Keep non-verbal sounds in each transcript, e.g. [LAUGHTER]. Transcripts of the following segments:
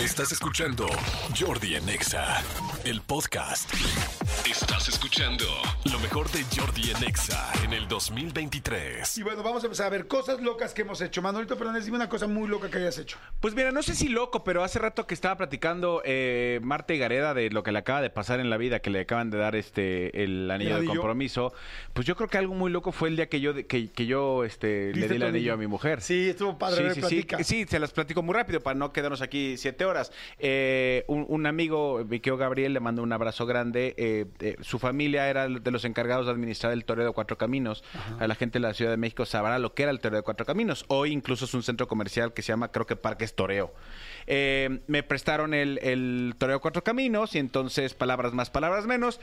Estás escuchando Jordi en Exa, el podcast. Estás escuchando lo mejor de Jordi en Exa en el 2023. Y bueno, vamos a empezar a ver cosas locas que hemos hecho. Manolito Fernández, dime una cosa muy loca que hayas hecho. Pues mira, no sé si loco, pero hace rato que estaba platicando eh, Marta y Gareda de lo que le acaba de pasar en la vida, que le acaban de dar este el anillo ¿El de compromiso. Pues yo creo que algo muy loco fue el día que yo que, que yo este, le ¿Diste di el anillo anillo? a mi mujer. Sí, estuvo padre. Sí, sí, sí, platica. sí, se las platico muy rápido para no quedarnos aquí siete horas. Eh, un, un amigo, mi querido Gabriel, le mando un abrazo grande. Eh, eh, su familia era de los encargados de administrar el Toreo de Cuatro Caminos. A la gente de la Ciudad de México sabrá lo que era el Toreo de Cuatro Caminos. Hoy incluso es un centro comercial que se llama, creo que Parques Toreo. Eh, me prestaron el, el Toreo Cuatro Caminos y entonces, palabras más, palabras menos,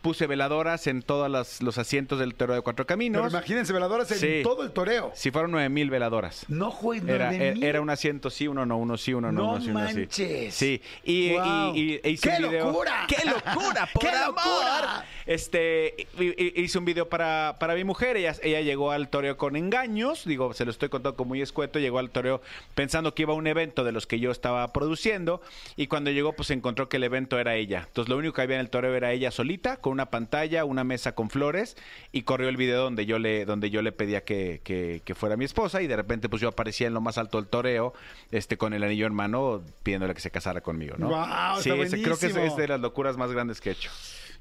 puse veladoras en todos los, los asientos del Toreo de Cuatro Pero Caminos. imagínense, veladoras en Sí. todo el toreo. Si fueron nueve mil veladoras. No juegues, Era, era, un asiento sí, uno no, uno sí, uno no, No uno sí, uno sí. manches. Sí. Y, Guau. y- y- e hice ¡Qué un video. locura! [LAUGHS] ¡Qué locura! [LAUGHS] ¡Por ¡Qué amor! locura! Este, y- y- hice un video para, para mi mujer. Ella, ella llegó al toreo con engaños. Digo, se lo estoy contando como muy escueto. Llegó al toreo pensando que iba a un evento de los que yo estaba produciendo. Y cuando llegó, pues encontró que el evento era ella. Entonces, lo único que había en el toreo era ella solita, con una pantalla, una mesa con flores. Y corrió el video donde yo le, donde yo le pedía que, que- que fuera mi esposa. Y de repente, pues yo aparecía en lo más alto del toreo, este, con el anillo en mano, pidiéndole que se casara conmigo, ¿no? Guau, sí, está creo que es, es de las locuras más grandes que he hecho.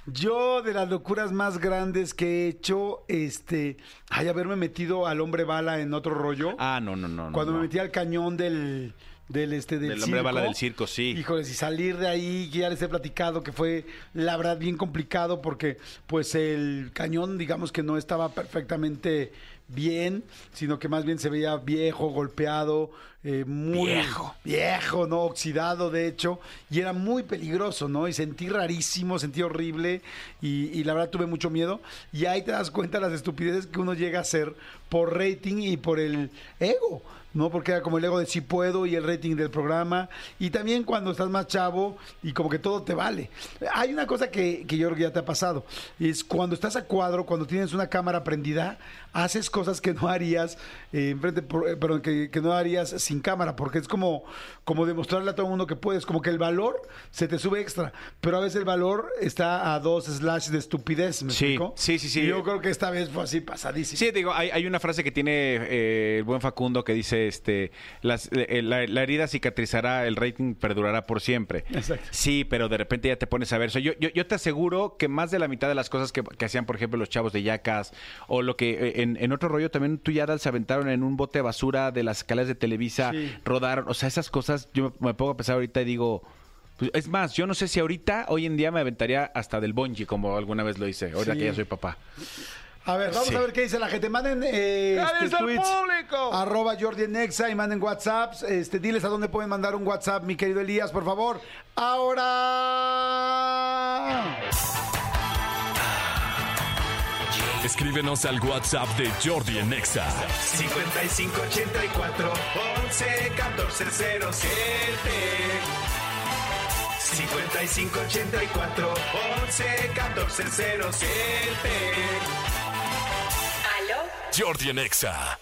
Yo, de las locuras más grandes que he hecho, este, ay, haberme metido al hombre bala en otro rollo. Ah, no, no, no. no, cuando no. me metí al cañón del del este del, Del hombre circo. bala del circo, sí. Híjoles, y salir de ahí, que ya les he platicado que fue la verdad bien complicado porque pues el cañón digamos que no estaba perfectamente bien, sino que más bien se veía viejo, golpeado, eh, muy Viejo. viejo, no oxidado de hecho, y era muy peligroso, ¿no? Y sentí rarísimo, sentí horrible y, y la verdad tuve mucho miedo. Y ahí te das cuenta las estupideces que uno llega a hacer por rating y por el ego. ¿No? Porque era como el ego de sí puedo y el rating del programa. Y también cuando estás más chavo y como que todo te vale. Hay una cosa que, que yo creo que ya te ha pasado. Es cuando estás a cuadro, cuando tienes una cámara prendida, haces cosas que no harías eh, enfrente, por- eh, perdón, que, que no harías sin cámara. Porque es como, como demostrarle a todo el mundo que puedes. Como que el valor se te sube extra. Pero a veces el valor está a dos slash de estupidez. ¿Me Sí, explico? sí, sí, sí. Y yo creo que esta vez fue así pasadísimo. Sí, digo, hay, hay una frase que tiene eh, el buen Facundo que dice, este, las- eh, la, la herida cicatrizará, el rating perdurará por siempre. Exacto. Sí, pero de repente ya te pones a ver. O sea, yo, yo, yo te aseguro que más de la mitad de las cosas que, que hacían, por ejemplo, los chavos de Yacas, o lo que eh, en, en otro rollo también tú ya se aventaron en un bote de basura de las escaleras de Televisa, Sí. rodaron, o sea, esas cosas, yo me, me pongo a pensar ahorita y digo... pues, es más, yo no sé si ahorita, hoy en día me aventaría hasta del bungee, como alguna vez lo hice, ahora Sí. que ya soy papá. A ver, vamos Sí. a ver qué dice la gente. Manden eh, ¡Cállese este, al tweets. público! Arroba Jordi en Exa y manden WhatsApps. Este, diles a dónde pueden mandar un WhatsApp, mi querido Elías, por favor. Ahora. Escríbenos al WhatsApp de Jordi en Exa. 5584 11 14 07 5584 11 14 07 ¿Aló? Jordi en Exa.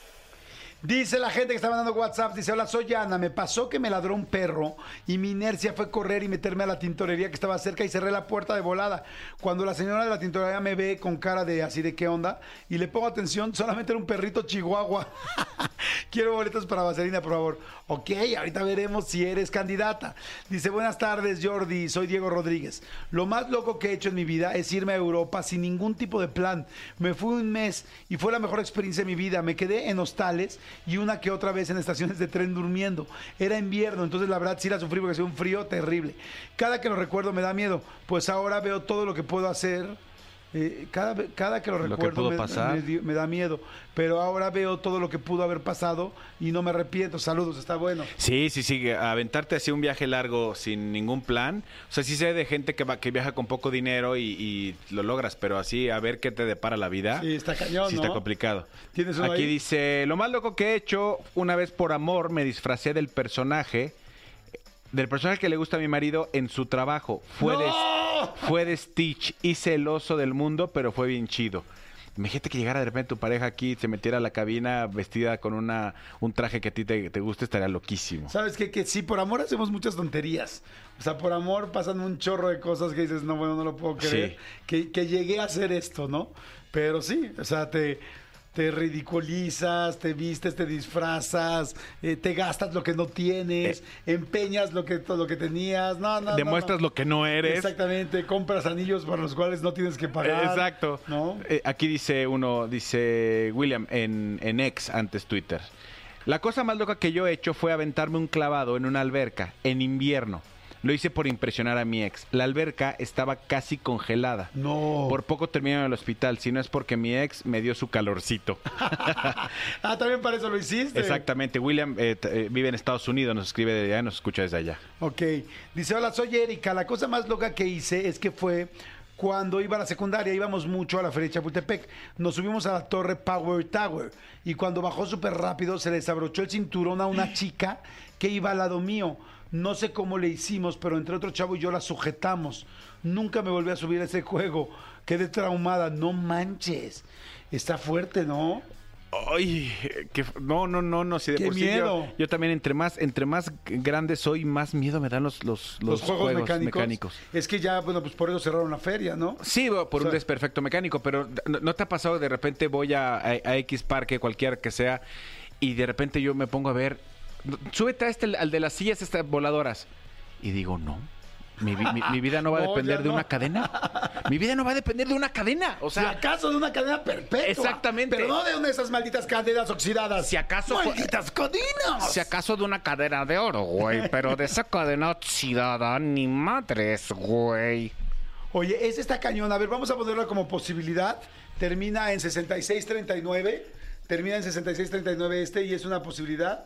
Dice la gente que está mandando WhatsApp, dice, hola, soy Ana, me pasó que me ladró un perro y mi inercia fue correr y meterme a la tintorería que estaba cerca y cerré la puerta de volada. Cuando la señora de la tintorería me ve con cara de así de qué onda y le pongo atención, solamente era un perrito chihuahua. [LAUGHS] Quiero boletos para Vaselina, por favor. Ok, ahorita veremos si eres candidata. Dice, buenas tardes, Jordi, soy Diego Rodríguez. Lo más loco que he hecho en mi vida es irme a Europa sin ningún tipo de plan. Me fui un mes y fue la mejor experiencia de mi vida. Me quedé en hostales y una que otra vez en estaciones de tren durmiendo. Era invierno, entonces la verdad sí la sufrí porque hacía un frío terrible. Cada que lo recuerdo me da miedo, pues ahora veo todo lo que puedo hacer. Eh, cada, cada que lo recuerdo me, pasar. me da miedo, pero ahora veo todo lo que pudo haber pasado y no me arrepiento. Saludos, está bueno. Sí, sí, sí, aventarte así un viaje largo sin ningún plan. O sea, sí sé de gente que, va, que viaja con poco dinero y, y lo logras, pero así a ver qué te depara la vida. Sí, está cañón, Sí, ¿no? está complicado. ¿Tienes uno Aquí ahí? dice, lo más loco que he hecho, una vez por amor me disfracé del personaje, del personaje que le gusta a mi marido en su trabajo. Fue, de, fue de Stitch y celoso del mundo, pero fue bien chido. Imagínate que llegara de repente tu pareja aquí, se metiera a la cabina vestida con una un traje que a ti te, te guste, estaría loquísimo. ¿Sabes qué? Que sí, por amor hacemos muchas tonterías. O sea, por amor pasan un chorro de cosas que dices, no, bueno, no lo puedo creer. Sí. Que, que llegué a hacer esto, ¿no? Pero sí, o sea, te, te ridiculizas, te vistes, te disfrazas, eh, te gastas lo que no tienes, empeñas lo que, todo lo que tenías. No, no, Demuestras no. lo que no eres. Exactamente, compras anillos por los cuales no tienes que pagar. Exacto. ¿No? Eh, aquí dice uno, dice William en, en X, antes Twitter. La cosa más loca que yo he hecho fue aventarme un clavado en una alberca en invierno. Lo hice por impresionar a mi ex. La alberca estaba casi congelada. No. Por poco terminé en el hospital, si no es porque mi ex me dio su calorcito. [LAUGHS] ah, también para eso lo hiciste. Exactamente. William eh, eh, vive en Estados Unidos, nos escribe de allá, nos escucha desde allá. Ok. Dice, hola, soy Erika. La cosa más loca que hice es que fue cuando iba a la secundaria, íbamos mucho a la feria de Chapultepec. Nos subimos a la torre Power Tower y cuando bajó súper rápido se desabrochó el cinturón a una chica que iba al lado mío. No sé cómo le hicimos, pero entre otro chavo y yo la sujetamos. Nunca me volví a subir a ese juego. Quedé traumada. No manches. Está fuerte, ¿no? Ay, que no, no, no, no, si de Qué por sí yo- miedo. yo, también entre más, entre más grande soy, más miedo me dan los, los, Los, los juegos, mecánicos. mecánicos. Es que ya, bueno, pues por eso cerraron la feria, ¿no? Sí, por O sea- un desperfecto mecánico, pero ¿no, no te ha pasado de repente voy a, a- a X parque, cualquiera que sea, y de repente yo me pongo a ver, súbete a este, al de las sillas estas voladoras, y digo, no. Mi, mi- mi vida no va a [LAUGHS] No, depender de no. una cadena. Mi vida no va a depender de una cadena. O Si sea, acaso de una cadena perpetua. Exactamente. Pero no de una de esas malditas cadenas oxidadas. Si acaso ¡Malditas cadenas! Si acaso de una cadena de oro, güey, pero de esa cadena oxidada, ni madres, güey. Oye, ese está cañón. A ver, vamos a ponerlo como posibilidad. Termina en 6639. Termina en 6639 este y es una posibilidad.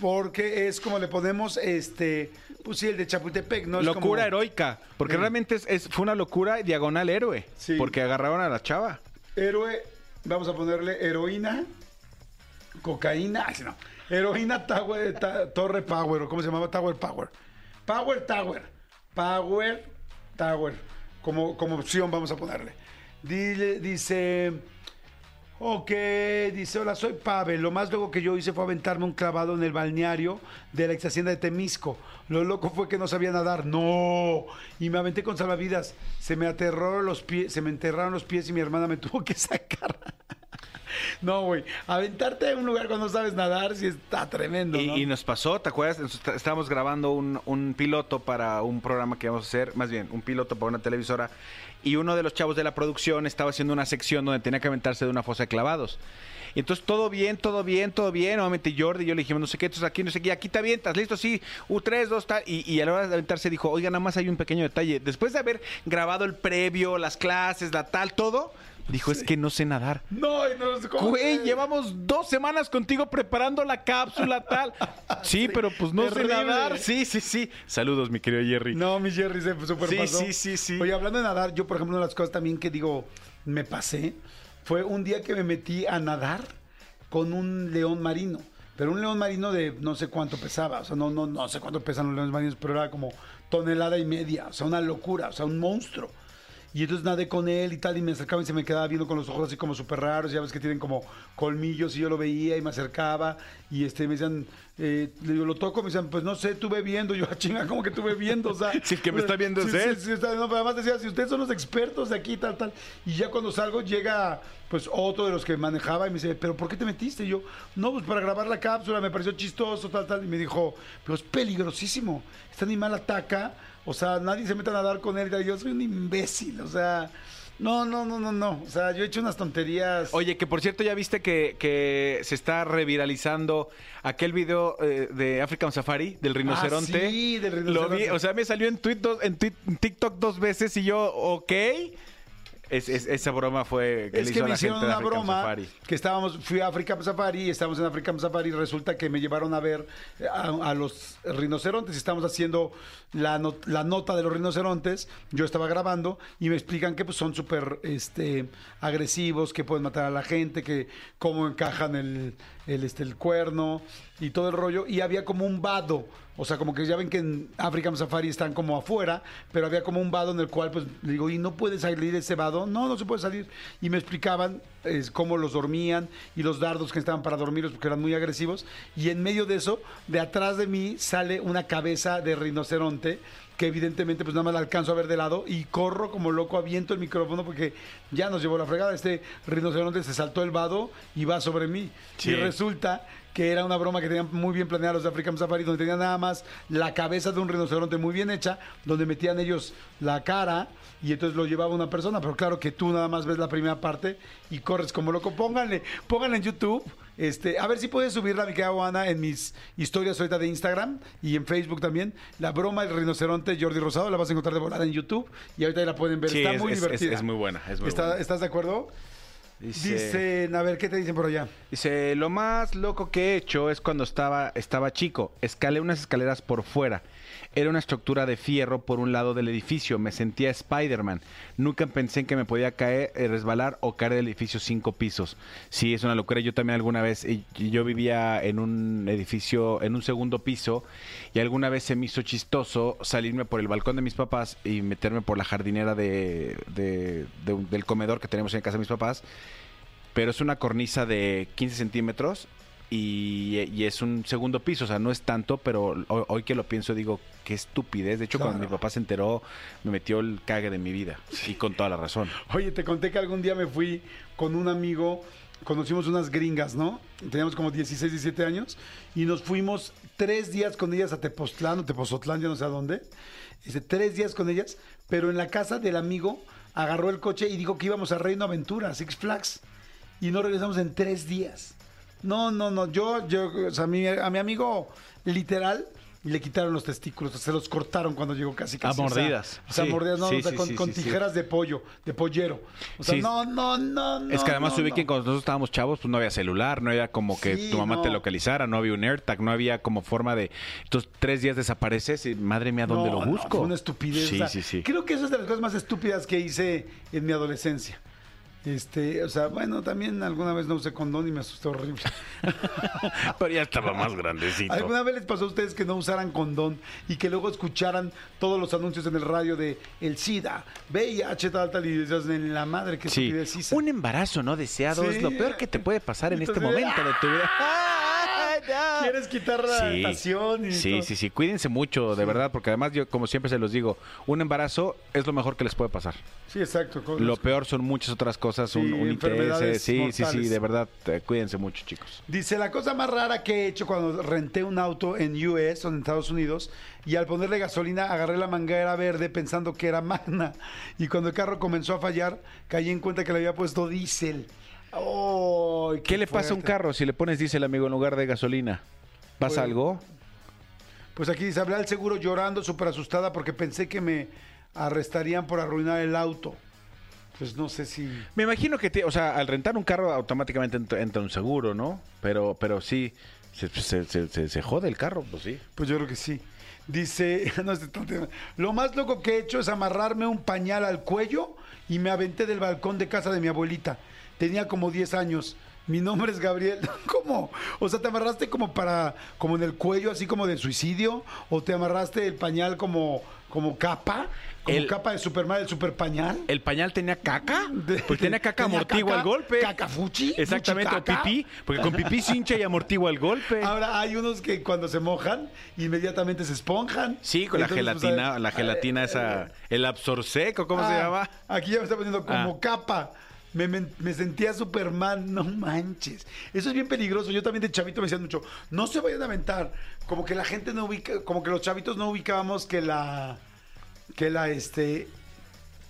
Porque es como le ponemos, este, pues sí, el de Chapultepec, ¿no? Es locura como- heroica, porque Sí. realmente es, es- fue una locura diagonal héroe, Sí. porque agarraron a la chava. Héroe, vamos a ponerle heroína, cocaína, ay, no. Heroína Tower, ta- Torre Power, o cómo se llamaba Tower Power. Power Tower. Power Tower. Como, como opción vamos a ponerle. Dile- dice. Ok, dice, hola, soy Pavel. Lo más loco que yo hice fue aventarme un clavado en el balneario de la ex hacienda de Temisco. Lo loco fue que no sabía nadar. No. Y me aventé con salvavidas. Se me aterraron los pies, se me enterraron los pies y mi hermana me [LAUGHS] tuvo que sacar. No, güey. Aventarte en un lugar cuando no sabes nadar sí está tremendo, Y, ¿no? y nos pasó, ¿te acuerdas? Estábamos grabando un, un piloto para un programa que íbamos a hacer, más bien, un piloto para una televisora, y uno de los chavos de la producción estaba haciendo una sección donde tenía que aventarse de una fosa de clavados. Y entonces todo bien, todo bien, todo bien. Obviamente Jordi y yo le dijimos, no sé qué, entonces aquí, no sé qué, aquí te avientas, listo, sí, U3, 2, tal. Y, y a la hora de aventarse dijo, oiga, nada más hay un pequeño detalle. Después de haber grabado el previo, las clases, la tal, todo, dijo, es que no sé nadar. No, y no nos Güey, llevamos dos semanas contigo preparando la cápsula tal. [LAUGHS] Sí, pero pues no sé Terrible. nadar. Sí, sí, sí. Saludos, mi querido Jerry. No, mi Jerry se super Sí, pasó. sí, sí, sí. Oye, hablando de nadar, yo, por ejemplo, una de las cosas también que digo, me pasé, fue un día que me metí a nadar con un león marino. Pero un león marino de no sé cuánto pesaba. O sea, no, no, no sé cuánto pesan los leones marinos, pero era como tonelada y media. O sea, una locura, o sea, un monstruo. Y entonces nadé con él y tal, y me acercaba y se me quedaba viendo con los ojos así como súper raros, ya ves que tienen como colmillos, y yo lo veía y me acercaba, y este me decían, eh, lo toco, me decían, pues no sé, tuve viendo, yo, [LAUGHS] "Ah, chinga, como que tuve viendo, o sea. [LAUGHS] Si el que me está viendo sí, es él. sí, sí, está- no, pero además decía, si ustedes son los expertos de aquí, tal, tal. Y ya cuando salgo llega, pues, otro de los que manejaba y me dice, ¿pero por qué te metiste? Y yo, no, pues para grabar la cápsula, me pareció chistoso, tal, tal. Y me dijo, pero es peligrosísimo. Este animal ataca, o sea, nadie se mete a nadar con él. Y yo soy un imbécil, o sea, no, no, no, no, no. O sea, yo he hecho unas tonterías. Oye, que por cierto, ya viste que, que se está reviralizando aquel video eh, de African Safari, del rinoceronte. Ah, sí, del Lo vi, rinoceronte. o sea, me salió en, tweet dos- en, tweet- en TikTok dos veces y yo, ok. Es- es- esa broma fue que es le que a me la hicieron gente de una African broma Safari. que estábamos, fui a African Safari y estábamos en African Safari y resulta que me llevaron a ver a, a los rinocerontes y estamos haciendo la, la nota de los rinocerontes, yo estaba grabando y me explican que pues, son súper este, agresivos, que pueden matar a la gente, que cómo encajan el, el, este, el cuerno y todo el rollo y había como un vado O sea, como que ya ven que en African Safari están como afuera, pero había como un vado en el cual, pues, digo, ¿y no puede salir ese vado? No, no se puede salir. Y me explicaban cómo los dormían y los dardos que estaban para dormirlos porque eran muy agresivos. Y en medio de eso, de atrás de mí sale una cabeza de rinoceronte que evidentemente pues nada más la alcanzo a ver de lado y corro como loco, aviento el micrófono porque ya nos llevó la fregada. Este rinoceronte se saltó el vado y va sobre mí. Sí. Y resulta que era una broma que tenían muy bien planeada los de African Safari, donde tenían nada más la cabeza de un rinoceronte muy bien hecha, donde metían ellos la cara y entonces lo llevaba una persona. Pero claro que tú nada más ves la primera parte y corres como loco. Pónganle, pónganle en YouTube. Este, a ver si puedes subirla, mi querida Juana, en mis historias ahorita de Instagram y en Facebook también. La broma del rinoceronte Jordi Rosado la vas a encontrar de volada en YouTube y ahorita la pueden ver. Sí, Está es- muy es- divertida. es- es muy buena, es muy Está- buena. ¿Estás de acuerdo? Dice, Dicen, a ver, ¿qué te dicen por allá? dice, lo más loco que he hecho es cuando estaba, estaba chico. Escalé unas escaleras por fuera. Era una estructura de fierro por un lado del edificio. Me sentía Spider-Man. Nunca pensé en que me podía caer, eh, resbalar o caer del edificio cinco pisos. Sí, es una locura. Yo también alguna vez, yo vivía en un edificio, en un segundo piso, y alguna vez se me hizo chistoso salirme por el balcón de mis papás y meterme por la jardinera de, de- del comedor que tenemos en casa de mis papás pero es una cornisa de 15 centímetros y, y es un segundo piso, o sea, no es tanto, pero hoy, hoy que lo pienso digo, qué estupidez. De hecho, cuando mi papá se enteró, me metió el cague de mi vida, y con toda la razón. Oye, te conté que algún día me fui con un amigo, conocimos unas gringas, ¿no? Teníamos como 16, 17 años y nos fuimos tres días con ellas a Tepoztlán o Tepozotlán, ya no sé a dónde. Dice, tres días con ellas, pero en la casa del amigo agarró el coche y dijo que íbamos a Reino Aventura, Six Flags, y no regresamos en tres días. No, no, no, yo, yo, o sea, a mi, a mi amigo, literal, le quitaron los testículos, se los cortaron cuando llegó casi casi. A mordidas. O sea, Sí, mordidas, no, sí, o sea, sí, con, tijeras de pollo, de pollero. O sea, no, no, no, no. es que además no, se ubiquen, no. cuando nosotros estábamos chavos, pues no había celular, no había como que tu mamá te localizara, no había un AirTag, no había como forma de... Entonces, tres días desapareces y madre mía, ¿dónde lo busco? fue una estupidez. Sí, sí, sí. Creo que eso es de las cosas más estúpidas que hice en mi adolescencia. Este, o sea, bueno, también alguna vez no usé condón y me asusté horrible. [LAUGHS] Pero ya estaba más grandecito. ¿Alguna vez les pasó a ustedes que no usaran condón y que luego escucharan todos los anuncios en el radio de el SIDA, VIH, tal, tal, y decías, en la madre, qué Sí. estupidez hice"? Un embarazo no deseado Sí. es lo peor que te puede pasar en este momento de tu vida. ¡Ay, ¿Quieres quitar la Sí. estación y Sí, todo? sí, sí. Cuídense mucho, de verdad, porque además yo, como siempre se los digo, un embarazo es lo mejor que les puede pasar. Sí, exacto. cosas- Lo peor son muchas otras cosas, un, Sí, un ITS. enfermedades Sí, sí, sí, de verdad, eh, cuídense mucho, chicos. Dice, la cosa más rara que he hecho cuando renté un auto en US, o en Estados Unidos, y al ponerle gasolina agarré la manguera verde pensando que era [LAUGHS] magna. Y cuando el carro comenzó a fallar, caí en cuenta que le había puesto diésel. ¡Ay, ¿Qué, le pasa a un carro si le pones diésel, amigo, en lugar de gasolina? ¿Pasa Pues- algo? Pues aquí dice, hablé al seguro llorando, súper asustada, porque pensé que me arrestarían por arruinar el auto. Pues no sé si... Me imagino que, te- o sea, al rentar un carro automáticamente entra, entra un seguro, ¿no? Pero, pero sí, se, se- se- se- se jode el carro, pues sí. Pues yo creo que sí. Dice, [LAUGHS] no. Lo más loco que he hecho es amarrarme un pañal al cuello y me aventé del balcón de casa de mi abuelita. Tenía como 10 años. Mi nombre es Gabriel. [LAUGHS] ¿Cómo? O sea, ¿te amarraste como para, como en el cuello, así como de suicidio? ¿O te amarraste el pañal como, como capa? ¿Como El- capa de Superman, el super pañal? ¿El pañal tenía caca? Pues tenía caca, tenía amortigua caca, el golpe. caca fuchi, Exactamente, fuchi o caca. pipí, porque con pipí se hincha y amortigua el golpe. Ahora hay unos que cuando se mojan, inmediatamente se esponjan. Sí, con la Entonces, gelatina, la gelatina esa, el absorseco, ¿cómo se Ah, llama? Aquí ya me está poniendo como Ah. capa. Me, me- me sentía Superman, no manches. Eso es bien peligroso. Yo también de chavito me decían mucho, no se vayan a aventar. Como que la gente no ubica, como que los chavitos no ubicábamos que la, que la, este,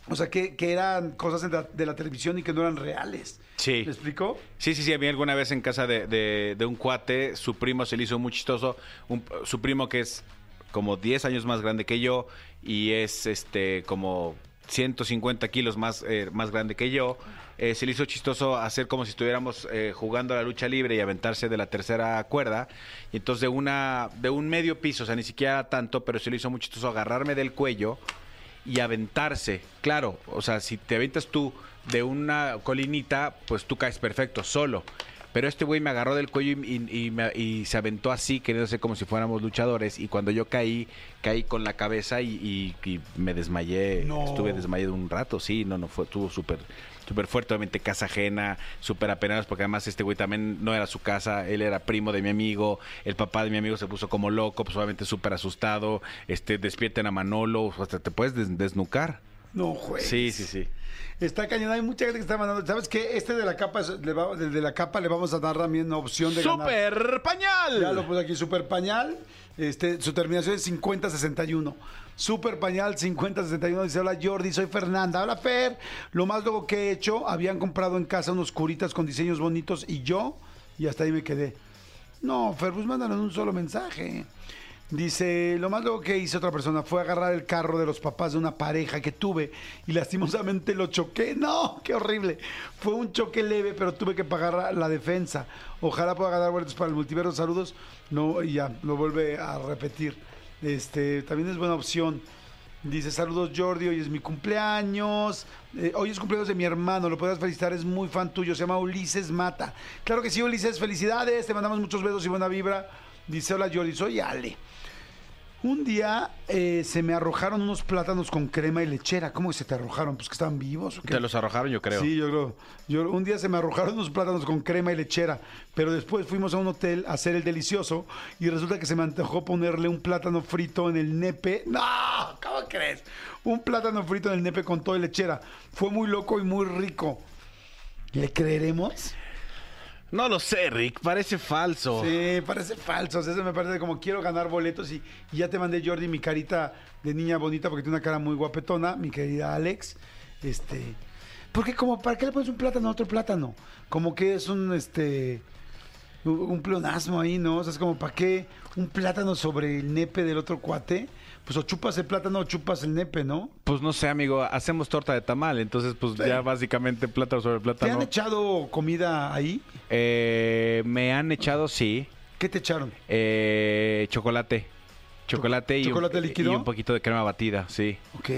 o sea, que, que eran cosas de la, de la televisión y que no eran reales. Sí. ¿Me explicó? Sí, sí, sí. A mí alguna vez en casa de, de- de un cuate, su primo se le hizo muy chistoso. Un- su primo que es como 10 años más grande que yo y es este como 150 kilos más, eh, más grande que yo. Eh, se le hizo chistoso hacer como si estuviéramos eh, jugando a la lucha libre y aventarse de la tercera cuerda. Y entonces de una de un medio piso, o sea, ni siquiera tanto, pero se le hizo muy chistoso agarrarme del cuello y aventarse. Claro, o sea, si te aventas tú de una colinita, pues tú caes perfecto solo. Pero este güey me agarró del cuello y, y- y me- y se aventó así, queriéndose como si fuéramos luchadores. Y cuando yo caí, caí con la cabeza y, y- y me desmayé. No. Estuve desmayado un rato, sí, no, no fue, estuvo súper súper fuerte, obviamente casa ajena, súper apenados, porque además este güey también no era su casa, él era primo de mi amigo, el papá de mi amigo se puso como loco, pues obviamente súper asustado, este, despierten a Manolo, hasta te puedes des- desnucar. No, juegues. Sí, sí, sí. Está cañón, hay mucha gente que está mandando. ¿Sabes qué? Este de la capa, le va- del de la capa le vamos a dar también una opción de ganar. ¡Super pañal! Ya lo puse aquí, Super Pañal. Este, su terminación es 5061. Super Pañal 5061. Dice: Hola Jordi, soy Fernanda. Hola Fer. Lo más luego que he hecho, habían comprado en casa unos curitas con diseños bonitos y yo, y hasta ahí me quedé. No, Fer, pues mándanos un solo mensaje. Dice, lo más luego que hizo otra persona fue agarrar el carro de los papás de una pareja que tuve y lastimosamente lo choqué. [LAUGHS] No, qué horrible. Fue un choque leve, pero tuve que pagar la- defensa. Ojalá pueda ganar boletos para el multiverso. Saludos. No, y ya, lo vuelve a repetir. Este, también es buena opción. Dice, saludos Jordi, hoy es mi cumpleaños. Eh, hoy es cumpleaños de mi hermano, lo podrás felicitar, es muy fan tuyo, se llama Ulises Mata. Claro que sí, Ulises, felicidades, te mandamos muchos besos y buena vibra. Dice, hola Jordi, soy Ale. Un día eh, se me arrojaron unos plátanos con crema y lechera. ¿Cómo que se te arrojaron? Pues que estaban vivos o qué? Te los arrojaron, yo creo. Sí, yo creo. Yo, un día se me arrojaron unos plátanos con crema y lechera, pero después fuimos a un hotel a hacer el delicioso y resulta que se me antojó ponerle un plátano frito en el nepe. ¡No! ¿Cómo crees? Un plátano frito en el nepe con todo y lechera. Fue muy loco y muy rico. ¿Le creeremos? No lo sé, Rick, parece falso. Sí, parece falso. o sea, Eso me parece como quiero ganar boletos y, ya te mandé Jordi mi carita de niña bonita porque tiene una cara muy guapetona, mi querida Alex. Este, porque como para qué le pones un plátano a otro plátano? Como que es un este un un pleonasmo ahí, ¿no? O sea, es como para qué un plátano sobre el nepe del otro cuate? Pues o chupas el plátano o chupas el nepe, ¿no? Pues no sé, amigo, hacemos torta de tamal, entonces pues ya básicamente plátano sobre ¿Te plátano. han echado comida ahí? Eh, me han echado, sí, ¿Qué te echaron? eh, chocolate. Chocolate y, ¿Chocolate un, líquido? y un poquito de crema batida, sí. Ok.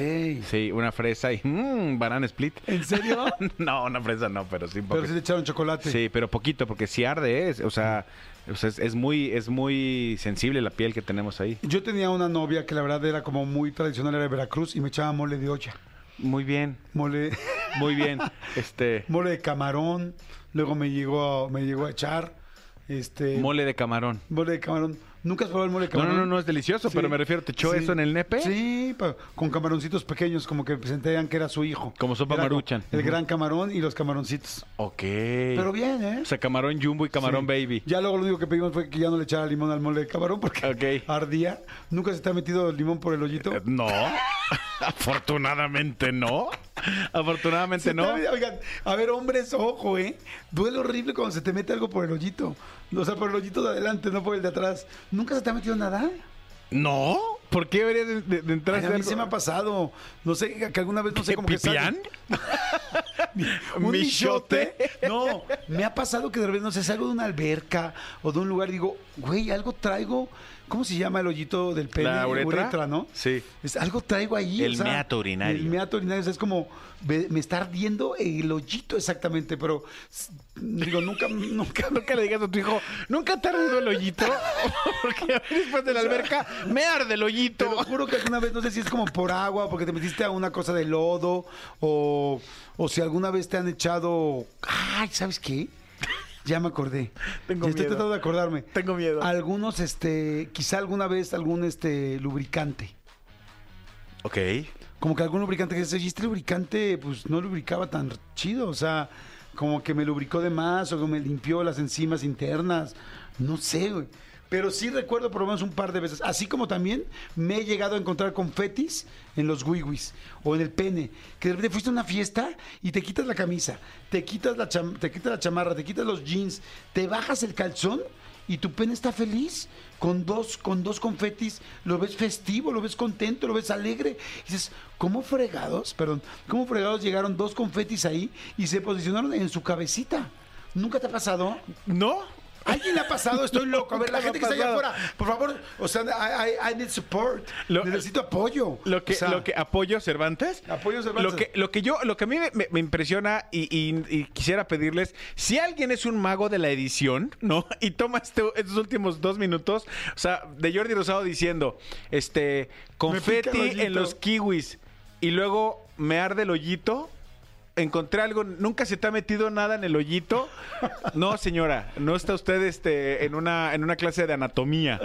Sí, una fresa y mmm, banana split. ¿En serio? [LAUGHS] no, una fresa no, pero sí un Pero poquito. sí le echaron chocolate. Sí, pero poquito, porque si arde es, o sea, o sea, es, es muy, es muy sensible la piel que tenemos ahí. Yo tenía una novia que la verdad era como muy tradicional, era de Veracruz y me echaba mole de olla. Muy bien, Mole, muy bien. [LAUGHS] Este mole de camarón, luego me llegó, a- me llegó a echar este mole de camarón. mole de camarón. ¿Nunca has probado el mole de No, camarón? no, no, no es delicioso, Sí. pero me refiero, ¿te echó Sí. eso en el nepe? Sí, con camaroncitos pequeños, como que sentían que era su hijo. Como sopa Era maruchan. El gran camarón y los camaroncitos. Ok. Pero bien, ¿eh? O sea, camarón jumbo y camarón Sí. baby. Ya luego lo único que pedimos fue que ya no le echara limón al mole de camarón porque Ok. [LAUGHS] ardía. ¿Nunca se te ha metido el limón por el hoyito? Eh, No. [LAUGHS] Afortunadamente no. Afortunadamente no. te- Oigan, a ver, hombres, ojo, ¿eh? Duele horrible cuando se te mete algo por el hoyito. O sea, por el hoyito de adelante, no por el de atrás. ¿Nunca se te ha metido nada? No. ¿Por qué debería de, de- de entrar Ay, a mí se me ha pasado. No sé, que alguna vez, no sé, que ¿Pipián? [LAUGHS] sale- ¿Un ¿Michote? michote? No, me ha pasado que de repente, no sé, salgo de una alberca o de un lugar y digo, güey, algo traigo. ¿Cómo se llama el hoyito del pene? ¿La uretra? ¿no? Sí. Es, algo traigo ahí. El meato urinario. El meato urinario, o sea, es como, me, me está ardiendo el hoyito exactamente, pero digo, nunca, [LAUGHS] nunca, Nunca le digas a tu hijo, nunca te ha ardido el hoyito. [LAUGHS] Porque a después de la alberca me arde el hoyito. Te lo juro que alguna vez, no sé si es como por agua, porque te metiste a una cosa de lodo, o, o si alguna vez te han echado. Ay, ¿sabes qué? Ya me acordé. Tengo Ya Estoy miedo. tratando de acordarme. Tengo miedo. Algunos, este, quizá alguna vez algún este lubricante. Ok. Como que algún lubricante que dice, "Oye, este lubricante, pues no lubricaba tan chido. O sea, como que me lubricó de más o que me limpió las enzimas internas. No sé, güey. Pero sí recuerdo por lo menos un par de veces. Así como también me he llegado a encontrar confetis en los wiwis o en el pene. Que de repente fuiste a una fiesta y te quitas la camisa, te quitas la, te quitas la chamarra, te quitas los jeans, te bajas el calzón y tu pene está feliz con dos, con dos confetis, lo ves festivo, lo ves contento, lo ves alegre. Y dices, ¿cómo fregados? Perdón, ¿cómo fregados llegaron dos confetis ahí y se posicionaron en su cabecita? ¿Nunca te ha pasado? ¿No? ¿Alguien le ha pasado? Estoy loco. A ver, la gente que está allá afuera, por favor, o sea, I, I- I need support. Lo- Necesito apoyo. Lo que, O sea, lo que apoyo Cervantes. Apoyo Cervantes. Lo que, lo que yo, lo que a mí me, impresiona y, y- y quisiera pedirles, si alguien es un mago de la edición, ¿no? [LAUGHS] Y toma este- estos últimos dos minutos, o sea, de Jordi Rosado diciendo, este, confeti en los kiwis y luego me arde el hoyito. Encontré algo, nunca se te ha metido nada en el hoyito. No, señora, no está usted este, en, una, en una clase de anatomía.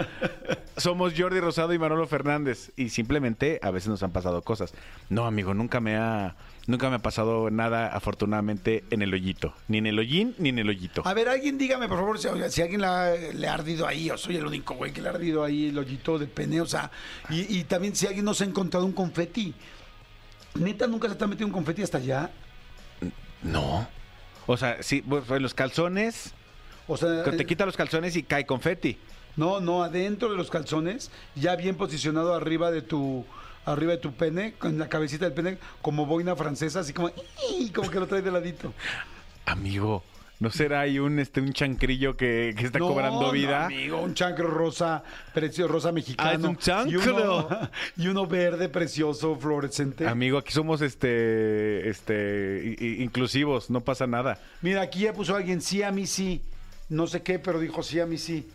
Somos Jordi Rosado y Manolo Fernández. Y simplemente a veces nos han pasado cosas. No, amigo, nunca me ha, nunca me ha pasado nada, afortunadamente, en el hoyito. Ni en el hollín, ni en el hoyito. A ver, alguien dígame, por favor, si, alguien le ha ardido ahí, o soy el único güey que le ha ardido ahí el hoyito de pene, o sea, y, y también si alguien no se ha encontrado un confeti. Neta, nunca se te ha metido un confeti hasta allá. No. O sea, sí, pues, en los calzones, O sea, te eh, quita los calzones y cae confeti. no, no, adentro de los calzones, ya bien posicionado arriba de tu arriba de tu pene, con la cabecita del pene, como boina francesa, así como, como que lo trae de ladito. Amigo, ¿no será ahí un, este, un chancrillo que, que está No, cobrando no, vida? amigo, un chancro rosa, precioso, rosa mexicano. Ah, es un chancro. Y uno, [LAUGHS] y uno verde, precioso, fluorescente. Amigo, aquí somos este, este, inclusivos, no pasa nada. Mira, aquí ya puso alguien, sí, a mí sí. No sé qué, pero dijo sí, a mí sí.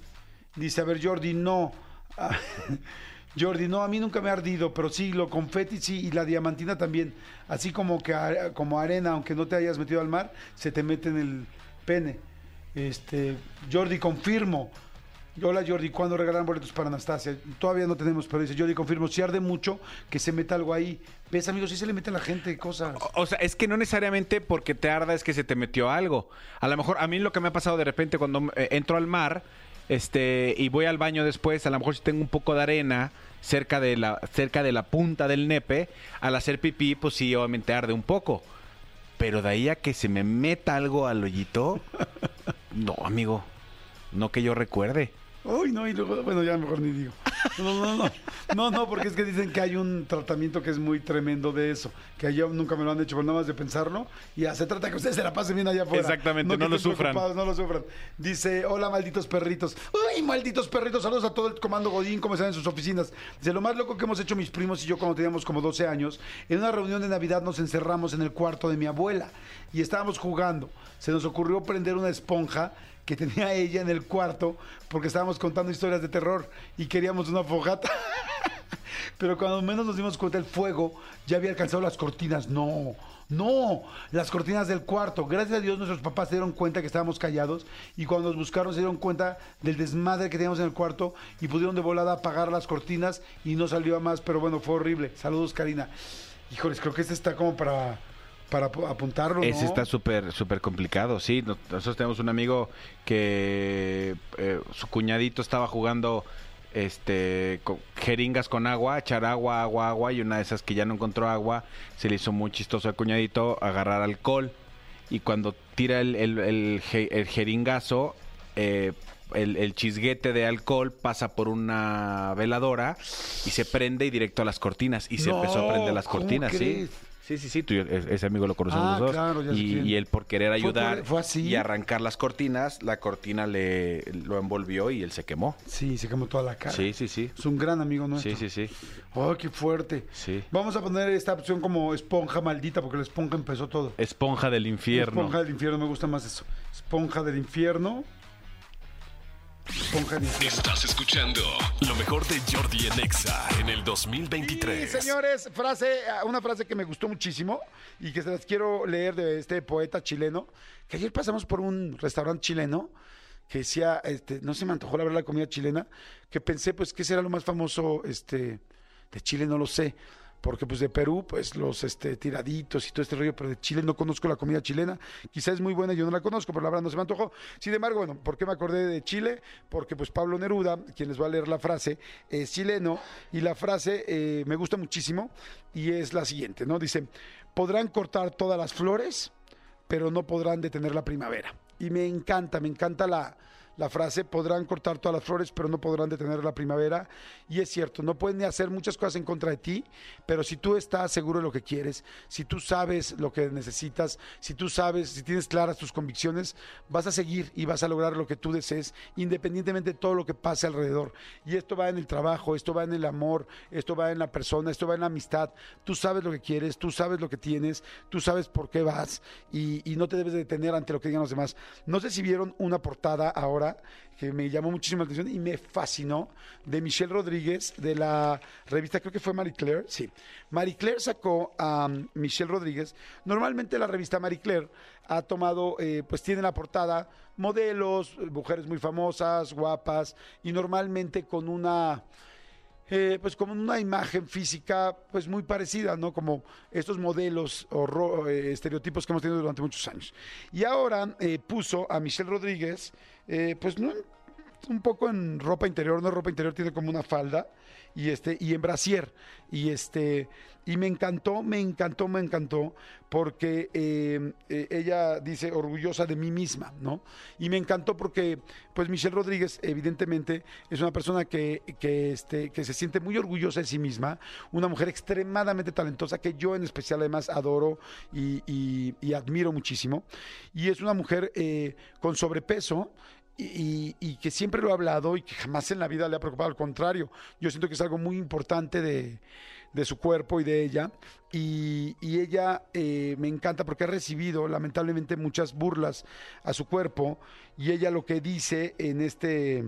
Dice, a ver, Jordi, no. [LAUGHS] Jordi, no, a mí nunca me ha ardido, pero sí, lo confeti sí, y la diamantina también. Así como que como arena, aunque no te hayas metido al mar, se te mete en el pene. Este, Jordi, confirmo. Hola Jordi, ¿cuándo regalan boletos para Anastasia? Todavía no tenemos, pero dice Jordi, confirmo, si arde mucho, que se meta algo ahí. ¿Ves, amigos? Sí se le mete a la gente cosas. O, o sea, es que no necesariamente porque te arda es que se te metió algo. A lo mejor, a mí lo que me ha pasado de repente cuando eh, entro al mar, este, y voy al baño después, a lo mejor si tengo un poco de arena cerca de la, cerca de la punta del nepe, al hacer pipí, pues sí, obviamente arde un poco. Pero de ahí a que se me meta algo al hoyito, [LAUGHS] no, amigo, no que yo recuerde. Uy, no, y luego, bueno, ya mejor ni digo. No, no, no, no, no, porque es que dicen que hay un tratamiento que es muy tremendo de eso, que yo nunca me lo han hecho, pero nada más de pensarlo, y ya se trata que ustedes se la pasen bien allá afuera. Exactamente, que no lo sufran. No lo sufran. Dice, hola, malditos perritos. Uy, malditos perritos, saludos a todo el comando Godín, como están en sus oficinas. Dice, lo más loco que hemos hecho mis primos y yo cuando teníamos como 12 años, en una reunión de Navidad nos encerramos en el cuarto de mi abuela y estábamos jugando. Se nos ocurrió prender una esponja que tenía ella en el cuarto porque estábamos contando historias de terror y queríamos una fogata. [LAUGHS] Pero cuando menos nos dimos cuenta, el fuego ya había alcanzado las cortinas. No, no, las cortinas del cuarto. Gracias a Dios nuestros papás se dieron cuenta que estábamos callados y cuando nos buscaron se dieron cuenta del desmadre que teníamos en el cuarto y pudieron de volada apagar las cortinas y no salió a más, pero bueno, fue horrible. Saludos, Karina. Híjoles, creo que este está como para, para ap- apuntarlo, ¿no? Ese está súper, súper complicado, sí. Nos- Nosotros tenemos un amigo que eh, su cuñadito estaba jugando este con jeringas con agua, echar agua, agua, agua, y una de esas que ya no encontró agua, se le hizo muy chistoso al cuñadito agarrar alcohol. Y cuando tira el, el- el el jeringazo, eh, el, el chisguete de alcohol pasa por una veladora y se prende y directo a las cortinas. Y se No, empezó a prender las ¿cómo cortinas, sí. crees? Sí, sí, sí, tú, ese amigo lo conocemos Ah, los dos. claro, ya y, y él por querer ¿Fue por- ayudar fue así? y arrancar las cortinas, la cortina le lo envolvió y él se quemó. Sí, se quemó toda la cara. Sí, sí, sí. Es un gran amigo nuestro. Sí, sí, sí. ¡Oh, qué fuerte! Sí. Vamos a poner esta opción como esponja maldita, porque la esponja empezó todo. Esponja del infierno. Esponja del infierno, me gusta más eso. Esponja del infierno. Estás escuchando lo mejor de Jordi en Exa en el 2023. Y señores, frase, una frase que me gustó muchísimo y que se las quiero leer de este poeta chileno, que ayer pasamos por un restaurante chileno que decía, este, no se me antojó la verdad la comida chilena, que pensé pues que será lo más famoso este, de Chile, no lo sé. Porque pues de Perú, pues los este, tiraditos y todo este rollo, pero de Chile no conozco la comida chilena. Quizás es muy buena, yo no la conozco, pero la verdad no se me antojó. Sin embargo, bueno, ¿por qué me acordé de Chile? Porque pues Pablo Neruda, quien les va a leer la frase, es chileno y la frase eh, me gusta muchísimo y es la siguiente, ¿no? Dice, podrán cortar todas las flores, pero no podrán detener la primavera. Y me encanta, me encanta la, la frase, podrán cortar todas las flores, pero no podrán detener la primavera. Y es cierto, no pueden hacer muchas cosas en contra de ti, pero si tú estás seguro de lo que quieres, si tú sabes lo que necesitas, si tú sabes, si tienes claras tus convicciones, vas a seguir y vas a lograr lo que tú desees, independientemente de todo lo que pase alrededor. Y esto va en el trabajo, esto va en el amor, esto va en la persona, esto va en la amistad. Tú sabes lo que quieres, tú sabes lo que tienes, tú sabes por qué vas y, y no te debes de detener ante lo que digan los demás. No sé si vieron una portada ahora que me llamó muchísimo la atención y me fascinó de Michelle Rodríguez de la revista, creo que fue Marie Claire, sí. Marie Claire sacó a Michelle Rodríguez. Normalmente la revista Marie Claire ha tomado, eh, pues tiene la portada modelos, mujeres muy famosas, guapas y normalmente con una eh, pues como una imagen física pues muy parecida, ¿no? Como estos modelos o eh, estereotipos que hemos tenido durante muchos años. Y ahora eh, puso a Michelle Rodríguez, eh, pues no, un poco en ropa interior, no ropa interior, tiene como una falda y este y en brasier y este y me encantó, me encantó, me encantó porque eh, eh, ella dice orgullosa de mí misma, ¿no? Y me encantó porque pues Michelle Rodríguez evidentemente es una persona que, que, este, que se siente muy orgullosa de sí misma, una mujer extremadamente talentosa que yo en especial además adoro y, y- y admiro muchísimo y es una mujer eh, con sobrepeso y, que siempre lo ha hablado y que jamás en la vida le ha preocupado, al contrario, yo siento que es algo muy importante de, de su cuerpo y de ella. Y, y ella eh, me encanta porque ha recibido lamentablemente muchas burlas a su cuerpo y ella lo que dice en este...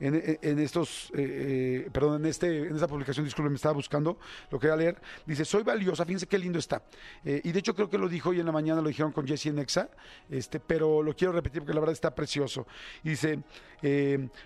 En, en- en estos, eh, eh, perdón, en, este, en esta publicación, disculpe, me estaba buscando, lo quería leer, dice, soy valiosa, fíjense qué lindo está. Eh, y de hecho creo que lo dijo hoy en la mañana, lo dijeron con Jesse Nexa, este, pero lo quiero repetir porque la verdad está precioso. Y dice,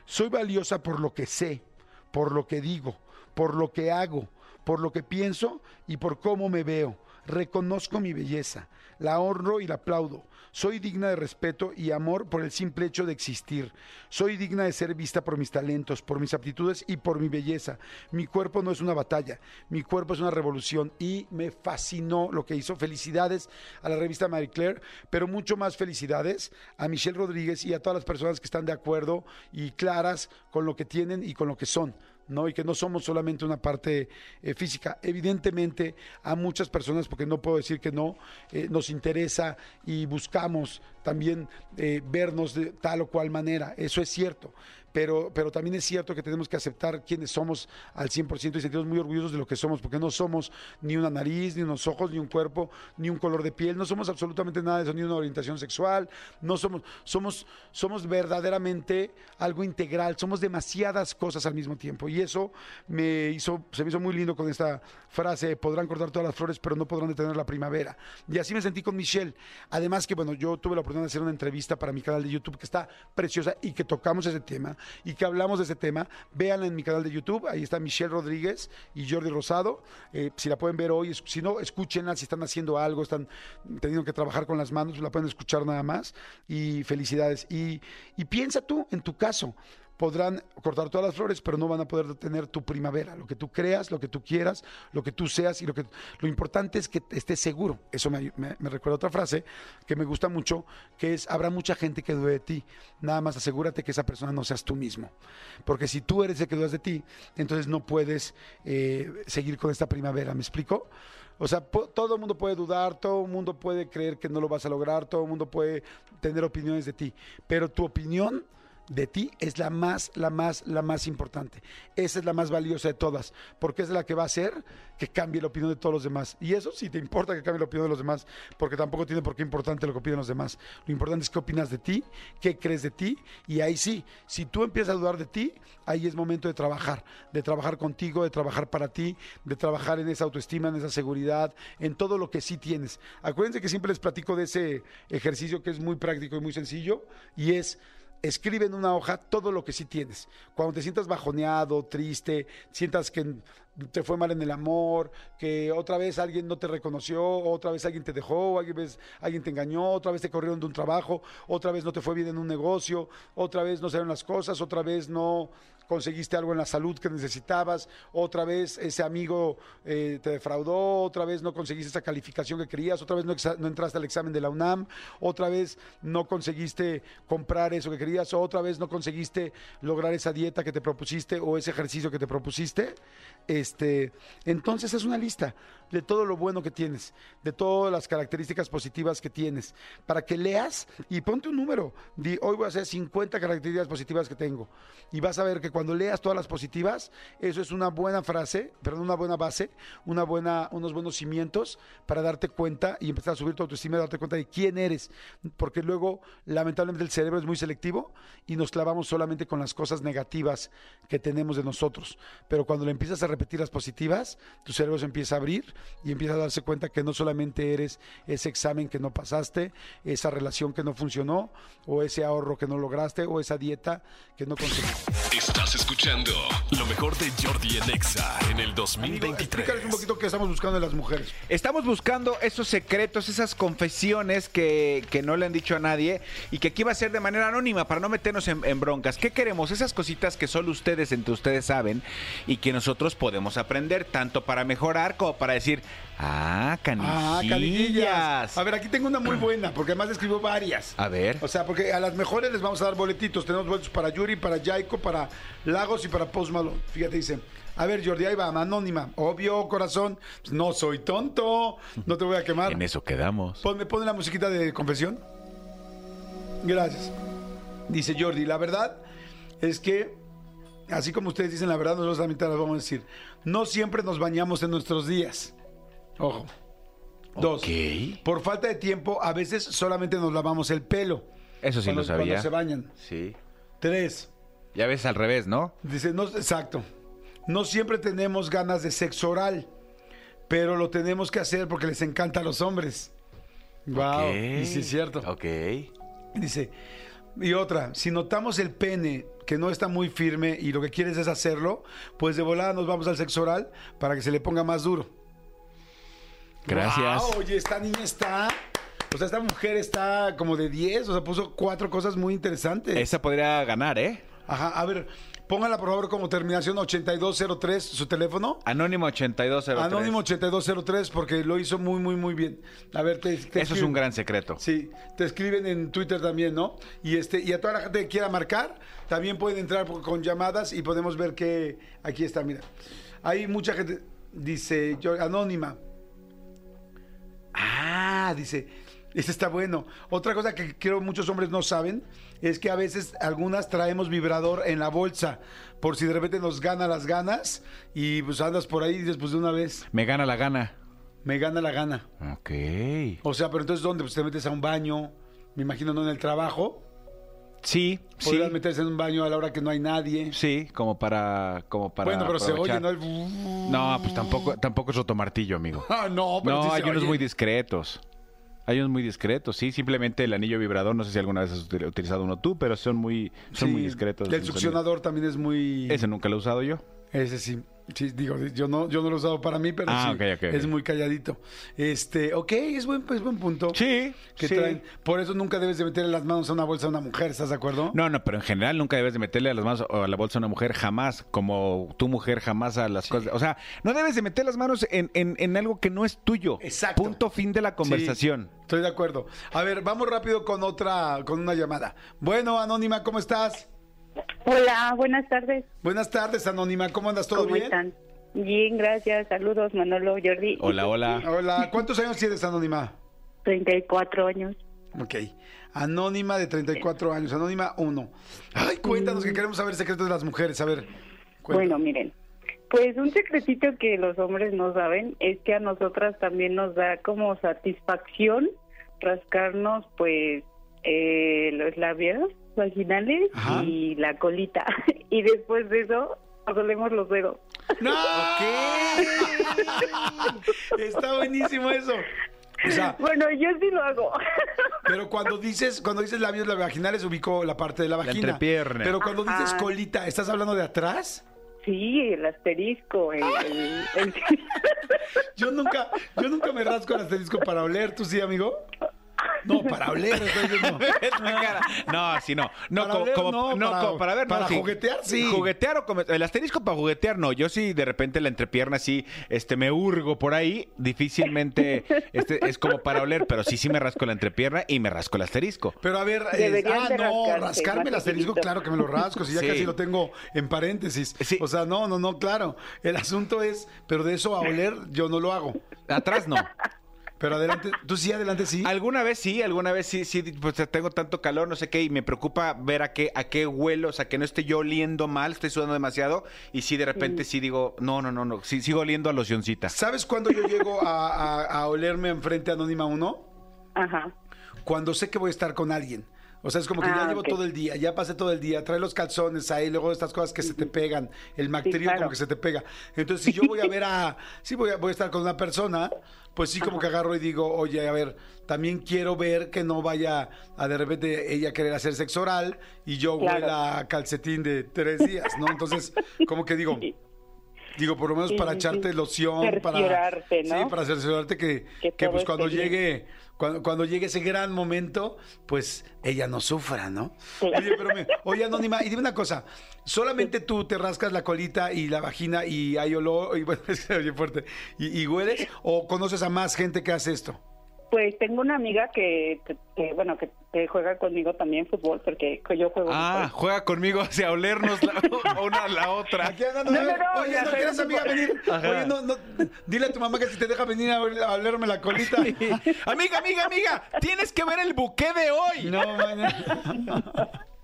soy valiosa por lo que sé, por lo que digo, por lo que hago, por lo que pienso y por cómo me veo. Reconozco mi belleza, la honro y la aplaudo. Soy digna de respeto y amor por el simple hecho de existir. Soy digna de ser vista por mis talentos, por mis aptitudes y por mi belleza. Mi cuerpo no es una batalla, mi cuerpo es una revolución y me fascinó lo que hizo. Felicidades a la revista Marie Claire, pero mucho más felicidades a Michelle Rodríguez y a todas las personas que están de acuerdo y claras con lo que tienen y con lo que son. ¿No? Y que no somos solamente una parte eh, física. Evidentemente, a muchas personas, porque no puedo decir que no, eh, nos interesa y buscamos también eh, vernos de tal o cual manera. Eso es cierto. Pero, pero también es cierto que tenemos que aceptar quiénes somos al 100% y sentirnos muy orgullosos de lo que somos, porque no somos ni una nariz, ni unos ojos, ni un cuerpo, ni un color de piel, no somos absolutamente nada de eso, ni una orientación sexual, no somos, somos, somos verdaderamente algo integral, somos demasiadas cosas al mismo tiempo. Y eso me hizo, se me hizo muy lindo con esta frase, podrán cortar todas las flores, pero no podrán detener la primavera. Y así me sentí con Michelle. Además que, bueno, yo tuve la oportunidad de hacer una entrevista para mi canal de YouTube que está preciosa y que tocamos ese tema y que hablamos de ese tema. Véanla en mi canal de YouTube, ahí está Michelle Rodríguez y Jordi Rosado. Eh, si la pueden ver hoy, si no, escúchenla, si están haciendo algo, están teniendo que trabajar con las manos, la pueden escuchar nada más. Y felicidades. Y piensa tú en tu caso. Podrán cortar todas las flores, pero no van a poder detener tu primavera. Lo que tú creas, lo que tú quieras, lo que tú seas y lo que lo importante es que estés seguro. Eso me, recuerda otra frase que me gusta mucho, que es habrá mucha gente que dude de ti. Nada más asegúrate que esa persona no seas tú mismo. Porque si tú eres el que dudas de ti, entonces no puedes eh, seguir con esta primavera. ¿Me explico? O sea, todo el mundo puede dudar, todo el mundo puede creer que no lo vas a lograr, todo el mundo puede tener opiniones de ti, pero tu opinión de ti es la más, la más, la más importante. Esa es la más valiosa de todas, porque es la que va a hacer que cambie la opinión de todos los demás. Y eso sí te importa que cambie la opinión de los demás, porque tampoco tiene por qué importante lo que opinen los demás. Lo importante es qué opinas de ti, qué crees de ti, y ahí sí, si tú empiezas a dudar de ti, ahí es momento de trabajar, de trabajar contigo, de trabajar para ti, de trabajar en esa autoestima, en esa seguridad, en todo lo que sí tienes. Acuérdense que siempre les platico de ese ejercicio que es muy práctico y muy sencillo, y es escribe en una hoja todo lo que sí tienes. Cuando te sientas bajoneado, triste, sientas que te fue mal en el amor, que otra vez alguien no te reconoció, otra vez alguien te dejó, alguien, vez, alguien te engañó, otra vez te corrieron de un trabajo, otra vez no te fue bien en un negocio, otra vez no salieron las cosas, otra vez no conseguiste algo en la salud que necesitabas, otra vez ese amigo eh, te defraudó, otra vez no conseguiste esa calificación que querías, otra vez no, entraste al examen de la UNAM, otra vez no conseguiste comprar eso que querías, otra vez no conseguiste lograr esa dieta que te propusiste o ese ejercicio que te propusiste. Este, entonces es una lista de todo lo bueno que tienes, de todas las características positivas que tienes, para que leas y ponte un número. Di, hoy voy a hacer 50 características positivas que tengo. Y vas a ver que cuando leas todas las positivas, eso es una buena frase, perdón, una buena base, una buena, unos buenos cimientos para darte cuenta y empezar a subir tu autoestima y darte cuenta de quién eres. Porque luego, lamentablemente, el cerebro es muy selectivo y nos clavamos solamente con las cosas negativas que tenemos de nosotros. Pero cuando le empiezas a repetir las positivas, tu cerebro se empieza a abrir y empieza a darse cuenta que no solamente eres ese examen que no pasaste, esa relación que no funcionó, o ese ahorro que no lograste, o esa dieta que no conseguiste. Estás escuchando lo mejor de Jordi en Exa en el Amigo, 2023. explícales un poquito qué estamos buscando en las mujeres. Estamos buscando esos secretos, esas confesiones que, que no le han dicho a nadie y que aquí va a ser de manera anónima para no meternos en, en broncas. ¿Qué queremos? Esas cositas que solo ustedes entre ustedes saben y que nosotros podemos aprender tanto para mejorar como para decir, ah, Ah, canijillas. canillas. A ver, aquí tengo una muy buena, porque además escribo varias. A ver. O sea, porque a las mejores les vamos a dar boletitos. Tenemos boletos para Yuri, para Jaiko, para Lagos y para Post Malone. Fíjate, dice. A ver, Jordi, ahí va, anónima. Obvio, corazón. Pues no soy tonto. No te voy a quemar. En eso quedamos. Ponme, ponme la musiquita de confesión. Gracias. Dice Jordi, la verdad es que, así como ustedes dicen la verdad, nosotros también te la vamos a decir. No siempre nos bañamos en nuestros días. Ojo. Dos. Por falta de tiempo, a veces solamente nos lavamos el pelo. Eso sí cuando, lo sabía. Cuando se bañan. Sí. Tres. Ya ves al revés, ¿no? Dice, no, exacto. No siempre tenemos ganas de sexo oral, pero lo tenemos que hacer porque les encanta a los hombres. Wow. Y sí es cierto. Ok. Dice, y otra, si notamos el pene que no está muy firme y lo que quieres es hacerlo, pues de volada nos vamos al sexo oral para que se le ponga más duro. Gracias. Guau, oye, esta niña está, o sea, esta mujer está como de 10, o sea, puso cuatro cosas muy interesantes. Esa podría ganar, ¿eh? Ajá, a ver, póngala por favor como terminación 8203, su teléfono. Anónimo 8203. Anónimo 8203 porque lo hizo muy, muy, muy bien. A ver, te, te Eso es un gran secreto. Sí, te escriben en Twitter también, ¿no? Y este y a toda la gente que quiera marcar, también pueden entrar con llamadas y podemos ver que aquí está, mira. Hay mucha gente, dice yo, anónima. Ah, dice, este está bueno. Otra cosa que creo muchos hombres no saben es que a veces algunas traemos vibrador en la bolsa por si de repente nos gana las ganas y pues andas por ahí y dices, pues de una vez, Me gana la gana. me gana la gana. Ok. O sea, pero entonces ¿dónde? Pues te metes a un baño, me imagino no en el trabajo. Sí, sí. Podrías meterse en un baño a la hora que no hay nadie. Sí, como para, como para. bueno, pero se oye. ¿no? El... No, pues tampoco, tampoco es rotomartillo, amigo. [LAUGHS] Ah, no, pero No, sí se hay unos oye. muy discretos. Hay unos muy discretos, sí. Simplemente el anillo vibrador, no sé si alguna vez has util- utilizado uno tú, pero son muy, son Sí, muy discretos. El succionador también es muy... Ese nunca lo he usado yo. Ese sí. Sí, digo, yo no, yo no lo he usado para mí, pero Ah, sí, es muy calladito. Este, ok, es buen, es buen punto. Sí, Que sí. traen. Por eso nunca debes de meterle las manos a una bolsa a una mujer, ¿estás de acuerdo? No, no, pero en general nunca debes de meterle las manos a la bolsa a una mujer jamás, como tu mujer jamás a las cosas. O sea, no debes de meter las manos en, en- en algo que no es tuyo. Exacto. Punto fin de la conversación. Sí, estoy de acuerdo. A ver, vamos rápido con otra, con una llamada. Bueno, Anónima, ¿cómo estás? Hola, buenas tardes. Buenas tardes, Anónima, ¿cómo andas? ¿Todo ¿Cómo bien? están? Bien, gracias. Saludos, Manolo, Jordi. Hola, hola. Hola, ¿cuántos años tienes, Anónima? 34 años. Ok. Anónima de 34 años, Anónima 1. Ay, cuéntanos que queremos saber secretos de las mujeres. A ver. Bueno, miren. Pues un secretito que los hombres no saben es que a nosotras también nos da como satisfacción rascarnos, pues, eh, los labios vaginales Ajá. y la colita. [LAUGHS] y después de eso, nos olemos los dedos. ¡No! [LAUGHS] Está buenísimo eso. O sea, Bueno, yo sí lo hago. [LAUGHS] pero cuando dices, cuando dices labios vaginales, ubico la parte de la vagina. entrepierna. Pero cuando dices colita, ¿estás hablando de atrás? sí, el asterisco. el- el- el- Yo nunca, yo nunca me rasco el asterisco para oler, ¿tú sí, amigo? [LAUGHS] No, para oler. [LAUGHS] cara. No, así no. No, Para como, oler, como- no, no, para- como para ver, no, para sí. juguetear, sí. Juguetear o comer- el asterisco para juguetear, no. Yo sí de repente la entrepierna sí, este, me hurgo por ahí. Difícilmente este, es como para oler, pero sí, sí me rasco la entrepierna y me rasco el asterisco. Pero a ver, Deberían ah, de no, rascarse, rascarme el más asterisco, seguidito. claro que me lo rasco, si ya Sí. casi lo tengo en paréntesis. Sí. O sea, no, no, no, claro. El asunto es, pero de eso a oler yo no lo hago. Atrás no. Pero adelante, tú sí, adelante sí. Alguna vez sí, alguna vez sí, sí, pues tengo tanto calor, no sé qué, y me preocupa ver a qué, a qué huelo, o sea, que no esté yo oliendo mal, estoy sudando demasiado, y sí de repente sí digo, no, no, no, no, sí, sigo oliendo a locioncita. ¿Sabes cuándo yo llego a, a- a olerme enfrente a Anónima 1? Ajá. Cuando sé que voy a estar con alguien. O sea, es como que Ah, ya llevo ok. todo el día, ya pasé todo el día, trae los calzones ahí, luego estas cosas que se te pegan, el bacterio claro. como que se te pega. Entonces, si yo voy a [LAUGHS] ver a, sí voy a, voy a estar con una persona, pues sí como que agarro y digo, oye, a ver, también quiero ver que no vaya a de repente ella querer hacer sexo oral y yo Claro. huela a calcetín de tres días, ¿no? Entonces, como que digo, Sí. Digo, por lo menos para echarte loción, para ¿no? Sí, para cerciorarte que, Que pues cuando bien. llegue cuando, cuando llegue ese gran momento, pues ella no sufra, ¿no? Claro. Oye, pero me, oye, Anónima, y dime una cosa, ¿solamente tú te rascas la colita y la vagina y hay olor, y bueno, [LAUGHS] es que oye fuerte, y, y hueles, o conoces a más gente que hace esto? Pues tengo una amiga que, que, bueno, que, que juega conmigo también fútbol, porque yo juego Ah, fútbol. juega conmigo [LAUGHS] hacia olernos la, [LAUGHS] una a la otra. Aquí andando, No, no, no, oye, ¿no quieres amiga venir? Oye, no, no, dile a tu mamá que si te deja venir a, a olerme la colita. [LAUGHS] amiga, amiga, amiga, tienes que ver el buque de hoy. No, mañana.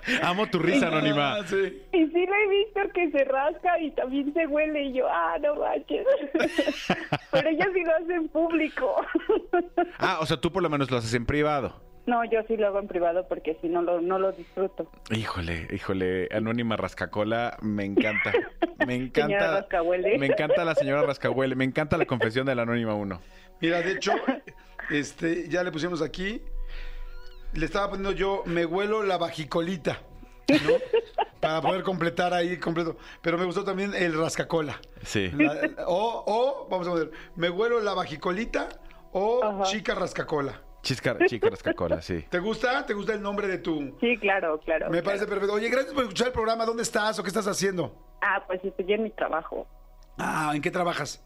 [LAUGHS] Amo tu risa anónima. Ah, sí. Y sí lo he visto que se rasca y también se huele y yo, ah, no manches. [LAUGHS] Pero ella sí lo hace en público. [LAUGHS] Ah, o sea, tú por lo menos lo haces en privado. No, yo sí lo hago en privado porque si no lo, no lo disfruto. Híjole, híjole, Anónima Rascacola, me encanta. Me encanta. Señora Rascahuele. Me encanta la señora Rascahuele, me encanta la confesión de la Anónima 1. Mira, de hecho, este, ya le pusimos aquí. Le estaba poniendo yo, me huelo la bajicolita, ¿no? [LAUGHS] Para poder completar ahí completo. Pero me gustó también el rascacola. Sí. La- o, o, vamos a ver, me huelo la bajicolita o Ajá. chica rascacola. Chisca, chica Rascacola, sí. [LAUGHS] ¿Te gusta? ¿Te gusta el nombre de tu...? Sí, claro, claro. Me parece perfecto. Oye, gracias por escuchar el programa. ¿Dónde estás o qué estás haciendo? Ah, pues estoy en mi trabajo. Ah, ¿en qué trabajas?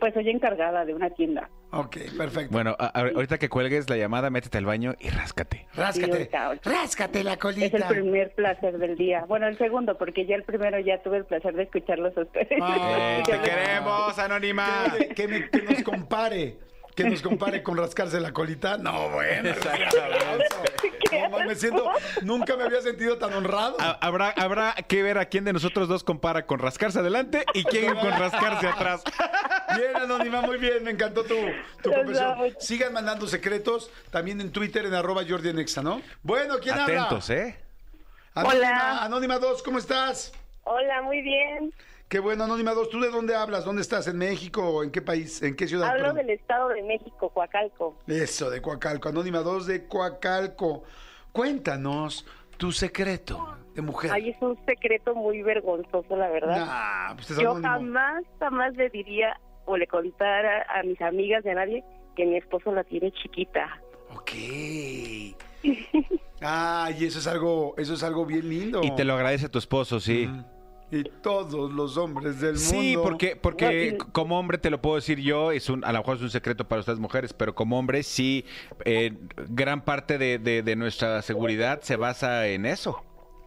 Pues soy encargada de una tienda. Ok, perfecto. Bueno, a- a- ahorita que cuelgues la llamada, métete al baño y ráscate. Ráscate, ahorita, ahorita. ráscate la Es el colita. primer placer del día. Bueno, el segundo, porque ya el primero ya tuve el placer de escucharlos a ustedes. Ya te queremos, Anónima. Que, que me- que nos compare. Que nos compare con rascarse la colita. No, bueno. No, man, me siento, nunca me había sentido tan honrado. Ha- Habrá, habrá que ver a quién de nosotros dos compara con rascarse adelante y quién con rascarse atrás. Bien, Anónima, muy bien. Me encantó tu, tu confesión. Sigan mandando secretos también en Twitter en arroba Jordi en Exa, ¿no? Bueno, ¿quién Atentos, habla? ¿eh? Anónima, Hola. Anónima 2, ¿cómo estás? Hola, muy bien. Qué bueno, Anónima 2. ¿Tú de dónde hablas? ¿Dónde estás? ¿En México o en qué país? ¿En qué ciudad? Hablo Perdón. del Estado de México, Coacalco. Eso, de Coacalco. Anónima 2 de Coacalco. Cuéntanos tu secreto de mujer. Ay, es un secreto muy vergonzoso, la verdad. Nah, pues es Yo anónimo. jamás, jamás le diría o le contara a mis amigas de nadie que mi esposo la tiene chiquita. Ok. [LAUGHS] Ah, y eso es algo, eso es algo bien lindo. Y te lo agradece tu esposo, sí. Y todos los hombres del mundo. Sí, porque, porque como hombre te lo puedo decir yo, es un, a lo mejor es un secreto para ustedes mujeres, pero como hombre sí, eh, gran parte de, de- de nuestra seguridad se basa en eso.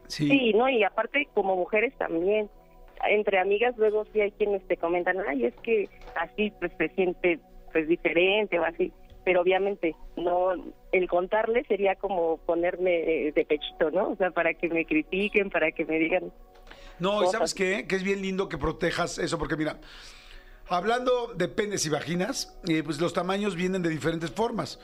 Sí. Sí, no, y aparte como mujeres también. Entre amigas luego sí hay quienes te comentan, ay, es que así pues se siente pues diferente o así. Pero obviamente no, el contarle sería como ponerme de pechito, ¿no? O sea, para que me critiquen, para que me digan, No, y. ¿sabes qué? Que es bien lindo que protejas eso, porque mira, hablando de penes y vaginas, eh, pues los tamaños vienen de diferentes formas.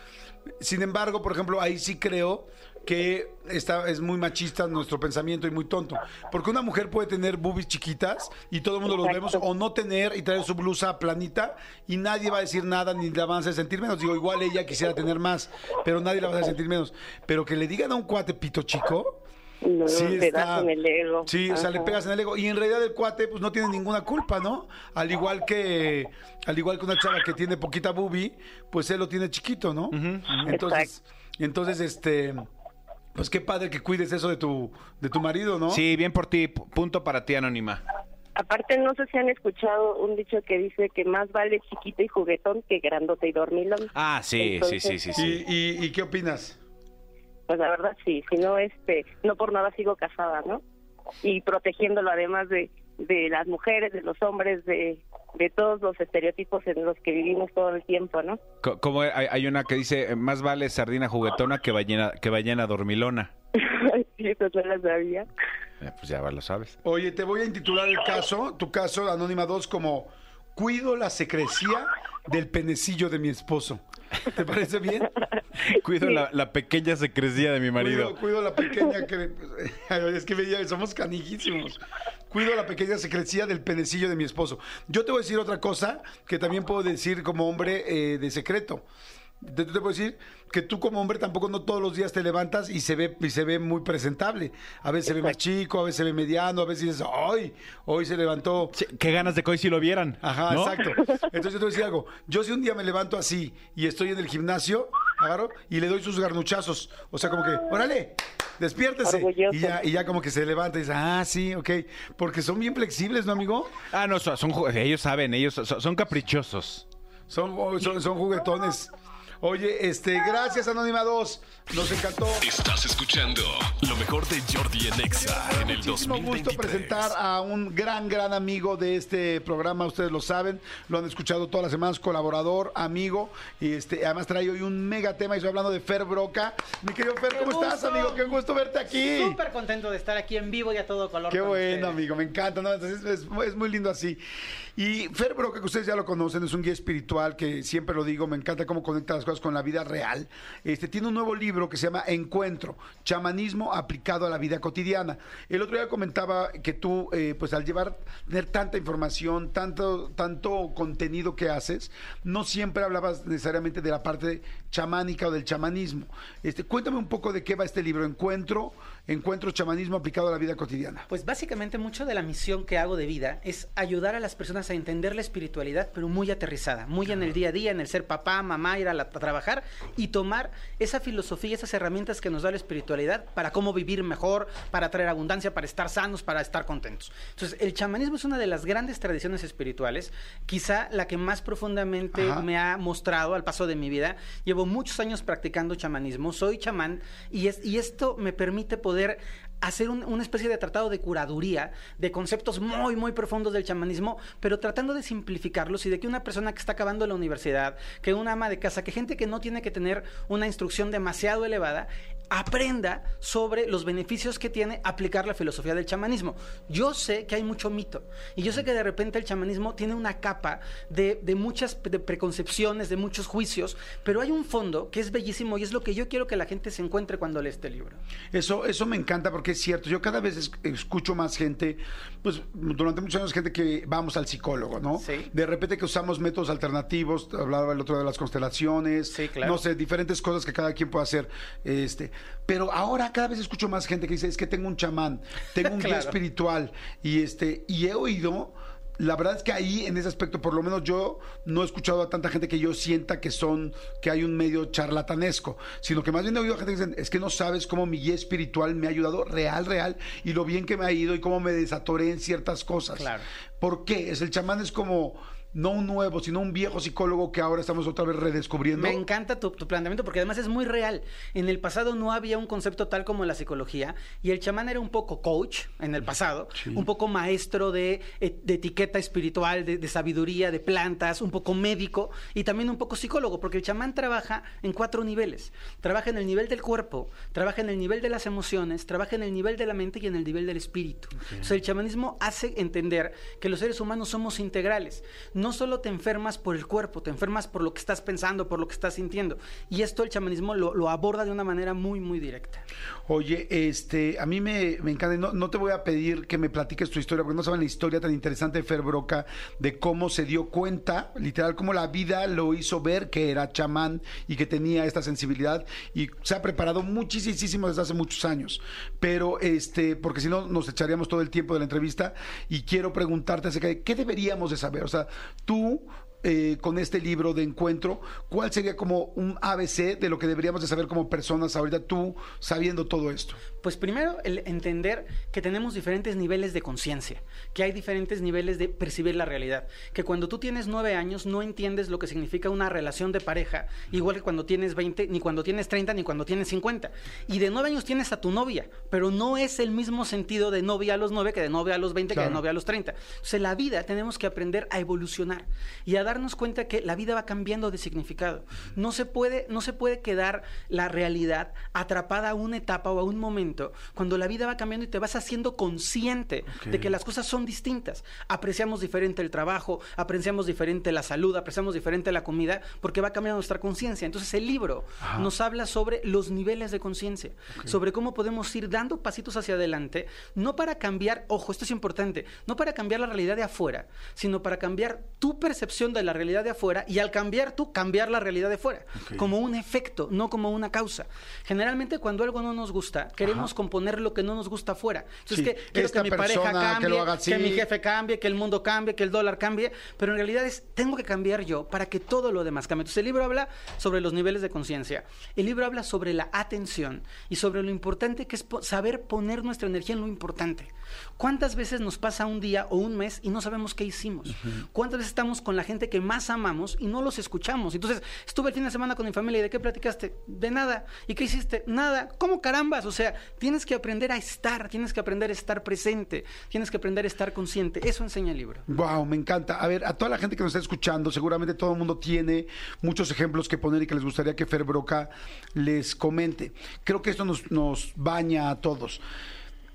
Sin embargo, por ejemplo, ahí sí creo que está, es muy machista nuestro pensamiento y muy tonto. Porque una mujer puede tener boobies chiquitas y todo el mundo los vemos, o no tener y traer su blusa planita y nadie va a decir nada ni la van a hacer sentir menos. Digo, igual ella quisiera tener más, pero nadie la va a hacer sentir menos. Pero que le digan a un cuate pito chico, No, Sí, está- en el ego. Sí, o sea, le pegas en el ego. Y en realidad el cuate, pues no tiene ninguna culpa, ¿no? Al igual que, al igual que una chava que tiene poquita boobie, pues él lo tiene chiquito, ¿no? Entonces, entonces, este, pues qué padre que cuides eso de tu, de tu marido, ¿no? Sí, bien por ti. Punto para ti, Anónima. Aparte, no sé si han escuchado un dicho que dice que más vale chiquito y juguetón que grandote y dormilón. Ah, sí, sí, sí, sí, sí. ¿Y, y, y qué opinas? Pues la verdad sí, si no, este, no por nada sigo casada, ¿no? Y protegiéndolo además de, de las mujeres, de los hombres, de, de todos los estereotipos en los que vivimos todo el tiempo, ¿no? Co- Como hay, hay una que dice, eh, más vale sardina juguetona que ballena, que ballena dormilona. [LAUGHS] sí, eso no lo sabía. Eh, pues ya lo sabes. Oye, te voy a intitular el caso, tu caso, Anónima 2, como Cuido la secrecía del penecillo de mi esposo. ¿Te parece bien? [LAUGHS] [LAUGHS] Cuido la, la pequeña secrecía de mi marido. Cuido, cuido la pequeña que es que veía, somos canijísimos. Cuido la pequeña secrecía del penecillo de mi esposo. Yo te voy a decir otra cosa que también puedo decir como hombre eh, de secreto. Te, te puedo decir que tú como hombre tampoco no todos los días te levantas y se ve y se ve muy presentable. A veces se ve más chico, a veces se ve mediano, a veces dices, "Ay, hoy se levantó Sí, Qué ganas de que hoy sí lo vieran. Ajá, ¿no? exacto. Entonces yo te voy a decir algo. Yo si un día me levanto así y estoy en el gimnasio, agarro y le doy sus garnuchazos. O sea, como que, órale, despiértese. Orgulloso. Y ya, y ya como que se levanta y dice, ah, sí, ok. Porque son bien flexibles, ¿no, amigo? Ah, no, son, son ju- ellos saben, ellos son, son caprichosos. Son, son, son juguetones. Oye, este, gracias, Anónima 2. Nos encantó. Estás escuchando lo mejor de Jordi en Exa en el Muchísimo 2023. gusto presentar a un gran, gran amigo de este programa. Ustedes lo saben, lo han escuchado todas las semanas, colaborador, amigo. Y este, además trae hoy un mega tema. Y estoy hablando de Fer Broca. Mi querido Fer, ¿cómo estás, amigo? Qué gusto verte aquí. Súper contento de estar aquí en vivo y a todo color. Qué bueno, ustedes. amigo, me encanta, ¿no? Entonces es, es muy lindo así. Y Fer Broca, que ustedes ya lo conocen, es un guía espiritual que siempre lo digo, me encanta cómo conecta las cosas con la vida real. Este tiene un nuevo libro que se llama Encuentro, chamanismo aplicado a la vida cotidiana. El otro día comentaba que tú, eh, pues al llevar, tener tanta información, tanto, tanto contenido que haces, no siempre hablabas necesariamente de la parte chamánica o del chamanismo. Este, cuéntame un poco de qué va este libro, Encuentro, Encuentro, chamanismo aplicado a la vida cotidiana. Pues básicamente mucho de la misión que hago de vida es ayudar a las personas a entender la espiritualidad, pero muy aterrizada, muy en el día a día, en el ser papá, mamá, ir a, la- a trabajar y tomar esa filosofía, esas herramientas que nos da la espiritualidad para cómo vivir mejor, para traer abundancia, para estar sanos, para estar contentos. Entonces, el chamanismo es una de las grandes tradiciones espirituales, quizá la que más profundamente Ajá. me ha mostrado al paso de mi vida. Llevo muchos años practicando chamanismo, soy chamán y, es, y esto me permite poder hacer un- una especie de tratado de curaduría de conceptos muy, muy profundos del chamanismo, pero tratando de simplificarlos y de que una persona que está acabando la universidad, que una ama de casa, que gente que no tiene que tener una instrucción demasiado elevada, aprenda sobre los beneficios que tiene aplicar la filosofía del chamanismo. Yo sé que hay mucho mito y yo sé que de repente el chamanismo tiene una capa de, de muchas de preconcepciones, de muchos juicios, pero hay un fondo que es bellísimo y es lo que yo quiero que la gente se encuentre cuando lee este libro. Eso, eso me encanta porque es cierto. Yo cada vez es- escucho más gente, pues durante muchos años gente que vamos al psicólogo, ¿no? Sí. De repente que usamos métodos alternativos, hablaba el otro de las constelaciones, Sí, claro. no sé, diferentes cosas que cada quien puede hacer. Este, pero ahora cada vez escucho más gente que dice, es que tengo un chamán, tengo [LAUGHS] un guía espiritual y este y he oído la verdad es que ahí, en ese aspecto, por lo menos yo no he escuchado a tanta gente que yo sienta que son, que hay un medio charlatanesco, sino que más bien he oído a gente que dicen, es que no sabes cómo mi guía espiritual me ha ayudado real, real, y lo bien que me ha ido y cómo me desatoré en ciertas cosas. Claro. ¿Por qué? Es el chamán es como no un nuevo, sino un viejo psicólogo que ahora estamos otra vez redescubriendo. Me encanta tu, tu planteamiento porque además es muy real. En el pasado no había un concepto tal como la psicología y el chamán era un poco coach en el pasado, un poco maestro de, eh, de etiqueta espiritual, de, de sabiduría, de plantas, un poco médico y también un poco psicólogo porque el chamán trabaja en cuatro niveles. Trabaja en el nivel del cuerpo, trabaja en el nivel de las emociones, trabaja en el nivel de la mente y en el nivel del espíritu. O sea, el chamanismo hace entender que los seres humanos somos integrales. no solo te enfermas por el cuerpo, te enfermas por lo que estás pensando, por lo que estás sintiendo. Y esto el chamanismo lo, aborda de una manera muy, muy directa. Oye, este, a mí me, me encanta, no, no te voy a pedir que me platiques tu historia, porque no saben la historia tan interesante de Fer Broca, de cómo se dio cuenta, literal, cómo la vida lo hizo ver que era chamán y que tenía esta sensibilidad y se ha preparado muchísimo desde hace muchos años. Pero, este, porque si no, nos echaríamos todo el tiempo de la entrevista y quiero preguntarte acerca de qué deberíamos de saber. O sea, tú eh, con este libro de encuentro, ¿cuál sería como un ABC de lo que deberíamos de saber como personas ahorita tú sabiendo todo esto? Pues primero, el entender que tenemos diferentes niveles de conciencia, que hay diferentes niveles de percibir la realidad, que cuando tú tienes nueve años no entiendes lo que significa una relación de pareja, igual que cuando tienes 20, ni cuando tienes 30, ni cuando tienes 50. Y de nueve años tienes a tu novia, pero no es el mismo sentido de novia a los nueve que de novia a los 20 que de novia a los 30. O sea, la vida tenemos que aprender a evolucionar y a darnos cuenta que la vida va cambiando de significado. No se puede, no se puede quedar la realidad atrapada a una etapa o a un momento cuando la vida va cambiando y te vas haciendo consciente de que las cosas son distintas. Apreciamos diferente el trabajo, apreciamos diferente la salud, apreciamos diferente la comida, porque va cambiando nuestra conciencia. Entonces el libro nos habla sobre los niveles de conciencia, sobre cómo podemos ir dando pasitos hacia adelante, no para cambiar, ojo, esto es importante, no para cambiar la realidad de afuera, sino para cambiar tu percepción de la realidad de afuera y al cambiar tú, cambiar la realidad de fuera, como un efecto, no como una causa. Generalmente cuando algo no nos gusta, queremos componer lo que no nos gusta afuera. Entonces, Sí, que quiero que mi pareja que cambie, lo haga que así. mi jefe cambie, que el mundo cambie, que el dólar cambie, pero en realidad es, tengo que cambiar yo para que todo lo demás cambie. Entonces el libro habla sobre los niveles de conciencia, el libro habla sobre la atención y sobre lo importante que es po- saber poner nuestra energía en lo importante. ¿Cuántas veces nos pasa un día o un mes y no sabemos qué hicimos? ¿Cuántas veces estamos con la gente que más amamos y no los escuchamos? Entonces, estuve el fin de semana con mi familia y ¿de qué platicaste? De nada. ¿Y qué hiciste? Nada. ¿Cómo carambas? O sea, tienes que aprender a estar, tienes que aprender a estar presente, tienes que aprender a estar consciente. Eso enseña el libro. Wow, me encanta. A ver, a toda la gente que nos está escuchando, seguramente todo el mundo tiene muchos ejemplos que poner y que les gustaría que Fer Broca les comente. Creo que esto nos, nos baña a todos.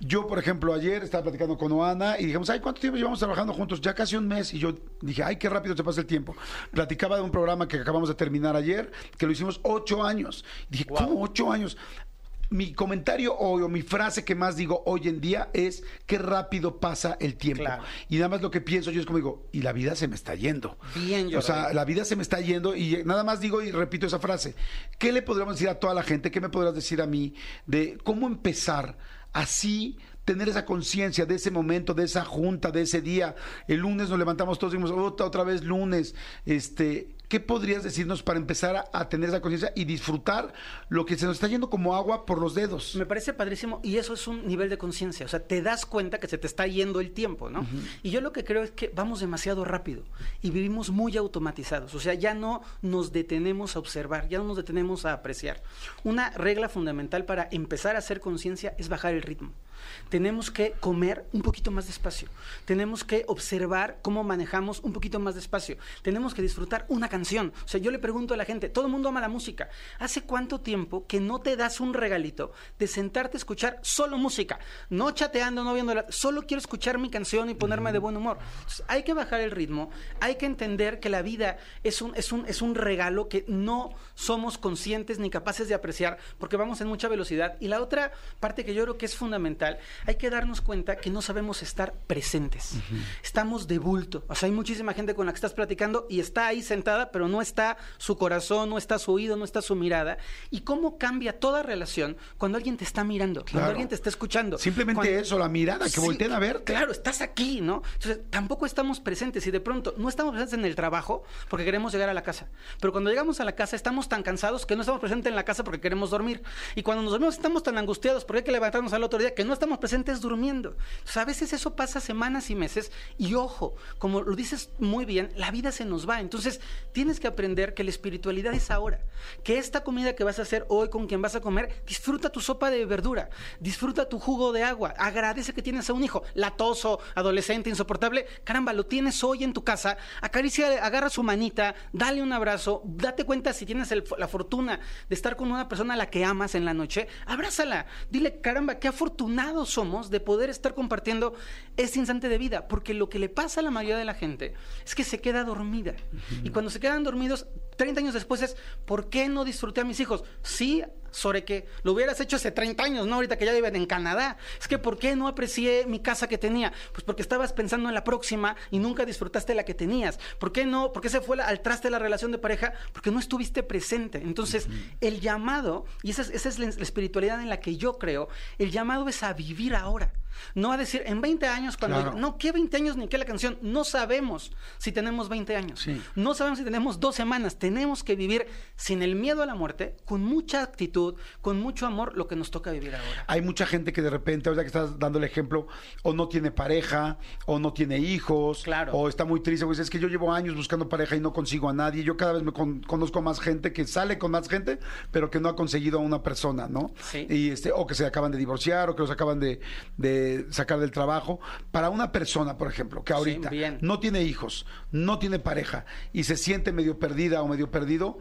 Yo, por ejemplo, ayer estaba platicando con Oana y dijimos, ay, ¿cuánto tiempo llevamos trabajando juntos? Ya casi un mes. Y yo dije, ay, qué rápido se pasa el tiempo. Platicaba de un programa que acabamos de terminar ayer, que lo hicimos ocho años. dije, ¿cómo ocho años? Mi comentario hoy o mi frase que más digo hoy en día es qué rápido pasa el tiempo. Claro. Y nada más lo que pienso yo es como digo, y la vida se me está yendo. Bien, O sea, la vida se me está yendo y nada más digo y repito esa frase. ¿Qué le podríamos decir a toda la gente? ¿Qué me podrás decir a mí de cómo empezar así? tener esa conciencia de ese momento, de esa junta, de ese día. El lunes nos levantamos todos y dijimos, otra, otra vez lunes. Este, ¿Qué podrías decirnos para empezar a, a tener esa conciencia y disfrutar lo que se nos está yendo como agua por los dedos? Me parece padrísimo y eso es un nivel de conciencia, o sea, te das cuenta que se te está yendo el tiempo, ¿no? Y yo lo que creo es que vamos demasiado rápido y vivimos muy automatizados, o sea, ya no nos detenemos a observar, ya no nos detenemos a apreciar. Una regla fundamental para empezar a hacer conciencia es bajar el ritmo. Tenemos que comer un poquito más despacio, tenemos que observar cómo manejamos un poquito más despacio, tenemos que disfrutar una canción. O sea, yo le pregunto a la gente, todo el mundo ama la música, ¿hace cuánto tiempo que no te das un regalito de sentarte a escuchar solo música? No chateando, no viendo, la- solo quiero escuchar mi canción y ponerme de buen humor. Entonces, hay que bajar el ritmo, hay que entender que la vida es un, es un, es un regalo que no somos conscientes ni capaces de apreciar porque vamos en mucha velocidad. Y la otra parte que yo creo que es fundamental, hay que darnos cuenta que no sabemos estar presentes. Estamos de bulto. O sea, hay muchísima gente con la que estás platicando y está ahí sentada, pero no está su corazón, no está su oído, no está su mirada. ¿Y cómo cambia toda relación cuando alguien te está mirando, Claro. cuando alguien te está escuchando? Simplemente Cuando- eso, la mirada, que Sí, volteen a ver. Claro, estás aquí, ¿no? Entonces, tampoco estamos presentes y de pronto no estamos presentes en el trabajo porque queremos llegar a la casa. Pero cuando llegamos a la casa estamos tan cansados que no estamos presentes en la casa porque queremos dormir. Y cuando nos dormimos estamos tan angustiados porque hay que levantarnos al otro día que no estamos presentes durmiendo. A veces eso pasa semanas y meses y ojo, como lo dices muy bien, la vida se nos va. Entonces, tienes que aprender que la espiritualidad es ahora. Que esta comida que vas a hacer hoy con quien vas a comer, disfruta tu sopa de verdura, disfruta tu jugo de agua, agradece que tienes a un hijo latoso, adolescente, insoportable. Caramba, lo tienes hoy en tu casa, acaricia, agarra su manita, dale un abrazo, date cuenta si tienes la fortuna de estar con una persona a la que amas en la noche, abrázala, dile, caramba, qué afortunado afortunados somos de poder estar compartiendo este instante de vida, porque lo que le pasa a la mayoría de la gente es que se queda dormida. Y cuando se quedan dormidos, 30 años después es, ¿por qué no disfruté a mis hijos? Sí, sobre que lo hubieras hecho hace 30 años, ¿no? Ahorita que ya viven en Canadá. Es que ¿por qué no aprecié mi casa que tenía? Pues porque estabas pensando en la próxima y nunca disfrutaste la que tenías. ¿Por qué no? ¿Por qué se fue la- al traste la relación de pareja? Porque no estuviste presente. Entonces, el llamado, y esa es, esa es la, la espiritualidad en la que yo creo, el llamado es a vivir ahora. No a decir, en 20 años, cuando... Claro. No, ¿qué 20 años ni qué la canción? No sabemos si tenemos 20 años. Sí. No sabemos si tenemos dos semanas. Tenemos que vivir sin el miedo a la muerte, con mucha actitud, con mucho amor, lo que nos toca vivir ahora. Hay mucha gente que de repente, ahorita que estás dando el ejemplo, o no tiene pareja, o no tiene hijos, Claro. o está muy triste, pues es que yo llevo años buscando pareja y no consigo a nadie. Yo cada vez me con- conozco más gente que sale con más gente, pero que no ha conseguido a una persona, ¿no? Sí. Y este, o que se acaban de divorciar, o que los acaban de, de sacar del trabajo. Para una persona, por ejemplo, que ahorita no tiene hijos, no tiene pareja y se siente medio perdida o medio perdido,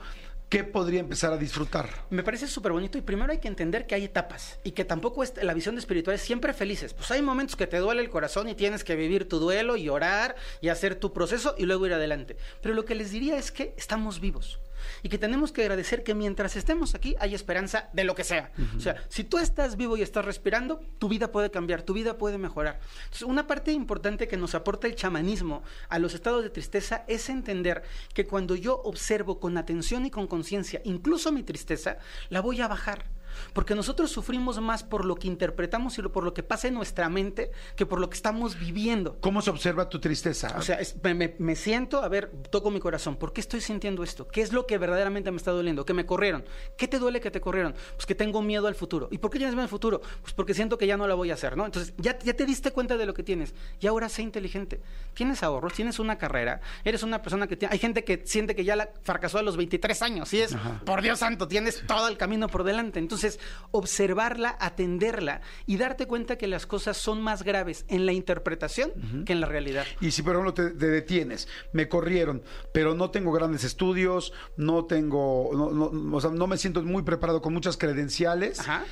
¿qué podría empezar a disfrutar? Me parece súper bonito y primero hay que entender que hay etapas y que tampoco es, la visión de espiritual es siempre felices. Pues hay momentos que te duele el corazón y tienes que vivir tu duelo y orar y hacer tu proceso y luego ir adelante. Pero lo que les diría es que estamos vivos y que tenemos que agradecer que mientras estemos aquí hay esperanza de lo que sea. O sea, si tú estás vivo y estás respirando, tu vida puede cambiar, tu vida puede mejorar. Entonces, una parte importante que nos aporta el chamanismo a los estados de tristeza es entender que cuando yo observo con atención y con conciencia, incluso mi tristeza, la voy a bajar. Porque nosotros sufrimos más por lo que interpretamos y por lo que pasa en nuestra mente que por lo que estamos viviendo. ¿Cómo se observa tu tristeza? O sea, es- me, siento, a ver, toco mi corazón. ¿Por qué estoy sintiendo esto? ¿Qué es lo que verdaderamente me está doliendo? Que me corrieron. ¿Qué te duele que te corrieron? Pues que tengo miedo al futuro. ¿Y por qué tienes miedo al futuro? Pues porque siento que ya no la voy a hacer, ¿no? Entonces, ya, ya te diste cuenta de lo que tienes. Y ahora sé inteligente. Tienes ahorros, tienes una carrera, eres una persona que tiene... Hay gente que siente que ya la fracasó a los 23 años. Y es, por Dios santo, tienes todo el camino por delante. Entonces, observarla, atenderla y darte cuenta que las cosas son más graves en la interpretación que en la realidad. Y si por ejemplo te, te detienes, me corrieron, pero no tengo grandes estudios, no tengo, no, no- o sea, no me siento muy preparado con muchas credenciales, Ajá.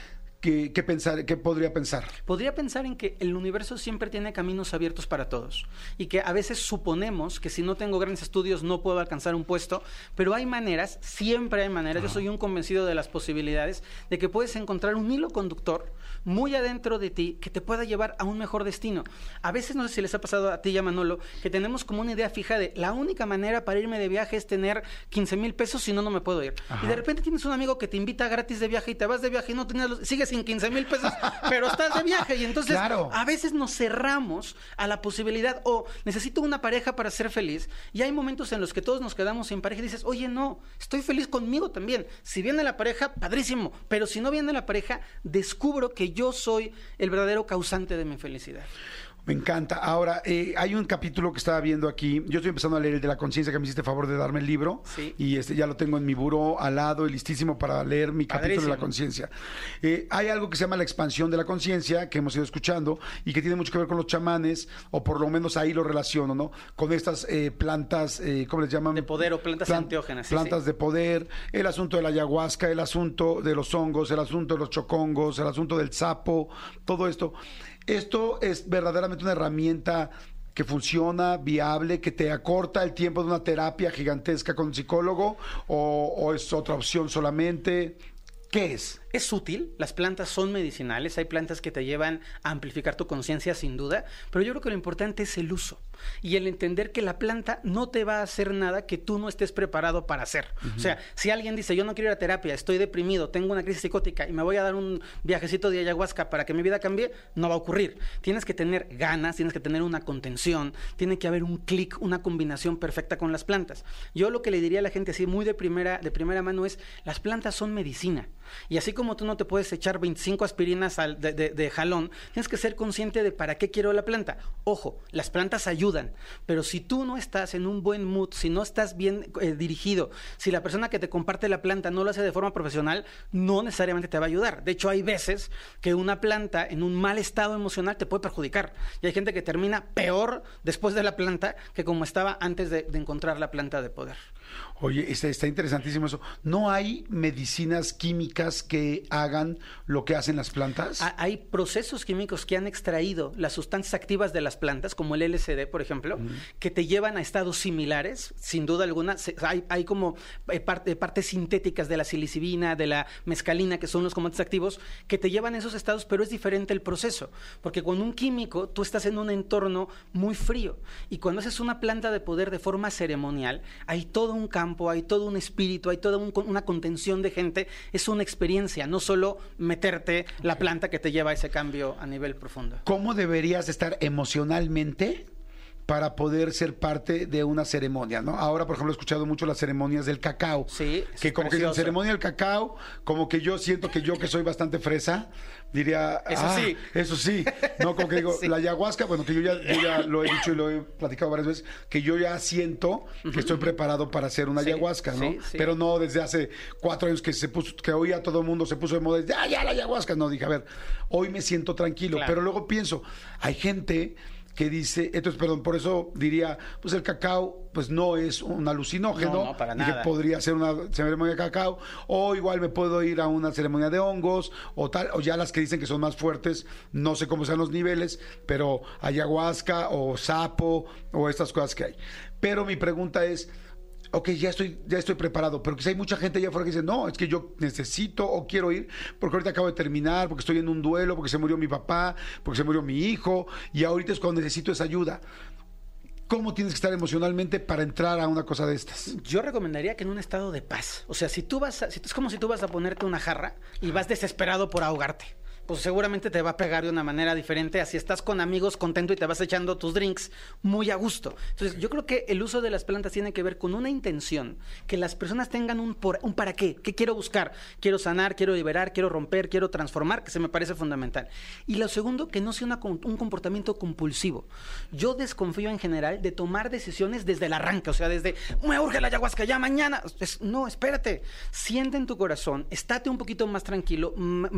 ¿Qué, qué pensar, qué podría pensar? Podría pensar en que el universo siempre tiene caminos abiertos para todos y que a veces suponemos que si no tengo grandes estudios no puedo alcanzar un puesto, pero hay maneras, siempre hay maneras, yo soy un convencido de las posibilidades de que puedes encontrar un hilo conductor muy adentro de ti que te pueda llevar a un mejor destino. A veces, no sé si les ha pasado a ti y a Manolo, que tenemos como una idea fija de la única manera para irme de viaje es tener 15 mil pesos, si no, no me puedo ir. Y de repente tienes un amigo que te invita gratis de viaje y te vas de viaje y no tienes los- sigues sin 15 mil pesos, pero estás de viaje. Y entonces Claro. a veces nos cerramos a la posibilidad o necesito una pareja para ser feliz. Y hay momentos en los que todos nos quedamos sin pareja y dices, oye, no, estoy feliz conmigo también. Si viene la pareja, padrísimo. Pero si no viene la pareja, descubro que yo soy el verdadero causante de mi felicidad. Me encanta. Ahora, eh, hay un capítulo que estaba viendo aquí. Yo estoy empezando a leer el de la conciencia que me hiciste favor de darme el libro. Sí. Y este ya lo tengo en mi buró al lado y listísimo para leer mi capítulo de la conciencia. Eh, hay algo que se llama la expansión de la conciencia que hemos ido escuchando y que tiene mucho que ver con los chamanes, o por lo menos ahí lo relaciono, ¿no? Con estas eh, plantas, eh, ¿cómo les llaman? De poder o plantas enteógenas, sí, Plantas sí. de poder, el asunto de la ayahuasca, el asunto de los hongos, el asunto de los chocongos, el asunto del sapo, todo esto. Esto es verdaderamente una herramienta que funciona, viable, que te acorta el tiempo de una terapia gigantesca con un psicólogo o, o es otra opción solamente. ¿Qué es? Es útil, las plantas son medicinales, hay plantas que te llevan a amplificar tu conciencia sin duda, pero yo creo que lo importante es el uso y el entender que la planta no te va a hacer nada que tú no estés preparado para hacer. O sea, si alguien dice, yo no quiero ir a terapia, estoy deprimido, tengo una crisis psicótica y me voy a dar un viajecito de ayahuasca para que mi vida cambie, no va a ocurrir. Tienes que tener ganas, tienes que tener una contención, tiene que haber un clic, una combinación perfecta con las plantas. Yo lo que le diría a la gente así muy de primera, de primera mano es, las plantas son medicina. Y así como tú no te puedes echar 25 aspirinas al- de, jalón, tienes que ser consciente de para qué quiero la planta. Ojo, las plantas ayudan, pero si tú no estás en un buen mood, si no estás bien eh, dirigido, si la persona que te comparte la planta no lo hace de forma profesional, no necesariamente te va a ayudar. De hecho, hay veces que una planta en un mal estado emocional te puede perjudicar. Y hay gente que termina peor después de la planta que como estaba antes de encontrar la planta de poder. Oye, está, está interesantísimo eso. ¿No hay medicinas químicas que hagan lo que hacen las plantas? Ha- Hay procesos químicos que han extraído las sustancias activas de las plantas, como el LSD, por ejemplo, que te llevan a estados similares, sin duda alguna. Se- hay, hay como eh, parte- partes sintéticas de la silicibina, de la mescalina, que son los componentes activos, que te llevan a esos estados, pero es diferente el proceso. Porque con un químico tú estás en un entorno muy frío. Y cuando haces una planta de poder de forma ceremonial, hay todo un campo, hay todo un espíritu, hay toda un- una contención de gente. Es una experiencia, no solo meterte la planta que te lleva a ese cambio a nivel profundo. ¿Cómo deberías estar emocionalmente para poder ser parte de una ceremonia, ¿no? Ahora, por ejemplo, he escuchado mucho las ceremonias del cacao. Sí, Que como que en precioso. ceremonia del cacao, como que yo siento que yo que soy bastante fresa, diría... Eso "Ah, sí". Eso sí. No, como que digo, [LAUGHS] Sí. la ayahuasca, bueno, que yo ya, yo ya lo he dicho y lo he platicado varias veces, que yo ya siento que estoy preparado para hacer una Sí, ayahuasca, ¿no? sí, sí. Pero no desde hace cuatro años que se puso, que hoy a todo el mundo se puso de moda, ya, ya la ayahuasca. No, dije, a ver, hoy me siento tranquilo. Claro. Pero luego pienso, hay gente que dice, entonces, perdón, por eso diría, pues el cacao, pues no es un alucinógeno. No, no, para nada. podría ser una ceremonia de cacao, o igual me puedo ir a una ceremonia de hongos, o tal, o ya las que dicen que son más fuertes, no sé cómo sean los niveles, pero ayahuasca o sapo, o estas cosas que hay. Pero mi pregunta es, ok, ya estoy, ya estoy preparado, pero quizá hay mucha gente allá afuera que dice, no, es que yo necesito o quiero ir porque ahorita acabo de terminar, porque estoy en un duelo, porque se murió mi papá, porque se murió mi hijo, y ahorita es cuando necesito esa ayuda. ¿Cómo tienes que estar emocionalmente para entrar a una cosa de estas? Yo recomendaría que en un estado de paz. O sea, si tú vas si- es como si tú vas a ponerte una jarra y vas desesperado por ahogarte. Pues seguramente te va a pegar de una manera diferente. Así estás con amigos contento y te vas echando tus drinks muy a gusto. Entonces, yo creo que el uso de las plantas tiene que ver con una intención, que las personas tengan un, por- un para qué. ¿Qué quiero buscar? Quiero sanar, quiero liberar, quiero romper, quiero transformar, que se me parece fundamental. Y lo segundo, que no sea una un comportamiento compulsivo. Yo desconfío en general de tomar decisiones desde el arranque, o sea, desde, me urge la ayahuasca, ya mañana. Es- no, espérate, siente en tu corazón, estate un poquito más tranquilo, m-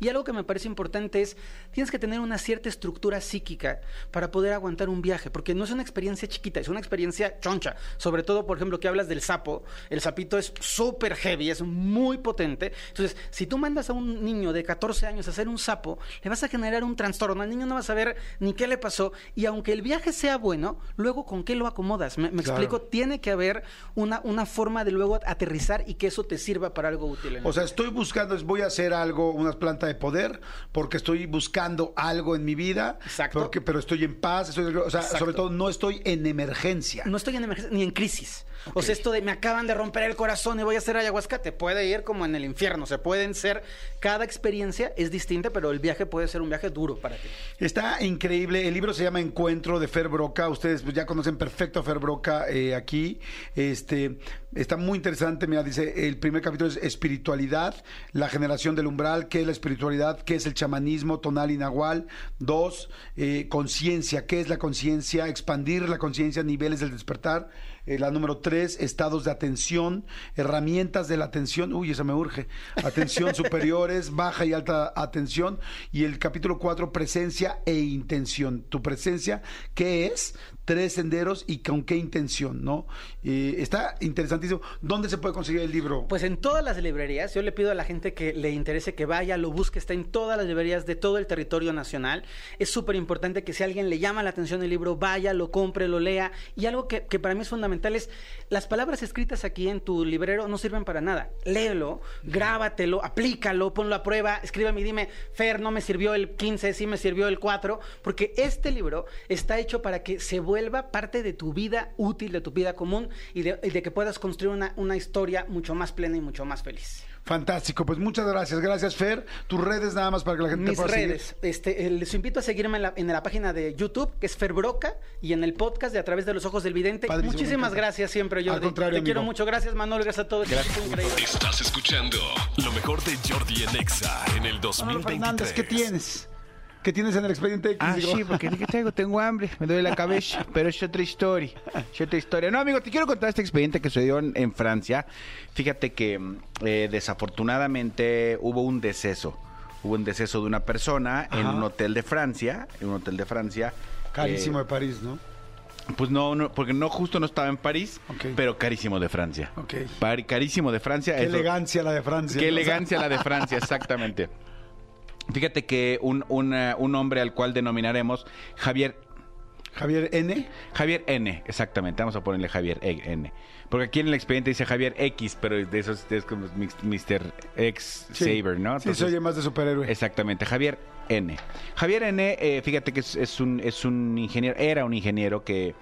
Y algo que me parece importante es, tienes que tener una cierta estructura psíquica para poder aguantar un viaje, porque no es una experiencia chiquita, es una experiencia choncha. Sobre todo, por ejemplo, que hablas del sapo, el sapito es súper heavy, es muy potente. Entonces, si tú mandas a un niño de 14 años a hacer un sapo, le vas a generar un trastorno. El niño no va a saber ni qué le pasó. Y aunque el viaje sea bueno, luego con qué lo acomodas. Me, me Claro. explico, tiene que haber una, una forma de luego aterrizar y que eso te sirva para algo útil. en O sea, vida. estoy buscando, voy a hacer algo, una planta de poder, porque estoy buscando algo en mi vida, Exacto. porque, pero estoy en paz, estoy- o sea, Exacto. sobre todo no estoy en emergencia. No estoy en emergencia ni en crisis. O sea, esto de me acaban de romper el corazón y voy a hacer ayahuasca, te puede ir como en el infierno. Se pueden ser, cada experiencia es distinta, pero el viaje puede ser un viaje duro para ti. Está increíble. El libro se llama Encuentro de Fer Broca. Ustedes pues, ya conocen perfecto a Fer Broca eh, aquí. Este está muy interesante. Mira, dice el primer capítulo es espiritualidad, la generación del umbral, qué es la espiritualidad, qué es el chamanismo tonal y nahual. Dos, eh, conciencia, qué es la conciencia, expandir la conciencia, niveles del despertar. Eh, la número tres, estados de atención, herramientas de la atención. Uy, esa me urge. Atención [LAUGHS] superiores, baja y alta atención. Y el capítulo cuatro, presencia e intención. Tu presencia, ¿qué es? Tres senderos y con qué intención, ¿no? Eh, está interesantísimo. ¿Dónde se puede conseguir el libro? Pues en todas las librerías, yo le pido a la gente que le interese que vaya, lo busque, está en todas las librerías de todo el territorio nacional. Es súper importante que si a alguien le llama la atención el libro, vaya, lo compre, lo lea. Y algo que, que para mí es fundamental es, las palabras escritas aquí en tu librero no sirven para nada. Léelo, grábatelo, aplícalo, ponlo a prueba, escríbeme y dime, Fer, no me sirvió el 15, sí me sirvió el 4, porque este libro está hecho para que se vuelva parte de tu vida útil, de tu vida común y de, y de que puedas construir una, una historia mucho más plena y mucho más feliz. Fantástico. Pues muchas gracias. Gracias, Fer. Tus redes nada más para que la gente te Mis seguir. redes, este, eh, les invito a seguirme en la, en la página de YouTube, que es Fer Broca, y en el podcast de A través de los ojos del vidente. Padrísimo, Muchísimas gracias siempre, Jordi. Al contrario, Te amigo. quiero mucho. Gracias, Manuel. Gracias a todos. Gracias. increíble. Estás escuchando lo mejor de Jordi en Exa en el Manolo 2023. Fernández, ¿qué tienes? ¿Qué tienes en el expediente X? Ah, Digo, sí, porque. Tengo hambre, me duele la cabeza, [LAUGHS] pero es otra historia, es otra historia. No, amigo, te quiero contar este expediente que sucedió en, en Francia. Fíjate que mm, eh, desafortunadamente hubo un deceso. Hubo un deceso de una persona en un hotel de Francia, en un hotel de Francia. Carísimo Eh, de París, ¿no? Pues no, no, porque no justo no estaba en París, pero carísimo de Francia. Ok. Pari- carísimo de Francia. Qué eso- elegancia la de Francia. Qué elegancia la de [LAUGHS] Francia, exactamente. Fíjate que un, una- un hombre al cual denominaremos Javier Javier N. Javier N, exactamente. Vamos a ponerle Javier E- N. Porque aquí en el expediente dice Javier X, pero de esos es como Mr. X Sí. Saber, ¿no? Sí, se oye más de superhéroe. Exactamente, Javier N. Javier N, eh, fíjate que es, es un, es un ingeniero, era un ingeniero que,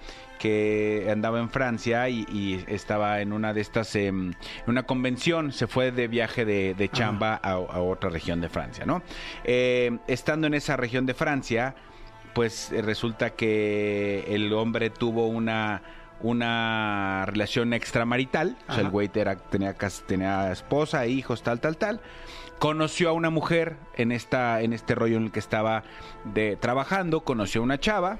que andaba en Francia y, y estaba en una de estas, em, en una convención, se fue de viaje de, de chamba a, a otra región de Francia, ¿no? Eh, estando en esa región de Francia, pues eh, resulta que el hombre tuvo una una relación extramarital, o sea, el güey era, tenía, tenía esposa, hijos, tal, tal, tal. Conoció a una mujer en esta, en este rollo en el que estaba de, trabajando, conoció a una chava,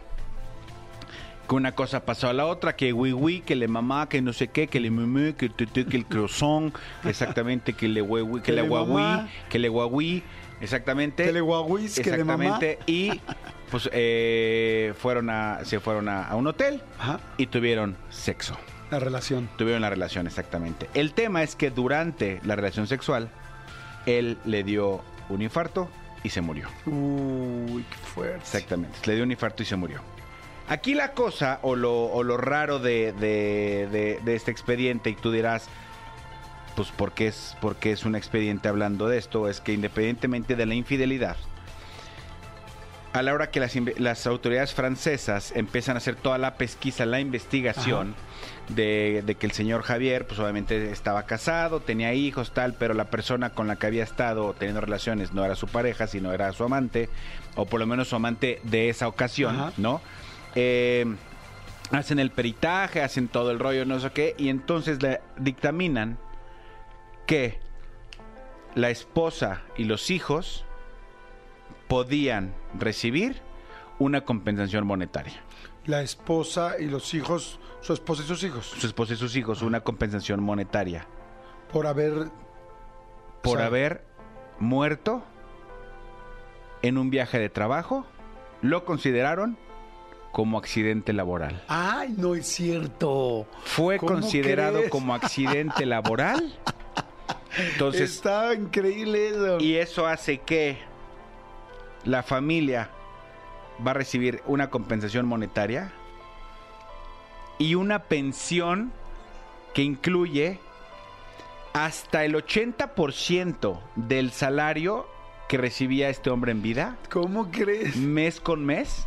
que una cosa pasó a la otra, que oui oui, que le mamá, que no sé qué, que le mumé, que tutu, que el croissant, que exactamente, que le oui, que, Que le mamá. que le guagüí, exactamente. Que le guaguís, que le mamá. Exactamente, y [LAUGHS] pues eh, fueron a, se fueron a, a un hotel Ajá. y tuvieron sexo. La relación. Tuvieron la relación, exactamente. El tema es que durante la relación sexual, él le dio un infarto y se murió. Uy, qué fuerte. Exactamente. Le dio un infarto y se murió. Aquí la cosa o lo, o lo raro de, de- de- de este expediente, y tú dirás, pues porque es, porque es un expediente hablando de esto, es que independientemente de la infidelidad, a la hora que las, las autoridades francesas empiezan a hacer toda la pesquisa, la investigación de, de que el señor Javier, pues obviamente estaba casado, tenía hijos, tal, pero la persona con la que había estado teniendo relaciones no era su pareja, sino era su amante, o por lo menos su amante de esa ocasión, Ajá. ¿no? Eh, hacen el peritaje, hacen todo el rollo, no sé qué, y entonces le dictaminan que la esposa y los hijos podían recibir una compensación monetaria. La esposa y los hijos, su esposa y sus hijos, Su esposa y sus hijos, una compensación monetaria. Por haber... por O sea- haber muerto en un viaje de trabajo, lo consideraron como accidente laboral. ¡Ay, no es cierto! Fue ¿Cómo considerado crees? como accidente laboral. Entonces, Está increíble eso. Y eso hace que la familia va a recibir una compensación monetaria y una pensión que incluye hasta el 80% del salario que recibía este hombre en vida, ¿Cómo crees? mes con mes,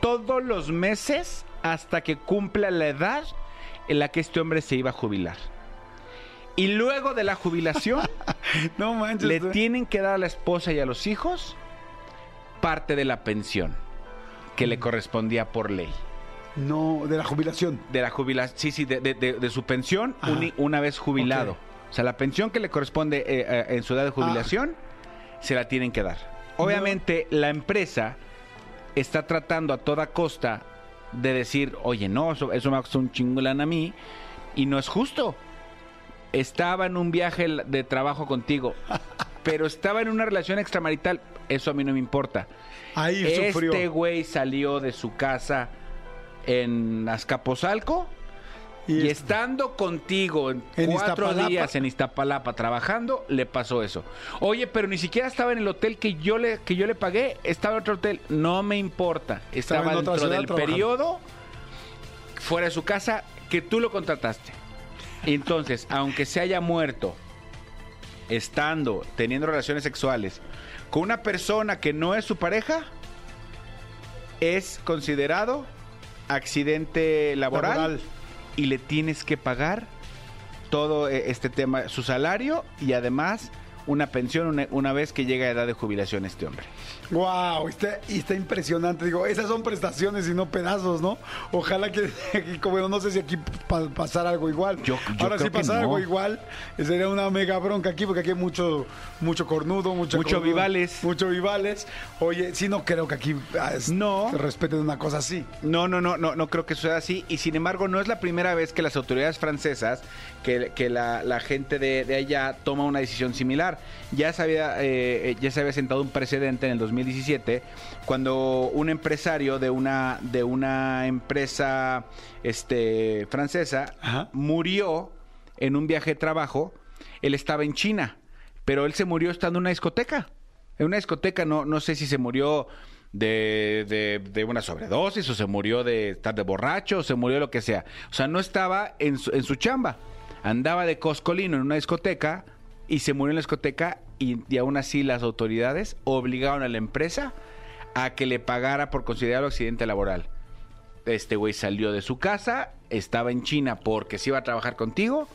todos los meses hasta que cumpla la edad en la que este hombre se iba a jubilar. Y luego de la jubilación, [LAUGHS] No manches. le tú- tienen que dar a la esposa y a los hijos parte de la pensión que le correspondía por ley. No, de la jubilación. De la jubilación, sí, sí, de, de- de- de su pensión una vez jubilado. O sea, la pensión que le corresponde eh, eh, en su edad de jubilación se la tienen que dar. Obviamente, la empresa está tratando a toda costa de decir, oye, no, eso, eso me ha costado un chingo de lana a mí y no es justo. Estaba en un viaje de trabajo contigo, [LAUGHS] pero estaba en una relación extramarital. Eso a mí no me importa. Ahí Este sufrió. güey salió de su casa en Azcapotzalco y, es- estando contigo en, En cuatro Iztapalapa. días en Iztapalapa trabajando, le pasó eso. Oye, pero ni siquiera estaba en el hotel que yo le, que yo le pagué, estaba en otro hotel. No me importa. Estaba dentro del trabajando. periodo fuera de su casa que tú lo contrataste. Entonces, [LAUGHS] aunque se haya muerto estando, teniendo relaciones sexuales con una persona que no es su pareja, es considerado accidente laboral, Laboral. Y le tienes que pagar todo eh, este tema, su salario y además una pensión una, una vez que llega a edad de jubilación este hombre. Wow, está, está impresionante. Digo, esas son prestaciones y no pedazos, ¿no? Ojalá que, [LAUGHS] que como no sé si aquí pa- pasara algo igual. Yo- yo Ahora, creo si pasara no. algo igual, eh, sería una mega bronca aquí, porque aquí hay mucho, mucho cornudo, mucho, Mucho cornudo, vivales. Mucho vivales. Oye, sí, no creo que aquí ah, es- No. respeten una cosa así. No, no, no, no, no creo que suceda así. Y sin embargo, no es la primera vez que las autoridades francesas, que, que la, la gente de, de allá toma una decisión similar. ya se había, eh, eh, ya se había sentado un precedente en el 2017 cuando un empresario de una, de una empresa este, francesa Ajá. murió en un viaje de trabajo. Él estaba en China, pero él se murió estando en una discoteca. En una discoteca, no, no sé si se murió de, de- de una sobredosis o se murió de estar de borracho o se murió de lo que sea. O sea, no estaba en su, en su chamba. Andaba de coscolino en una discoteca y se murió en la discoteca y, y aún así las autoridades obligaron a la empresa a que le pagara por considerarlo accidente laboral. Este güey salió de su casa, estaba en China porque se iba a trabajar contigo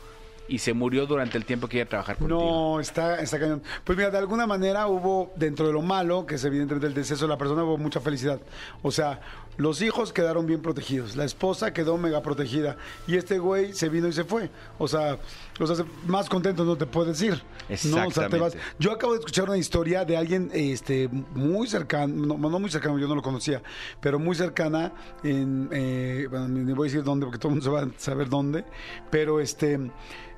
y se murió durante el tiempo que iba a trabajar contigo. No, está, está cañón. Pues mira, de alguna manera hubo, dentro de lo malo, que es evidentemente el deceso de la persona, hubo mucha felicidad. O sea, los hijos quedaron bien protegidos, la esposa quedó mega protegida y este güey se vino y se fue. O sea, los hace más contentos, no te puedo decir. No, o sea, te vas. Exactamente. Yo acabo de escuchar una historia de alguien este, muy cercano, no, no muy cercano, yo no lo conocía, pero muy cercana en, eh, bueno, ni voy a decir dónde porque todo el mundo se va a saber dónde, pero este,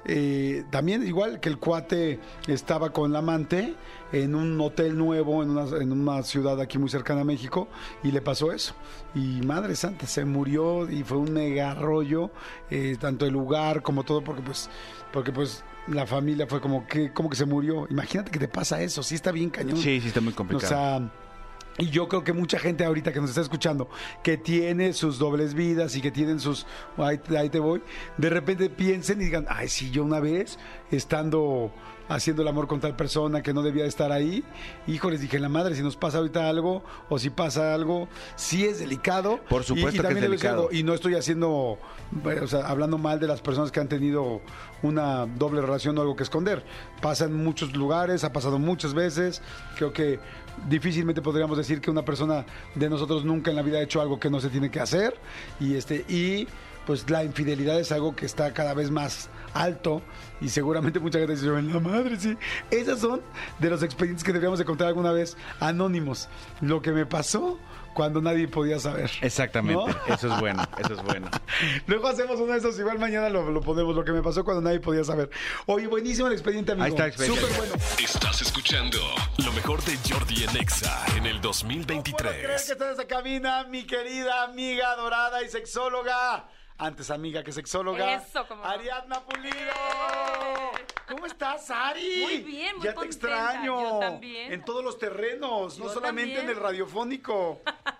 eh, también igual que el cuate estaba con la amante en un hotel nuevo en una, en una ciudad aquí muy cercana a México y le pasó eso. Y madre santa, se murió y fue un mega rollo, eh, tanto el lugar como todo, porque pues, porque pues la familia fue como que, como que se murió. Imagínate que te pasa eso, sí está bien cañón. Sí, sí, está muy O complicado. sea, y yo creo que mucha gente ahorita que nos está escuchando, que tiene sus dobles vidas y que tienen sus, ahí, ahí te voy, de repente piensen y digan, ay, sí, yo una vez, estando haciendo el amor con tal persona que no debía de estar ahí, híjoles, dije, la madre, si nos pasa ahorita algo o si pasa algo, sí es delicado. Por supuesto Y- y, que también es delicado. algo- y no estoy haciendo, bueno, o sea, hablando mal de las personas que han tenido una doble relación o algo que esconder. Pasa en muchos lugares, ha pasado muchas veces. Creo que difícilmente podríamos decir que una persona de nosotros nunca en la vida ha hecho algo que no se tiene que hacer. Y este, y pues la infidelidad es algo que está cada vez más alto y seguramente mucha gente dice, "Yo en la madre, sí. Esas son de los expedientes que deberíamos de contar alguna vez anónimos. Lo que me pasó cuando nadie podía saber. Exactamente, ¿No? eso es bueno, eso es bueno. [LAUGHS] Luego hacemos uno de esos, igual mañana lo, lo ponemos, lo que me pasó cuando nadie podía saber. Oye, buenísimo el expediente, amigo. Ahí está el expediente. Súper bueno. Estás escuchando lo mejor de Jordi en Exa en el ¿Puedo creer 2023. que está en esta cabina mi querida amiga dorada y sexóloga? Antes amiga que sexóloga. Eso, cómo no. Ariadna Pulido. ¿Cómo estás, Ari? Muy bien, muy Ya te extraño. Yo también. En todos los terrenos, no solamente también. en el radiofónico. [LAUGHS]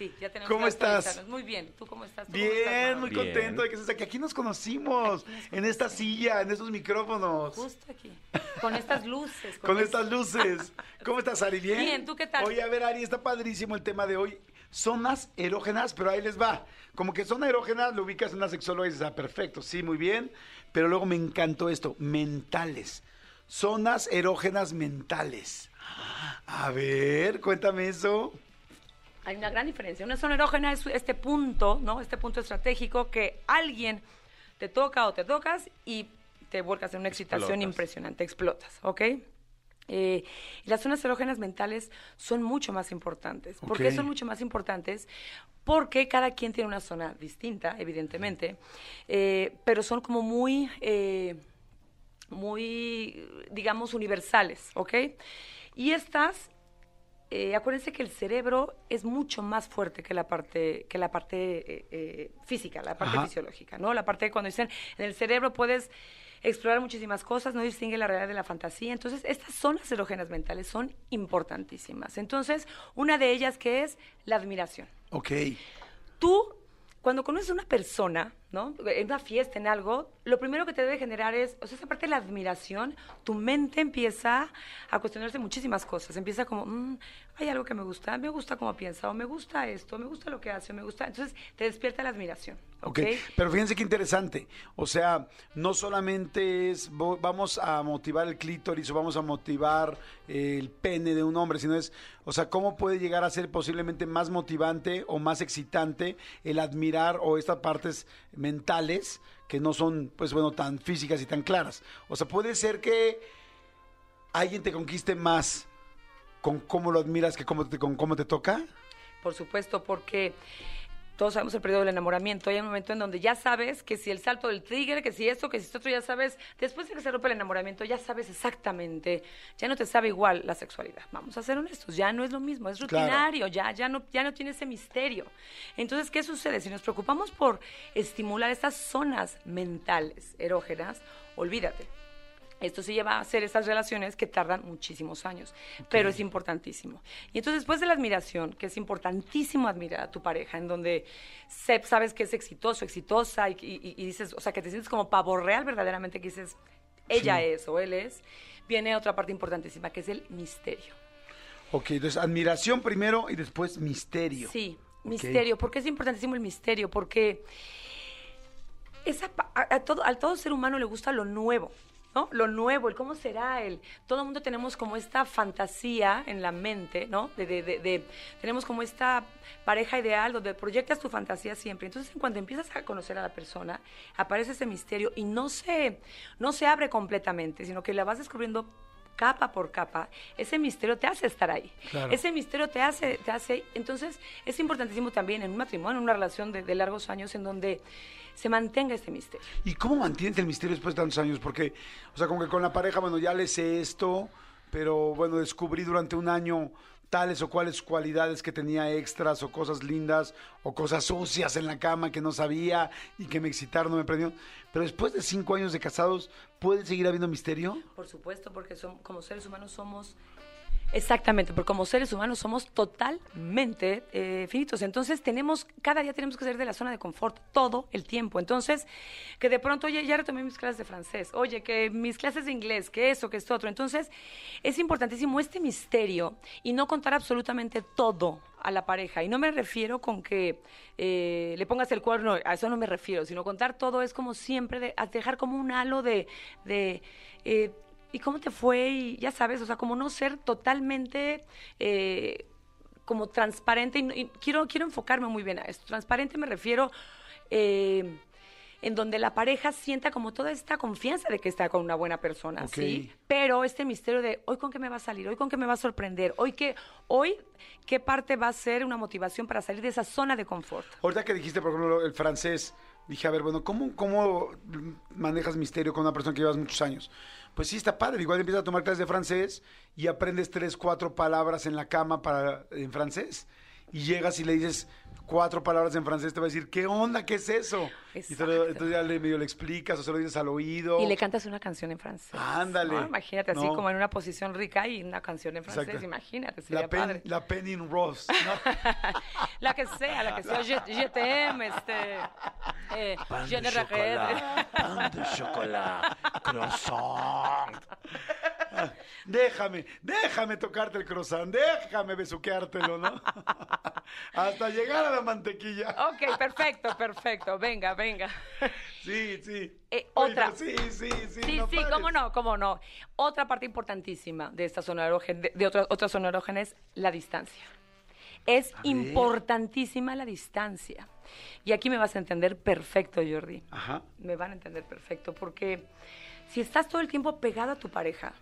Sí, ya tenemos ¿Cómo que estás? Muy bien. ¿Tú cómo estás? ¿Tú cómo Bien, estás, muy? Bien. contento de que estés aquí. Aquí nos conocimos, en esta silla, en estos micrófonos. Justo aquí. Con estas luces. Con estas luces. [LAUGHS] ¿Cómo estás, Ari? ¿Bien? Bien, ¿tú qué tal? Oye, a ver, Ari, está padrísimo el tema de hoy. Zonas erógenas, pero ahí les va. Como que zona erógena lo ubicas en una sexóloga y dices, ah, perfecto, sí, muy bien. Pero luego me encantó esto, mentales. Zonas erógenas mentales. A ver, cuéntame eso. Hay una gran diferencia. Una zona erógena es este punto, ¿no? Este punto estratégico que alguien te toca o te tocas y te vuelcas en una excitación Explotas. impresionante, explotas, ¿ok? Eh, y las zonas erógenas mentales son mucho más importantes. ¿Por qué son mucho más importantes? Porque cada quien tiene una zona distinta, evidentemente, eh, pero son como muy, eh, muy, digamos, universales, ¿ok? Y estas eh, acuérdense que el cerebro es mucho más fuerte que la parte, que la parte eh, eh, física, la parte Ajá. fisiológica, ¿no? La parte de cuando dicen, en el cerebro puedes explorar muchísimas cosas, no distingue la realidad de la fantasía. Entonces, estas zonas erógenas mentales son importantísimas. Entonces, una de ellas que es la admiración. Ok. Tú, cuando conoces a una persona, ¿no? En una fiesta, en algo, lo primero que te debe generar es, o sea, esa parte de la admiración, tu mente empieza a cuestionarse muchísimas cosas. Empieza como, "Mm, hay algo que me gusta, me gusta cómo piensa, o me gusta esto, me gusta lo que hace, o me gusta. Entonces, te despierta la admiración, ¿ok? Ok, pero fíjense qué interesante. O sea, no solamente es vamos a motivar el clítoris o vamos a motivar el pene de un hombre, sino es, o sea, cómo puede llegar a ser posiblemente más motivante o más excitante el admirar o estas partes mentales que no son, pues bueno, tan físicas y tan claras. O sea, puede ser que alguien te conquiste más con cómo lo admiras que cómo te, con cómo te toca. Por supuesto, porque todos sabemos el periodo del enamoramiento, hay un momento en donde ya sabes que si el salto del trigger, que si esto, que si esto otro, ya sabes, después de que se rompe el enamoramiento, ya sabes exactamente, ya no te sabe igual la sexualidad. Vamos a ser honestos, ya no es lo mismo, es Claro. rutinario, ya, ya, no, ya no tiene ese misterio. Entonces, ¿qué sucede? Si nos preocupamos por estimular estas zonas mentales erógenas, olvídate. Esto se lleva a hacer estas relaciones que tardan muchísimos años, pero es importantísimo. Y entonces después de la admiración, que es importantísimo admirar a tu pareja, en donde sabes que es exitoso, exitosa, y, y- y dices, o sea, que te sientes como pavo real verdaderamente, que dices, ella es o él es, viene otra parte importantísima, que es el misterio. Ok, entonces admiración primero y después misterio. Sí, misterio. ¿Por qué es importantísimo el misterio? Porque esa, a, a todo, al todo ser humano le gusta lo nuevo. ¿No? Lo nuevo, el cómo será el. Todo el mundo tenemos como esta fantasía en la mente, ¿no? De, de- de- de- tenemos como esta pareja ideal donde proyectas tu fantasía siempre. Entonces, cuando empiezas a conocer a la persona, aparece ese misterio y no se, no se abre completamente, sino que la vas descubriendo capa por capa, ese misterio te hace estar ahí. Claro. Ese misterio te hace, te hace. Entonces, es importantísimo también en un matrimonio, en una relación de, de largos años, en donde se mantenga este misterio. ¿Y cómo mantienes el misterio después de tantos años? Porque, o sea, como que con la pareja, bueno, ya le sé esto, pero bueno, descubrí durante un año tales o cuales cualidades que tenía extras o cosas lindas o cosas sucias en la cama que no sabía y que me excitaron, no me prendieron. Pero después de cinco años de casados, ¿puede seguir habiendo misterio? Por supuesto, porque son, como seres humanos somos. Exactamente, porque como seres humanos somos totalmente eh, finitos. Entonces tenemos, cada día tenemos que salir de la zona de confort todo el tiempo. Entonces, que de pronto, oye, ya retomé mis clases de francés, oye, que mis clases de inglés, que eso, que esto otro. Entonces, es importantísimo este misterio y no contar absolutamente todo a la pareja. Y no me refiero con que eh, le pongas el cuerno, a eso no me refiero, sino contar todo es como siempre, de, dejar como un halo de... de eh, ¿Y cómo te fue? Y ya sabes, o sea, como no ser totalmente eh, como transparente. Y, y quiero, quiero enfocarme muy bien a esto. Transparente me refiero eh, en donde la pareja sienta como toda esta confianza de que está con una buena persona. ¿sí? Pero este misterio de hoy con qué me va a salir, hoy con qué me va a sorprender, hoy qué, hoy qué parte va a ser una motivación para salir de esa zona de confort. Ahorita que dijiste, por ejemplo, el francés, dije, a ver, bueno, ¿cómo, cómo manejas misterio con una persona que llevas muchos años? Pues sí, está padre. Igual empiezas a tomar clases de francés y aprendes tres, cuatro palabras en la cama en francés. Y llegas y le dices cuatro palabras en francés, te va a decir, ¿qué onda? ¿Qué es eso? Y Exacto. entonces ya le, medio le explicas o se lo dices al oído. Y le cantas una canción en francés. Ándale. ¿no? Imagínate así No. como en una posición rica y una canción en francés. Exacto. Imagínate, sería la, pen, padre. la Penny Rose. ¿no? [LAUGHS] la que sea, la que sea. T'aime, este. Eh, je ne regrette. pan de chocolate, croissant. déjame, déjame tocarte el croissant, déjame besuqueártelo, ¿no? [LAUGHS] Hasta llegar a la mantequilla. Ok, perfecto, perfecto. Venga, venga. [LAUGHS] Sí, sí. Eh, Oye, otra. Sí, sí, sí. Sí, no sí, pares. cómo no, cómo no. Otra parte importantísima de esta zona erógena, de, de otra, otra zona erógena es la distancia. Es importantísima la distancia. Y aquí me vas a entender perfecto, Jordi. Ajá. Me van a entender perfecto, porque si estás todo el tiempo pegado a tu pareja,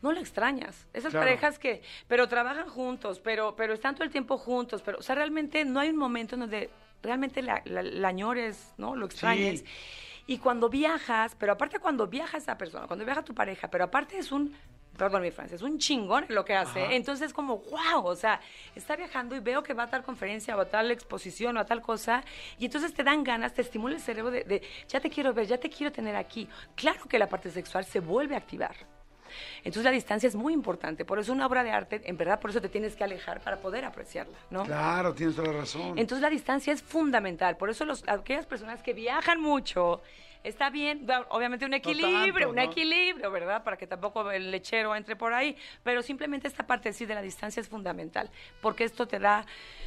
no la extrañas. Esas Claro. parejas que, pero trabajan juntos, pero, pero están todo el tiempo juntos, pero, o sea, realmente no hay un momento en donde realmente la, la, la añores, ¿no? Lo extrañes. Sí. Y cuando viajas, pero aparte cuando viaja esa persona, cuando viaja tu pareja, pero aparte es un, perdón mi francés, es un chingón lo que hace. Ajá. Entonces como, wow, o sea, está viajando y veo que va a tal conferencia o a tal exposición o a tal cosa, y entonces te dan ganas, te estimula el cerebro de, de, ya te quiero ver, ya te quiero tener aquí. Claro que la parte sexual se vuelve a activar. Entonces la distancia es muy importante. Por eso una obra de arte, en verdad, por eso te tienes que alejar para poder apreciarla, ¿no? Claro, tienes toda la razón. Entonces la distancia es fundamental. Por eso los, aquellas personas que viajan mucho, está bien, obviamente un equilibrio, tanto, un equilibrio, ¿verdad? Para que tampoco el lechero entre por ahí. Pero simplemente esta parte sí de la distancia es fundamental. Porque esto te da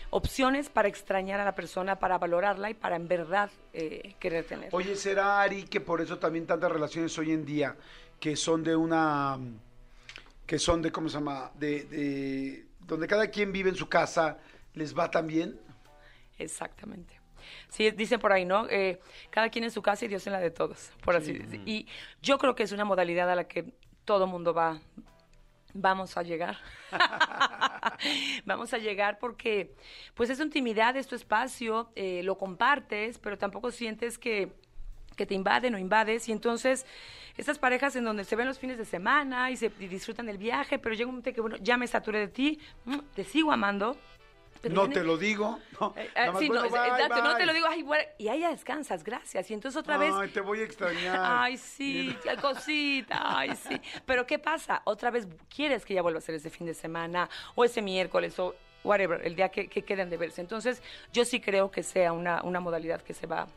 opciones para extrañar a la persona, para valorarla y para en verdad eh, querer tener. Oye, ¿será, Ari, que por eso también tantas relaciones hoy en día que son de una... que son de, ¿cómo se llama? De, de- donde cada quien vive en su casa, les va tan bien? Exactamente. Sí, dicen por ahí, ¿no? Eh, cada quien en su casa y Dios en la de todos, por así decir. Y yo creo que es una modalidad a la que todo mundo va, vamos a llegar. [LAUGHS] vamos a llegar porque, pues es tu intimidad, es tu espacio, eh, lo compartes, pero tampoco sientes que, que te invaden o invades. Y entonces, estas parejas en donde se ven los fines de semana y se y disfrutan del viaje, pero llega un momento que, bueno, ya me saturé de ti, mm, te sigo amando. pero no viene- te lo digo. No, Eh, nada eh, sí, no, bueno, bye, exacto, no te lo digo, ay, bueno, y ahí ya descansas, gracias. Y entonces otra vez, Ay, te voy a extrañar. [LAUGHS] Ay, sí, qué cosita, ay, sí. Pero ¿qué pasa? Otra vez quieres que ya vuelva a ser ese fin de semana o ese miércoles o whatever, el día que, que queden de verse. Entonces, yo sí creo que sea una, una modalidad que se va,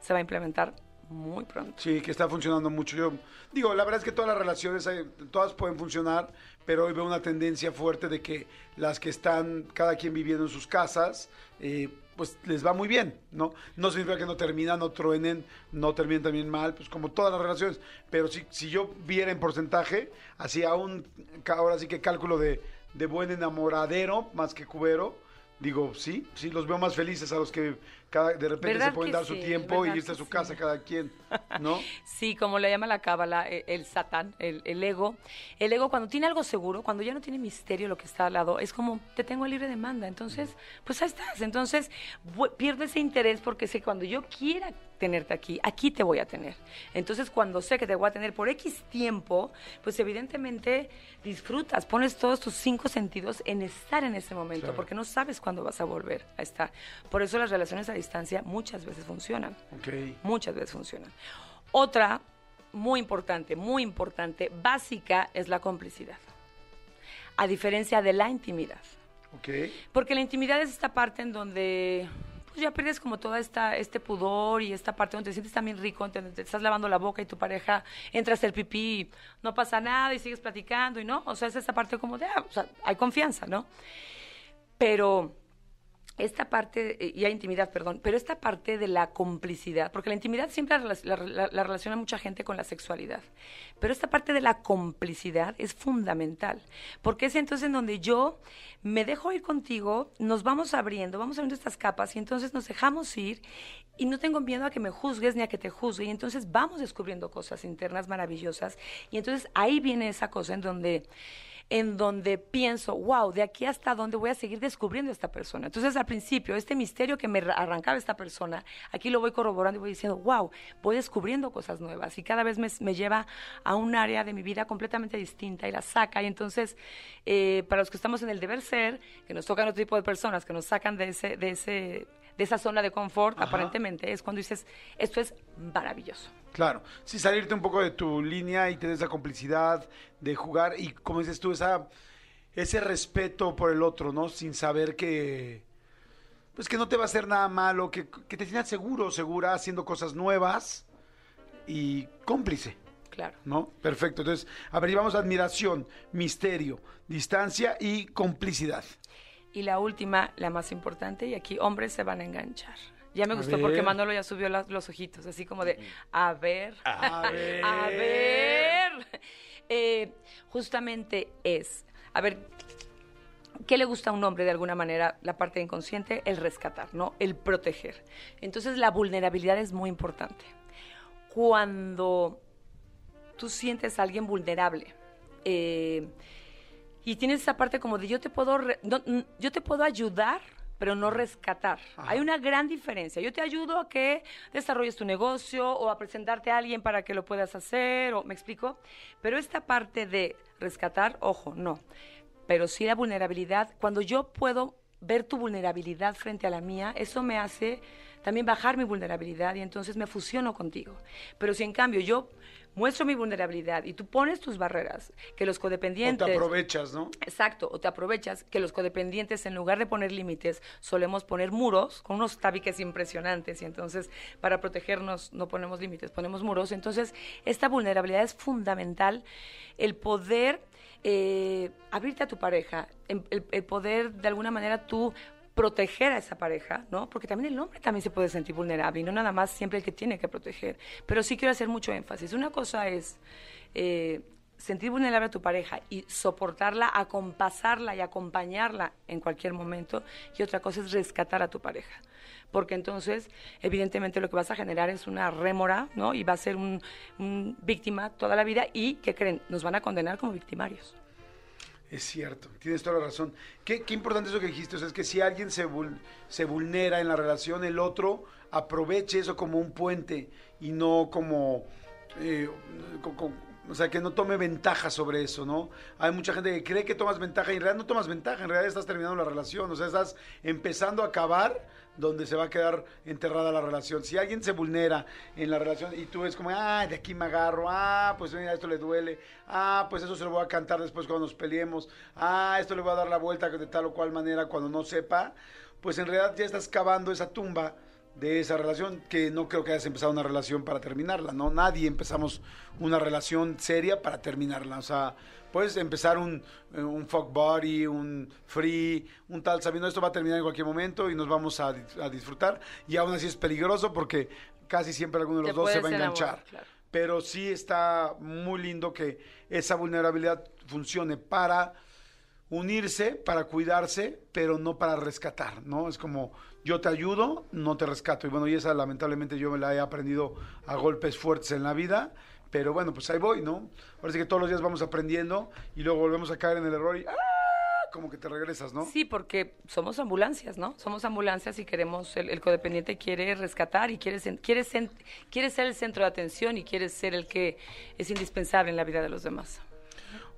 se va a implementar muy pronto. Sí, que está funcionando mucho. Yo digo, la verdad es que todas las relaciones, todas pueden funcionar, pero hoy veo una tendencia fuerte de que las que están cada quien viviendo en sus casas, eh, pues les va muy bien, ¿no? No significa que no terminan, no truenen, no terminen también mal, pues como todas las relaciones. Pero si, si yo viera en porcentaje, así a un, ahora sí que cálculo de, de buen enamoradero más que cubero, digo, sí, sí, los veo más felices a los que cada, de repente ¿Verdad se pueden dar su tiempo y ¿Verdad irse a su sí? casa cada quien, ¿no? [LAUGHS] Sí, como le llama la cábala, eh, el satán, el, el ego. El ego cuando tiene algo seguro, cuando ya no tiene misterio lo que está al lado, es como, te tengo a libre demanda. Entonces, pues ahí estás. Entonces, pierdo ese interés porque sé que cuando yo quiera tenerte aquí, aquí te voy a tener. Entonces, cuando sé que te voy a tener por X tiempo, pues evidentemente disfrutas, pones todos tus cinco sentidos en estar en ese momento, Claro. porque no sabes cuándo vas a volver a estar. Por eso las relaciones a distancia muchas veces funcionan. Ok. Muchas veces funcionan. Otra, muy importante, muy importante, básica, es la complicidad. A diferencia de la intimidad. Ok. Porque la intimidad es esta parte en donde pues ya pierdes como toda esta este pudor y esta parte donde te sientes también rico, donde te estás lavando la boca y tu pareja entra a hacer pipí, y no pasa nada y sigues platicando y no, o sea, es esta parte como de, ah, o sea, hay confianza, ¿no? Pero esta parte, eh, y hay intimidad, perdón, pero esta parte de la complicidad, porque la intimidad siempre la, la- la- la relaciona mucha gente con la sexualidad, pero esta parte de la complicidad es fundamental, porque es entonces en donde yo me dejo ir contigo, nos vamos abriendo, vamos abriendo estas capas y entonces nos dejamos ir y no tengo miedo a que me juzgues ni a que te juzgue y entonces vamos descubriendo cosas internas maravillosas y entonces ahí viene esa cosa en donde en donde pienso, wow, de aquí hasta dónde voy a seguir descubriendo a esta persona. Entonces, al principio, este misterio que me ra- arrancaba esta persona, aquí lo voy corroborando y voy diciendo, wow, voy descubriendo cosas nuevas y cada vez me, me lleva a un área de mi vida completamente distinta y la saca. Y entonces, eh, para los que estamos en el deber ser, que nos tocan otro tipo de personas, que nos sacan de ese, de ese, de esa zona de confort, Ajá. aparentemente, es cuando dices, esto es maravilloso. Claro, sí, salirte un poco de tu línea y tener esa complicidad de jugar y, como dices tú, esa, ese respeto por el otro, ¿no? Sin saber que, pues que no te va a hacer nada malo, que, que te sientas seguro, segura, haciendo cosas nuevas y cómplice, Claro. ¿no? Perfecto, entonces, a ver, llevamos admiración, misterio, distancia y complicidad. Y la última, la más importante, y aquí hombres se van a enganchar. Ya me A gustó porque. Manolo ya subió la- los ojitos, así como de, a ver, A ver. a ver. [LAUGHS] Eh, justamente es, a ver, ¿qué le gusta a un hombre de alguna manera? La parte inconsciente, el rescatar, ¿no? El proteger. Entonces la vulnerabilidad es muy importante. Cuando tú sientes a alguien vulnerable, eh, y tienes esa parte como de yo te puedo no, yo te puedo ayudar pero no rescatar. Hay una gran diferencia. Yo te ayudo a que desarrolles tu negocio o a presentarte a alguien para que lo puedas hacer, o me explico. Pero esta parte de rescatar, ojo, no. Pero sí la vulnerabilidad, cuando yo puedo ver tu vulnerabilidad frente a la mía, eso me hace también bajar mi vulnerabilidad y entonces me fusiono contigo. Pero si en cambio yo muestro mi vulnerabilidad y tú pones tus barreras, que los O codependientes... te aprovechas, ¿no? Exacto, o te aprovechas que los codependientes en lugar de poner límites solemos poner muros con unos tabiques impresionantes y entonces para protegernos no ponemos límites, ponemos muros. Entonces esta vulnerabilidad es fundamental, el poder eh, abrirte a tu pareja, el poder de alguna manera tú proteger a esa pareja, ¿no? Porque también el hombre también se puede sentir vulnerable y no nada más siempre el que tiene que proteger. Pero sí quiero hacer mucho énfasis. Una cosa es eh, sentir vulnerable a tu pareja y soportarla, acompasarla y acompañarla en cualquier momento. Y otra cosa es rescatar a tu pareja. Porque entonces, evidentemente, lo que vas a generar es una rémora, ¿no? Y va a ser un, víctima toda la vida y, ¿qué creen? Nos van a condenar como victimarios. Es cierto, tienes toda la razón. Qué, importante eso que dijiste, o sea, es que si alguien se, vul- se vulnera en la relación, el otro aproveche eso como un puente y no como... eh, o sea, que no tome ventaja sobre eso, ¿no? Hay mucha gente que cree que tomas ventaja y en realidad no tomas ventaja, en realidad estás terminando la relación, o sea, estás empezando a acabar donde se va a quedar enterrada la relación. Si alguien se vulnera en la relación y tú ves como, ah, de aquí me agarro, ah, pues mira, esto le duele, ah, pues eso se lo voy a cantar después cuando nos peleemos, ah, esto le voy a dar la vuelta de tal o cual manera cuando no sepa, pues en realidad ya estás cavando esa tumba de esa relación, que no creo que hayas empezado una relación para terminarla, ¿no? Nadie empezamos una relación seria para terminarla, o sea, puedes empezar un, eh, un fuck body, un free, un tal, sabiendo esto va a terminar en cualquier momento y nos vamos a, a disfrutar, y aún así es peligroso porque casi siempre alguno de los Te dos se va a enganchar. claro. Pero sí está muy lindo que esa vulnerabilidad funcione para unirse, para cuidarse, pero no para rescatar, ¿no? Es como yo te ayudo, no te rescato. Y bueno, y esa lamentablemente yo me la he aprendido a golpes fuertes en la vida, pero bueno, pues ahí voy, ¿no? Ahora sí que todos los días vamos aprendiendo y luego volvemos a caer en el error y ¡ah! como que te regresas, ¿no? Sí, porque somos ambulancias, ¿no? Somos ambulancias y queremos, el, el codependiente quiere rescatar y quiere, quiere, quiere ser el centro de atención y quiere ser el que es indispensable en la vida de los demás.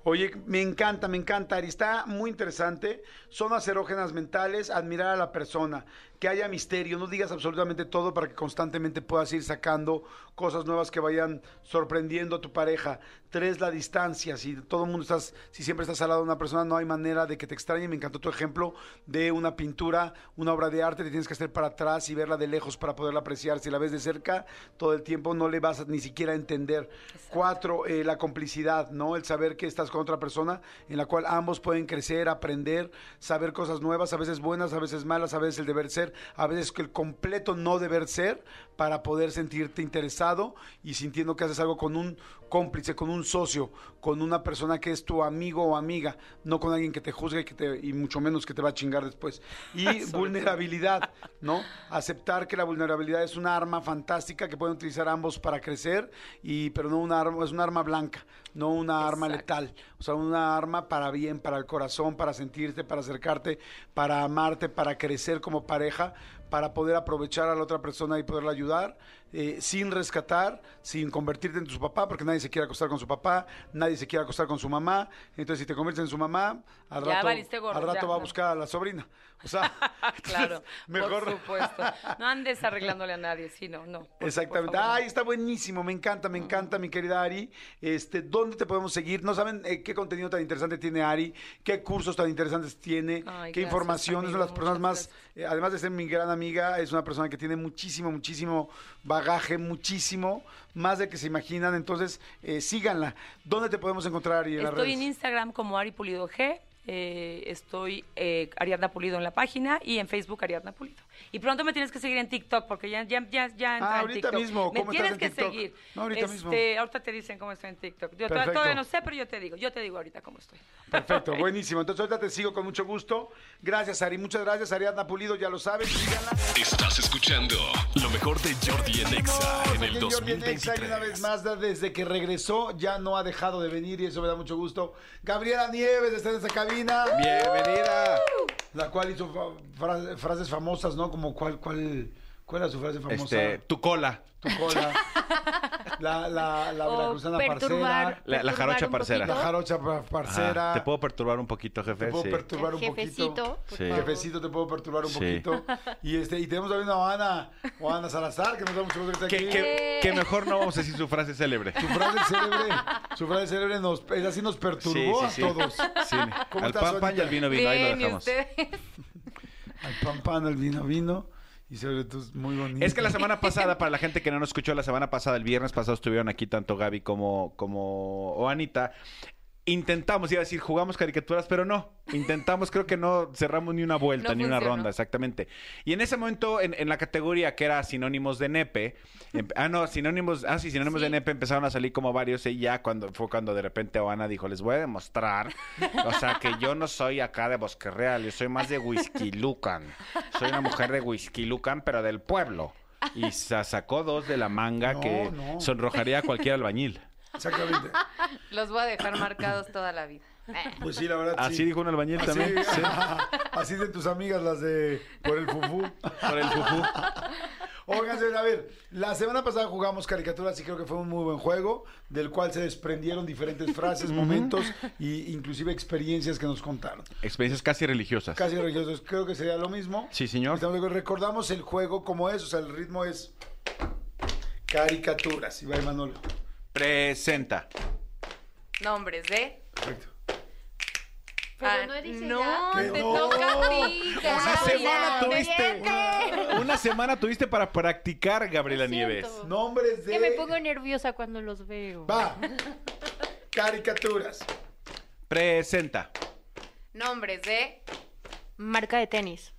Oye, me encanta, me encanta, Ari. Está muy interesante. Zonas erógenas mentales, admirar a la persona, que haya misterio, no digas absolutamente todo para que constantemente puedas ir sacando cosas nuevas que vayan sorprendiendo a tu pareja. Tres, la distancia. Si todo el mundo estás, si siempre estás al lado de una persona, no hay manera de que te extrañe. Me encantó tu ejemplo de una pintura, una obra de arte, te tienes que hacer para atrás y verla de lejos para poderla apreciar. Si la ves de cerca, todo el tiempo no le vas a ni siquiera a entender. Cuatro, eh, la complicidad, ¿no? El saber que estás con otra persona en la cual ambos pueden crecer, aprender, saber cosas nuevas, a veces buenas, a veces malas, a veces el deber ser, a veces que el completo no deber ser para poder sentirte interesado y sintiendo que haces algo con un cómplice, con un socio, con una persona que es tu amigo o amiga, no con alguien que te juzgue y, que te, y mucho menos que te va a chingar después. Y [LAUGHS] vulnerabilidad, ¿no? [LAUGHS] Aceptar que la vulnerabilidad es una arma fantástica que pueden utilizar ambos para crecer, y, pero no una arma, es un arma blanca, no una arma letal. O sea, una arma para bien, para el corazón, para sentirte, para acercarte, para amarte, para crecer como pareja, para poder aprovechar a la otra persona y poderla ayudar, eh, sin rescatar, sin convertirte en tu papá, porque nadie se quiere acostar con su papá, nadie se quiere acostar con su mamá. Entonces, si te conviertes en su mamá, al Ya rato, valiste gorro, al rato ya, va a buscar a la sobrina. O sea, [LAUGHS] [LAUGHS] Claro, mejor. por supuesto. No andes arreglándole a nadie, sí, no, no. por- Exactamente. por. Ay, está buenísimo, me encanta, me encanta, mi querida Ari. Este, ¿dónde te podemos seguir? No saben eh, qué contenido tan interesante tiene Ari, qué cursos tan interesantes tiene, Ay, qué gracias, información. es una de las personas más, eh, además de ser mi gran amiga, es una persona que tiene muchísimo, muchísimo bagaje, muchísimo, más de que se imaginan. Entonces, eh, síganla. ¿Dónde te podemos encontrar, Ari? En Estoy redes? en Instagram como Ari Pulido G. eh, estoy eh, Ariadna Pulido en la página y en Facebook Ariadna Pulido. Y pronto me tienes que seguir en TikTok porque ya, ya, ya, ya entra Ah, en ahorita TikTok. mismo, Me ¿cómo estás tienes en que TikTok? seguir. No, ahorita Este, mismo. Ahorita te dicen cómo estoy en TikTok. Yo Perfecto. todavía no sé, pero yo te digo. Yo te digo ahorita cómo estoy. Perfecto, [LAUGHS] [LAUGHS] buenísimo. Entonces, ahorita te sigo con mucho gusto. Gracias, Ari. Muchas gracias, Ariadna Pulido, ya lo sabes. Síganla. Estás escuchando lo mejor de Jordi en Exa en el Aquí en Jordi en Exa, y una vez 2023. más, desde que regresó, ya no ha dejado de venir y eso me da mucho gusto. Gabriela Nieves está en esta cabina. Bienvenida. La cual hizo frases famosas, ¿no? Como cuál, cuál, cuál era su frase famosa. Este, tu cola. Tu cola. La, la, la O veracruzana parcera. La- perturbar jarocha un parcera. La poquito. jarocha pa- parcera. Ajá, ¿Te puedo perturbar un poquito, jefe? Te puedo Sí. perturbar un Jefecito, poquito. por Sí. favor. Jefecito, te puedo perturbar un Sí. poquito. Y este, y tenemos también a Ana, o Ana Salazar, que nos da mucho gusto que esté Que, aquí. que- que mejor no vamos a decir su frase célebre. Su frase célebre, su frase célebre nos, es así nos perturbó Sí, sí, sí. a todos. Sí. ¿Cómo Al estás, pan, pan y al vino, vino. Ahí lo Bien, ¿y dejamos. ustedes? Al pan pan, al vino vino. Y sobre todo es muy bonito. Es que la semana [LAUGHS] pasada, para la gente que no nos escuchó, la semana pasada, el viernes pasado estuvieron aquí tanto Gaby como, como o Anita. Intentamos, iba a decir, jugamos caricaturas, pero no. Intentamos, creo que no cerramos ni una vuelta, No ni una ronda, exactamente. Y en ese momento, en, en la categoría que era sinónimos de nepe, em- ah, no, sinónimos, ah, sí, sinónimos Sí. de nepe empezaron a salir como varios y ya cuando fue cuando de repente Oana dijo, les voy a demostrar, o sea, que yo no soy acá de Bosque Real, yo soy más de Whisky Lucan. Soy una mujer de Whisky Lucan, pero del pueblo. Y sa- sacó dos de la manga No, que no. sonrojaría a cualquier albañil. Exactamente. [LAUGHS] Los voy a dejar marcados toda la vida. [LAUGHS] Pues sí, la verdad Así sí. dijo un albañil Así, también. Sí. [LAUGHS] así de tus amigas las de por el fufú. Por el fufú. Oigan, a ver, la semana pasada jugamos caricaturas y creo que fue un muy buen juego, del cual se desprendieron diferentes frases, momentos e inclusive experiencias que nos contaron. Experiencias casi religiosas. Casi religiosos, creo que sería lo mismo. Sí, señor. Estamos. Recordamos el juego como es, o sea, el ritmo es caricaturas. Y va Manolo. Presenta. Nombres de... Perfecto. Pero Ah, no dice no, te no. toca a ti. Una semana tuviste. Una semana tuviste para practicar, Gabriela Nieves. Nombres de. Que me pongo nerviosa cuando los veo. Va. Caricaturas. Presenta. Nombres de... Marca de tenis.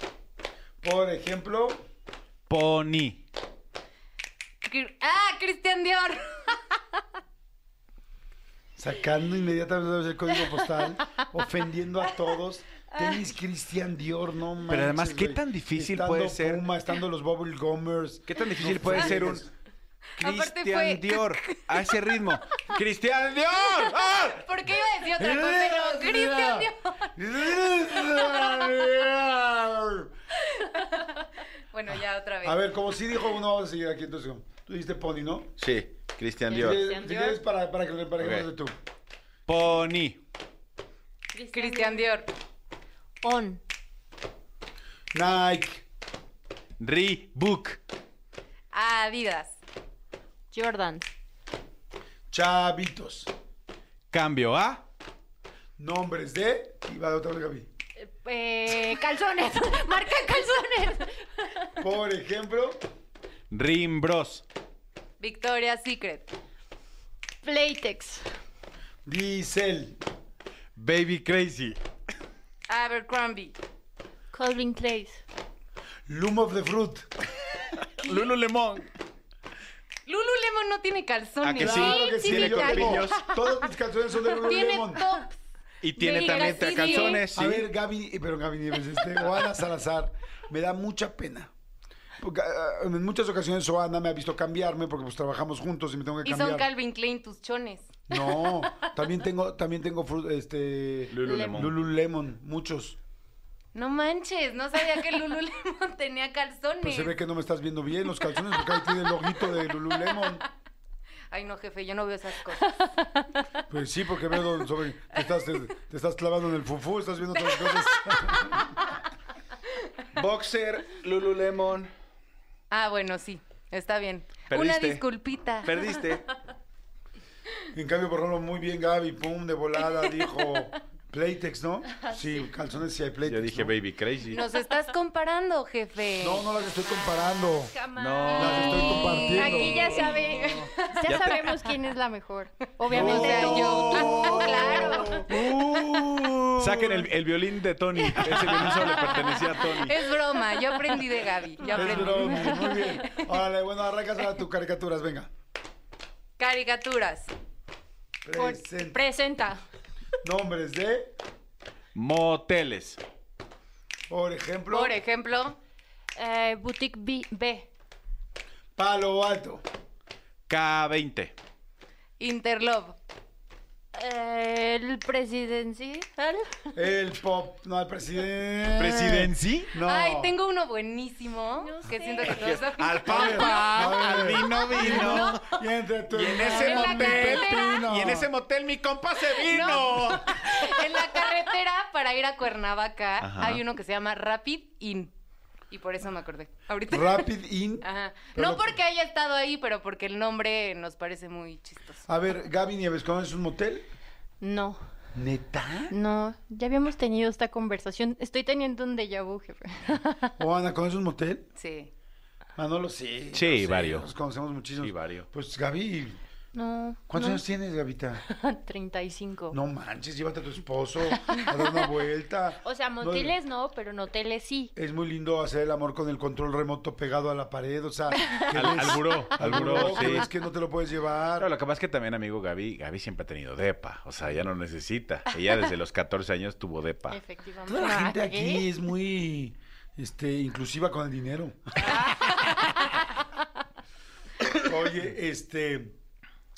Por ejemplo, Pony. Ah, Cristian Dior. [LAUGHS] sacando inmediatamente el código postal, [LAUGHS] ofendiendo a todos. Tenis Christian Dior, no manches, Pero además, ¿qué tan difícil Estando puede ser? Puma, estando los Bubble Gummers. ¿Qué tan difícil No puede ser un Cristian fue- Dior [LAUGHS] a ese ritmo? ¡Cristian Dior! ¡Ah! ¿Por qué iba a decir otra cosa? Pero [LAUGHS] Cristian Dior. Bueno, ya otra vez. A ver, como sí dijo uno, vamos a seguir aquí. Entonces, tú dijiste Pony, ¿no? Sí, Cristian Si Dior. Si quieres, para, para que para que Ok. lo de tú. Pony. Cristian Dior. On. Nike. Reebok. Adidas. Jordan. Chavitos. Cambio a Nombres de. Y va otra vez, Gaby. Eh, calzones. [LAUGHS] Marca calzones. Por ejemplo, Rim Bros. Victoria's Secret. Playtex. Diesel. Baby Crazy. Abercrombie. Calvin Klein. Loom of the Fruit. [LAUGHS] Lululemon. Lululemon no tiene calzones. ¿A que sí? Claro que sí, Tiene yo tengo. corpiños. Todos mis canciones son de Tiene Lululemon. tops. Y tiene Mira, también sí, calzones. A sí. ver, Gaby, pero Gaby Nieves, este, Oana Salazar, me da mucha pena. Ah, en muchas ocasiones Oana me ha visto cambiarme porque pues trabajamos juntos y me tengo que Y cambiar. son Calvin Klein tus chones. No, también tengo, también tengo este Lululemon. Lululemon, muchos. No manches, no sabía que Lululemon [LAUGHS] tenía calzones. Pues se ve que no me estás viendo bien los calzones porque ahí tiene el loguito de Lululemon. Ay, no, jefe, yo no veo esas cosas. [LAUGHS] Pues sí, porque veo don- sobre, te, estás, te, te estás clavando en el fufú, estás viendo otras cosas. [LAUGHS] Boxer, Lululemon. Ah, bueno, sí, está bien. Una Perdiste. disculpita. Perdiste. [LAUGHS] En cambio, por ejemplo, muy bien Gaby, pum, de volada, dijo Playtex, ¿no? [LAUGHS] Sí, calzones sí hay Playtex. Yo dije ¿no? Baby Crazy. Nos estás comparando, jefe. No, no las estoy comparando. Jamás. Las estoy compartiendo. Aquí ya sabe, [LAUGHS] ya, Ya te- sabemos quién es la mejor. Obviamente O sea, tú. yo. [LAUGHS] claro. Uh. Saquen el, el violín de Tony. Ese violín solo le pertenecía a Tony. Es broma, yo aprendí de Gaby. Yo Es aprendí. broma, muy bien. Órale, bueno, arrancas a tus caricaturas, venga. Caricaturas. Presenta. Presenta. Nombres de, Moteles. por ejemplo, Por ejemplo, Eh, Boutique B. B. Palo Alto, K20. Interlove. El presidencial. el pop, no, el presidente. ¿Presidency? No. Ay, tengo uno buenísimo No que sé. siento que todos Al pampa, al vino vino. Y entre tu Y en ese En motel, y en ese motel mi compa se vino. [LAUGHS] En la carretera para ir a Cuernavaca Ajá. hay uno que se llama Rapid In. Y por eso me acordé. Ahorita. Rapid In. [LAUGHS] Ajá. No porque haya estado ahí, pero porque el nombre nos parece muy chistoso. A ver, Gaby Nieves, ¿conoces un motel? No, ¿Neta? no. Ya habíamos tenido esta conversación. Estoy teniendo un déjà vu, jefe. [LAUGHS] ¿O Ana, conoces un motel? Sí. Manolo, sí. Sí, sé, varios. Nos conocemos muchísimos. Sí, varios. Pues Gaby, No. ¿cuántos no. años tienes, Gavita? [LAUGHS] 35. No manches, llévate a tu esposo [LAUGHS] a dar una vuelta. O sea, moteles no, pero en hoteles sí. es muy lindo hacer el amor con el control remoto pegado a la pared, o sea, [LAUGHS] que Al, al buró, al buró, que sí. ves que no te lo puedes llevar. Pero lo que pasa es que también, amigo Gaby, Gaby siempre ha tenido depa. O sea, ella no necesita. Ella desde los 14 años tuvo depa. Efectivamente. Toda la gente Ah, aquí ¿qué? es muy este, inclusiva con el dinero. Oye, este.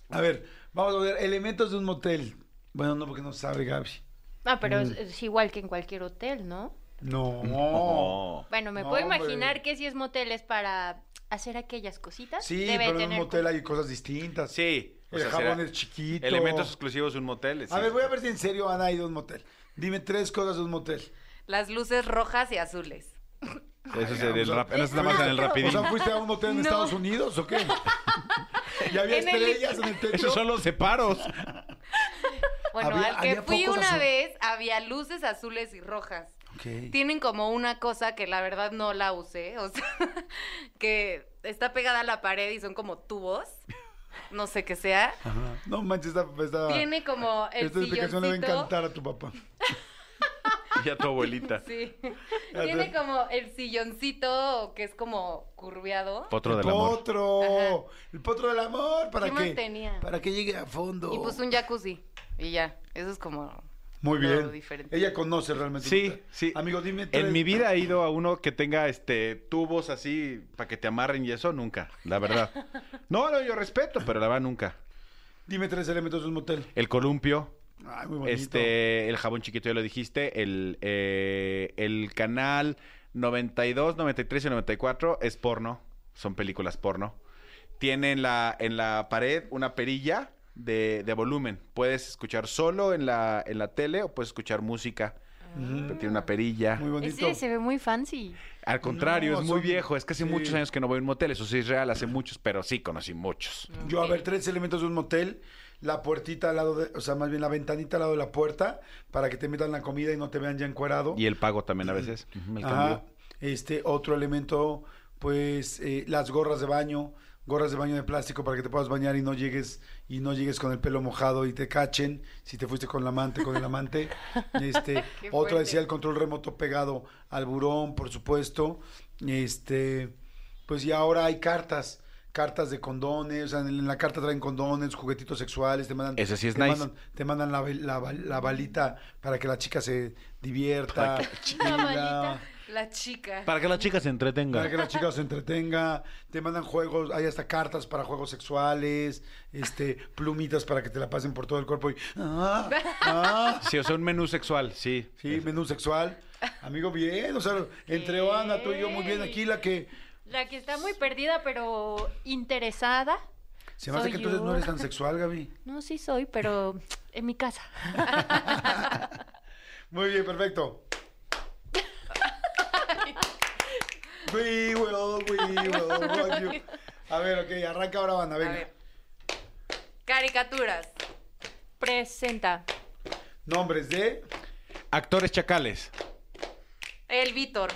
A ver, vamos a ver, elementos de un motel. Bueno, no, porque no sabe Gaby. Ah, pero es, es igual que en cualquier hotel, ¿no? No. No. Bueno, me No, puedo hombre. imaginar que si es motel es para hacer aquellas cositas. Sí, Debe pero en un motel hay cosas distintas. Sí. o El sea, jabón es chiquito. Elementos exclusivos de un motel. A ver, voy a ver si en serio Ana ha ido a un motel. Dime tres cosas de un motel. Las luces rojas y azules. Eso es, el o sea, rap- eso es nada más en el rapidín. O sea, ¿fuiste a un motel en No. Estados Unidos o qué? [LAUGHS] [LAUGHS] ¿Y había En el- estrellas en el [LAUGHS] techo? Esos son los separos. Bueno, Había- al que fui una azul- vez había luces azules y rojas. Tienen como una cosa que la verdad no la usé, o sea, [LAUGHS] que está pegada a la pared y son como tubos. No sé qué sea. Ajá. No manches, esta, esta, Tiene como el esta explicación le va a encantar a tu papá. [LAUGHS] Y a tu abuelita. Sí. Tiene como el silloncito que es como curveado. Potro el del amor. potro. Ajá. El potro del amor. ¿Para ¿Qué tenía? Para que llegue a fondo. Y pues un jacuzzi. Y ya. Eso es como. Muy lo bien. diferente. Ella conoce realmente. Sí, sí. Amigo, dime tres. En mi vida he ido a uno que tenga este tubos así para que te amarren y eso nunca, la verdad. [LAUGHS] No, no, yo respeto, pero la verdad nunca. Dime tres elementos de un motel. El columpio, Ay, muy bonito. este, el jabón chiquito ya lo dijiste, el, eh, el canal 92, 93 y 94 es porno, son películas porno. Tiene en la, en la pared una perilla de, de volumen. Puedes escuchar solo en la, en la tele o puedes escuchar música. Pero tiene una perilla. Muy bonito. Ese se ve muy fancy. Al contrario, No, es muy son- viejo. Es que hace sí. muchos años que no voy a un motel. Eso sí es real, hace muchos, pero sí conocí muchos. Yo, a ver, tres elementos de un motel. La puertita al lado de, o sea, más bien la ventanita al lado de la puerta para que te metan la comida y no te vean ya encuerado. Y el pago también a veces. El Ajá. Este, otro elemento, pues, eh, las gorras de baño, gorras de baño de plástico para que te puedas bañar y no llegues, y no llegues con el pelo mojado y te cachen, si te fuiste con la amante, con el amante. [LAUGHS] Este, fuerte. decía el control remoto pegado al burón, por supuesto. Este, pues y ahora hay cartas. Cartas de condones, o sea, en la carta traen condones, juguetitos sexuales, te mandan, Ese sí es te nice. mandan, te mandan la, la bal- la balita para que la chica se divierta. Para y La la- balita. La chica. Para que la chica se entretenga. para que la chica se entretenga, te mandan juegos, hay hasta cartas para juegos sexuales, este, plumitas para que te la pasen por todo el cuerpo y ah, ah, Sí, o sea, un menú sexual, sí. sí, menú sexual. Amigo, bien, o sea, entre Ana, tú y yo muy bien aquí la que La que está muy perdida, pero interesada. se me hace Soy que entonces yo. no eres tan sexual, Gaby. [LAUGHS] No, sí soy, pero en mi casa. [LAUGHS] Muy bien, perfecto. [LAUGHS] We will, we will you. A ver, ok, arranca ahora, banda, A venga. ver. Caricaturas. Presenta. Nombres de Actores chacales. El Víctor.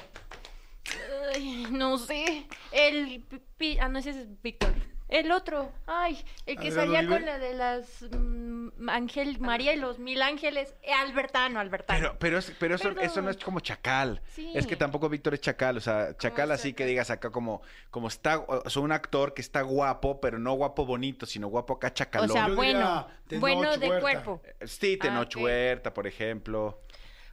Ay, no sé. El. pi- ah, no, ese es Víctor. El otro. Ay, el que salía Uribe. con la de las. mm, Ángel María y los Mil Ángeles. Eh, Albertano, Albertano. Pero, pero, es- pero eso, eso no es como chacal. Sí. Es que tampoco Víctor es chacal. O sea, chacal es así que digas acá como, como está, o sea, un actor que está guapo, pero no guapo bonito, sino guapo acá o chacalón. sea, Yo bueno. diría Bueno de cuerpo. Sí, Tenoch Ah. Huerta, por ejemplo.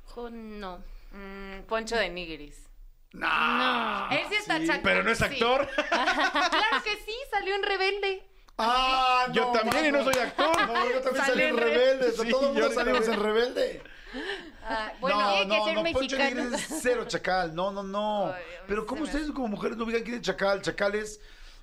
Jo, no. Mm, Poncho de Nigris. No. Él sí está Sí, chacal. Pero no es sí. actor. [LAUGHS] Claro que sí, salió en Rebelde. Ah, Yo también y no soy actor. No, yo también salí en en Re- Rebelde. Sí, Todo el mundo salimos en Rebelde. Ah, bueno, no, tiene que no, ser no, Poncho mexicano. Es cero chacal. No, no, no. Ay, Pero ¿cómo me ustedes como mujeres no digan quién es chacal? Chacal es,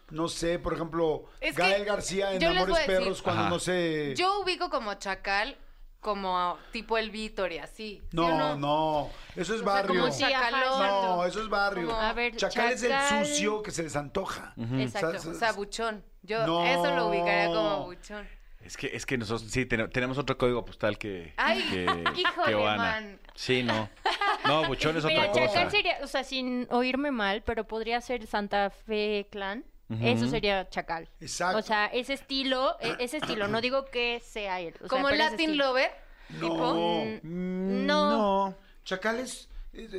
no sé, por ejemplo, Es Gael García en Amores decir- Perros cuando Ajá. no sé... yo ubico como chacal, como tipo el Víctor y así. ¿sí No, no, eso es O sea, barrio. como chacalón. No, eso es barrio. Como- A ver, chacal, es el chacal. sucio que se les antoja. Exacto. O sea, O sea, buchón. Yo No. eso lo ubicaría como buchón. Es que, es que nosotros sí ten- tenemos otro código postal que, Ay, que, [LAUGHS] híjole, que man. Sí, no. No, Buchón es otra Mira, cosa. Chacal sería, o sea, sin oírme mal, pero podría ser Santa Fe Clan. Eso sería Chacal. Exacto. O sea, ese estilo, e- ese estilo, no digo que sea él. o como Latin. Lover. Tipo. No. Mm, No. Chacal es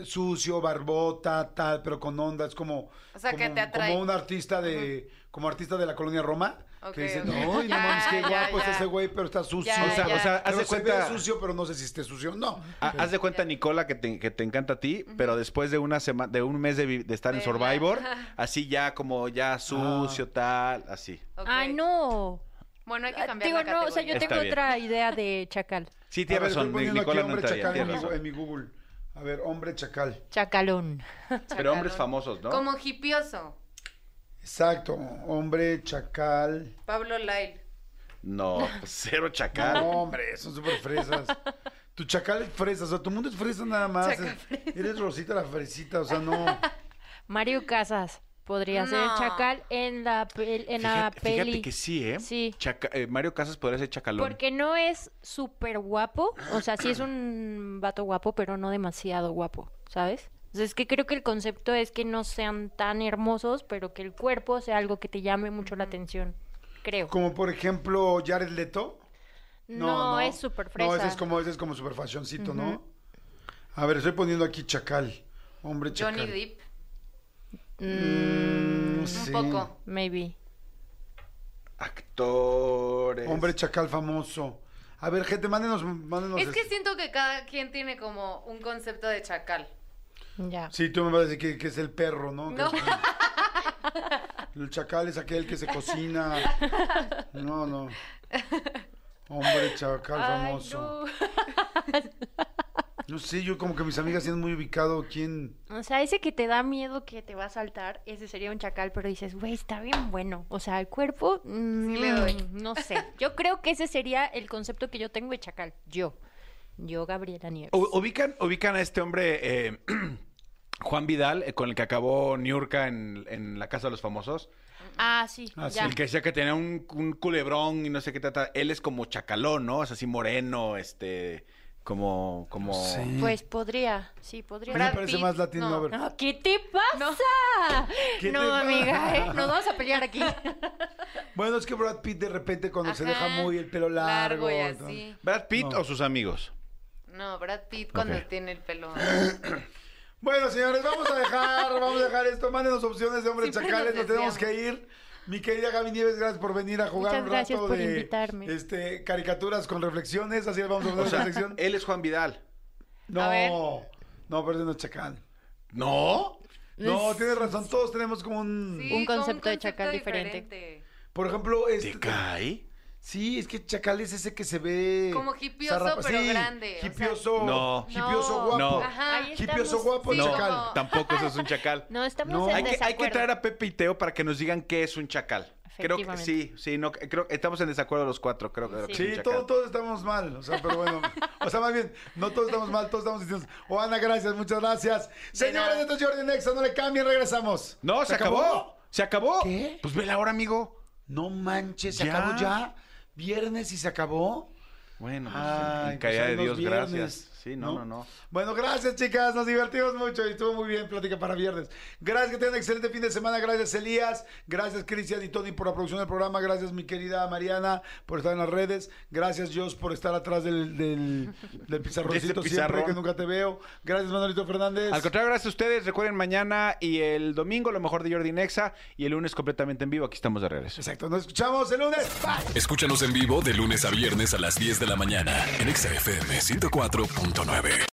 sucio, barbota, tal, pero con onda, es como... O sea, que como- te atrae. Como un artista de... Como artista de la colonia Roma. Que dice, ok. no, no mames, qué guapo ya. ese güey, pero está sucio. Ya, O sea, ya. o sea, haz Pero de se cuenta. ve sucio, pero no sé si esté sucio. No. Ha- Haz de cuenta, Nicola, que te, que te encanta a ti, pero después de una semana, de un mes de, estar en Survivor, la- [LAUGHS] así ya como ya sucio, tal, así. Ok. Ay, no. Bueno, hay que Ah, cambiar Digo, la no, o sea, yo tengo bien. otra idea de Chacal. Sí, tiene razón. estoy poniendo Nicola aquí no hombre entraría, chacal en tiene mi, razón. en mi Google. A ver, hombre chacal. Chacalón. Pero hombres famosos, ¿no? Como hipioso. Exacto, hombre chacal. Pablo Lyle. No, pues, cero chacal. No, hombre, son súper fresas. Tu chacal es fresa, o sea, tu mundo es fresa nada más. Eres Rosita la fresita, o sea, no. [LAUGHS] Mario Casas podría ser chacal en la, pel- en la Fíjate, fíjate peli. que sí, ¿eh? Sí. Chaca- eh, Mario Casas podría ser chacalón. Porque no es súper guapo, o sea, sí es un vato guapo, pero no demasiado guapo, ¿sabes? Es que creo que el concepto es que no sean tan hermosos, pero que el cuerpo sea algo que te llame mucho la atención, creo. Como por ejemplo, Jared Leto. No, es súper fresa. No, ese es como, ese es como súper fashioncito, ¿no? A ver, estoy poniendo aquí chacal. Hombre chacal. Johnny Depp. Mm, Un sí. poco. Maybe. Actores. Hombre chacal famoso. A ver, gente, mándenos, mándenos. Es que este. siento que cada quien tiene como un concepto de chacal. Ya. Sí, tú me vas a decir que, que es el perro, ¿no? Que No. es- el chacal es aquel que se cocina. No, no. Hombre chacal famoso. No sé, yo como que mis amigas tienen muy ubicado quién. O sea, ese que te da miedo que te va a saltar, ese sería un chacal, pero dices, güey, está bien bueno. O sea, el cuerpo, mm, Sí le doy. no sé. Yo creo que ese sería el concepto que yo tengo de chacal. Yo. Yo, Gabriela Nieves. Ubican, ubican a este hombre, eh, [CLEARS THROAT] Juan Vidal, eh, con el que acabó Niurka en, en La Casa de los Famosos. Ah, sí, Ah, sí, ya. El que decía que tenía un, un culebrón y no sé qué trata. Él es como chacalón, ¿no? Es así moreno, este, como, como... Sí. Pues podría, sí, podría. mí me Brad parece Pitt, más Latin no. Lover. No, ¿Qué te pasa? ¿Qué no, te pasa? amiga, ¿eh? [LAUGHS] Nos vamos a pelear aquí. Bueno, es que Brad Pitt de repente cuando se deja muy el pelo largo. y así. ¿Brad Pitt No. o sus amigos? No, Brad Pitt cuando tiene el pelo. [COUGHS] Bueno, señores, vamos a dejar, vamos a dejar esto. Mándenos opciones de hombres Siempre chacales, nos nos tenemos que ir. Mi querida Gaby Nieves, gracias por venir a jugar Muchas un gracias rato por de invitarme. este caricaturas con reflexiones, así le vamos a poner O sea, la sección. él es Juan Vidal. No, A ver. no, pero no es chacal. ¿No? No, tienes razón, todos tenemos como un... Sí, Un con concepto de chacal diferente. diferente. Por ejemplo, este... ¿Te cae? Sí, es que chacal es ese que se ve... Como hipioso, zarrapa- pero sí, grande, o sea- Hipioso, No. hipioso No. guapo. No. Ajá. Hipioso estamos- guapo sí, chacal. como- Tampoco eso es un chacal. No, estamos No. en Hay que, hay que traer a Pepe y Teo para que nos digan qué es un chacal. Creo que Efectivamente. sí, sí, no, creo estamos en desacuerdo los cuatro, creo que Sí. un Sí, todos, todos estamos mal, o sea, pero bueno, [LAUGHS] o sea, más bien, no todos estamos mal, todos estamos distintos. O Ana, gracias, muchas gracias. Señores, esto es Jordi Nexa, no le cambien, regresamos. No, se, acabó? ¿Se acabó? ¿Qué? Pues ve la hora, amigo. No manches, se Ya. acabó ya. Viernes y se acabó. Bueno, pues, Ay, en caída pues, de hay Dios, viernes, gracias. Sí, no, no, no. Bueno, gracias, chicas. Nos divertimos mucho y estuvo muy bien Plática para Viernes. Gracias, que tengan un excelente fin de semana. Gracias, Elías. Gracias, Cristian y Tony, por la producción del programa. Gracias, mi querida Mariana, por estar en las redes. Gracias, Dios, por estar atrás del, del, del [LAUGHS] este pizarroncito siempre, que nunca te veo. Gracias, Manolito Fernández. Al contrario, gracias a ustedes. Recuerden, mañana y el domingo, lo mejor de Jordi Nexa. Y el lunes, completamente en vivo. Aquí estamos de redes. Exacto. Nos escuchamos el lunes. Escúchanos en vivo de lunes a viernes a las 10 de la mañana en XFM 104. 9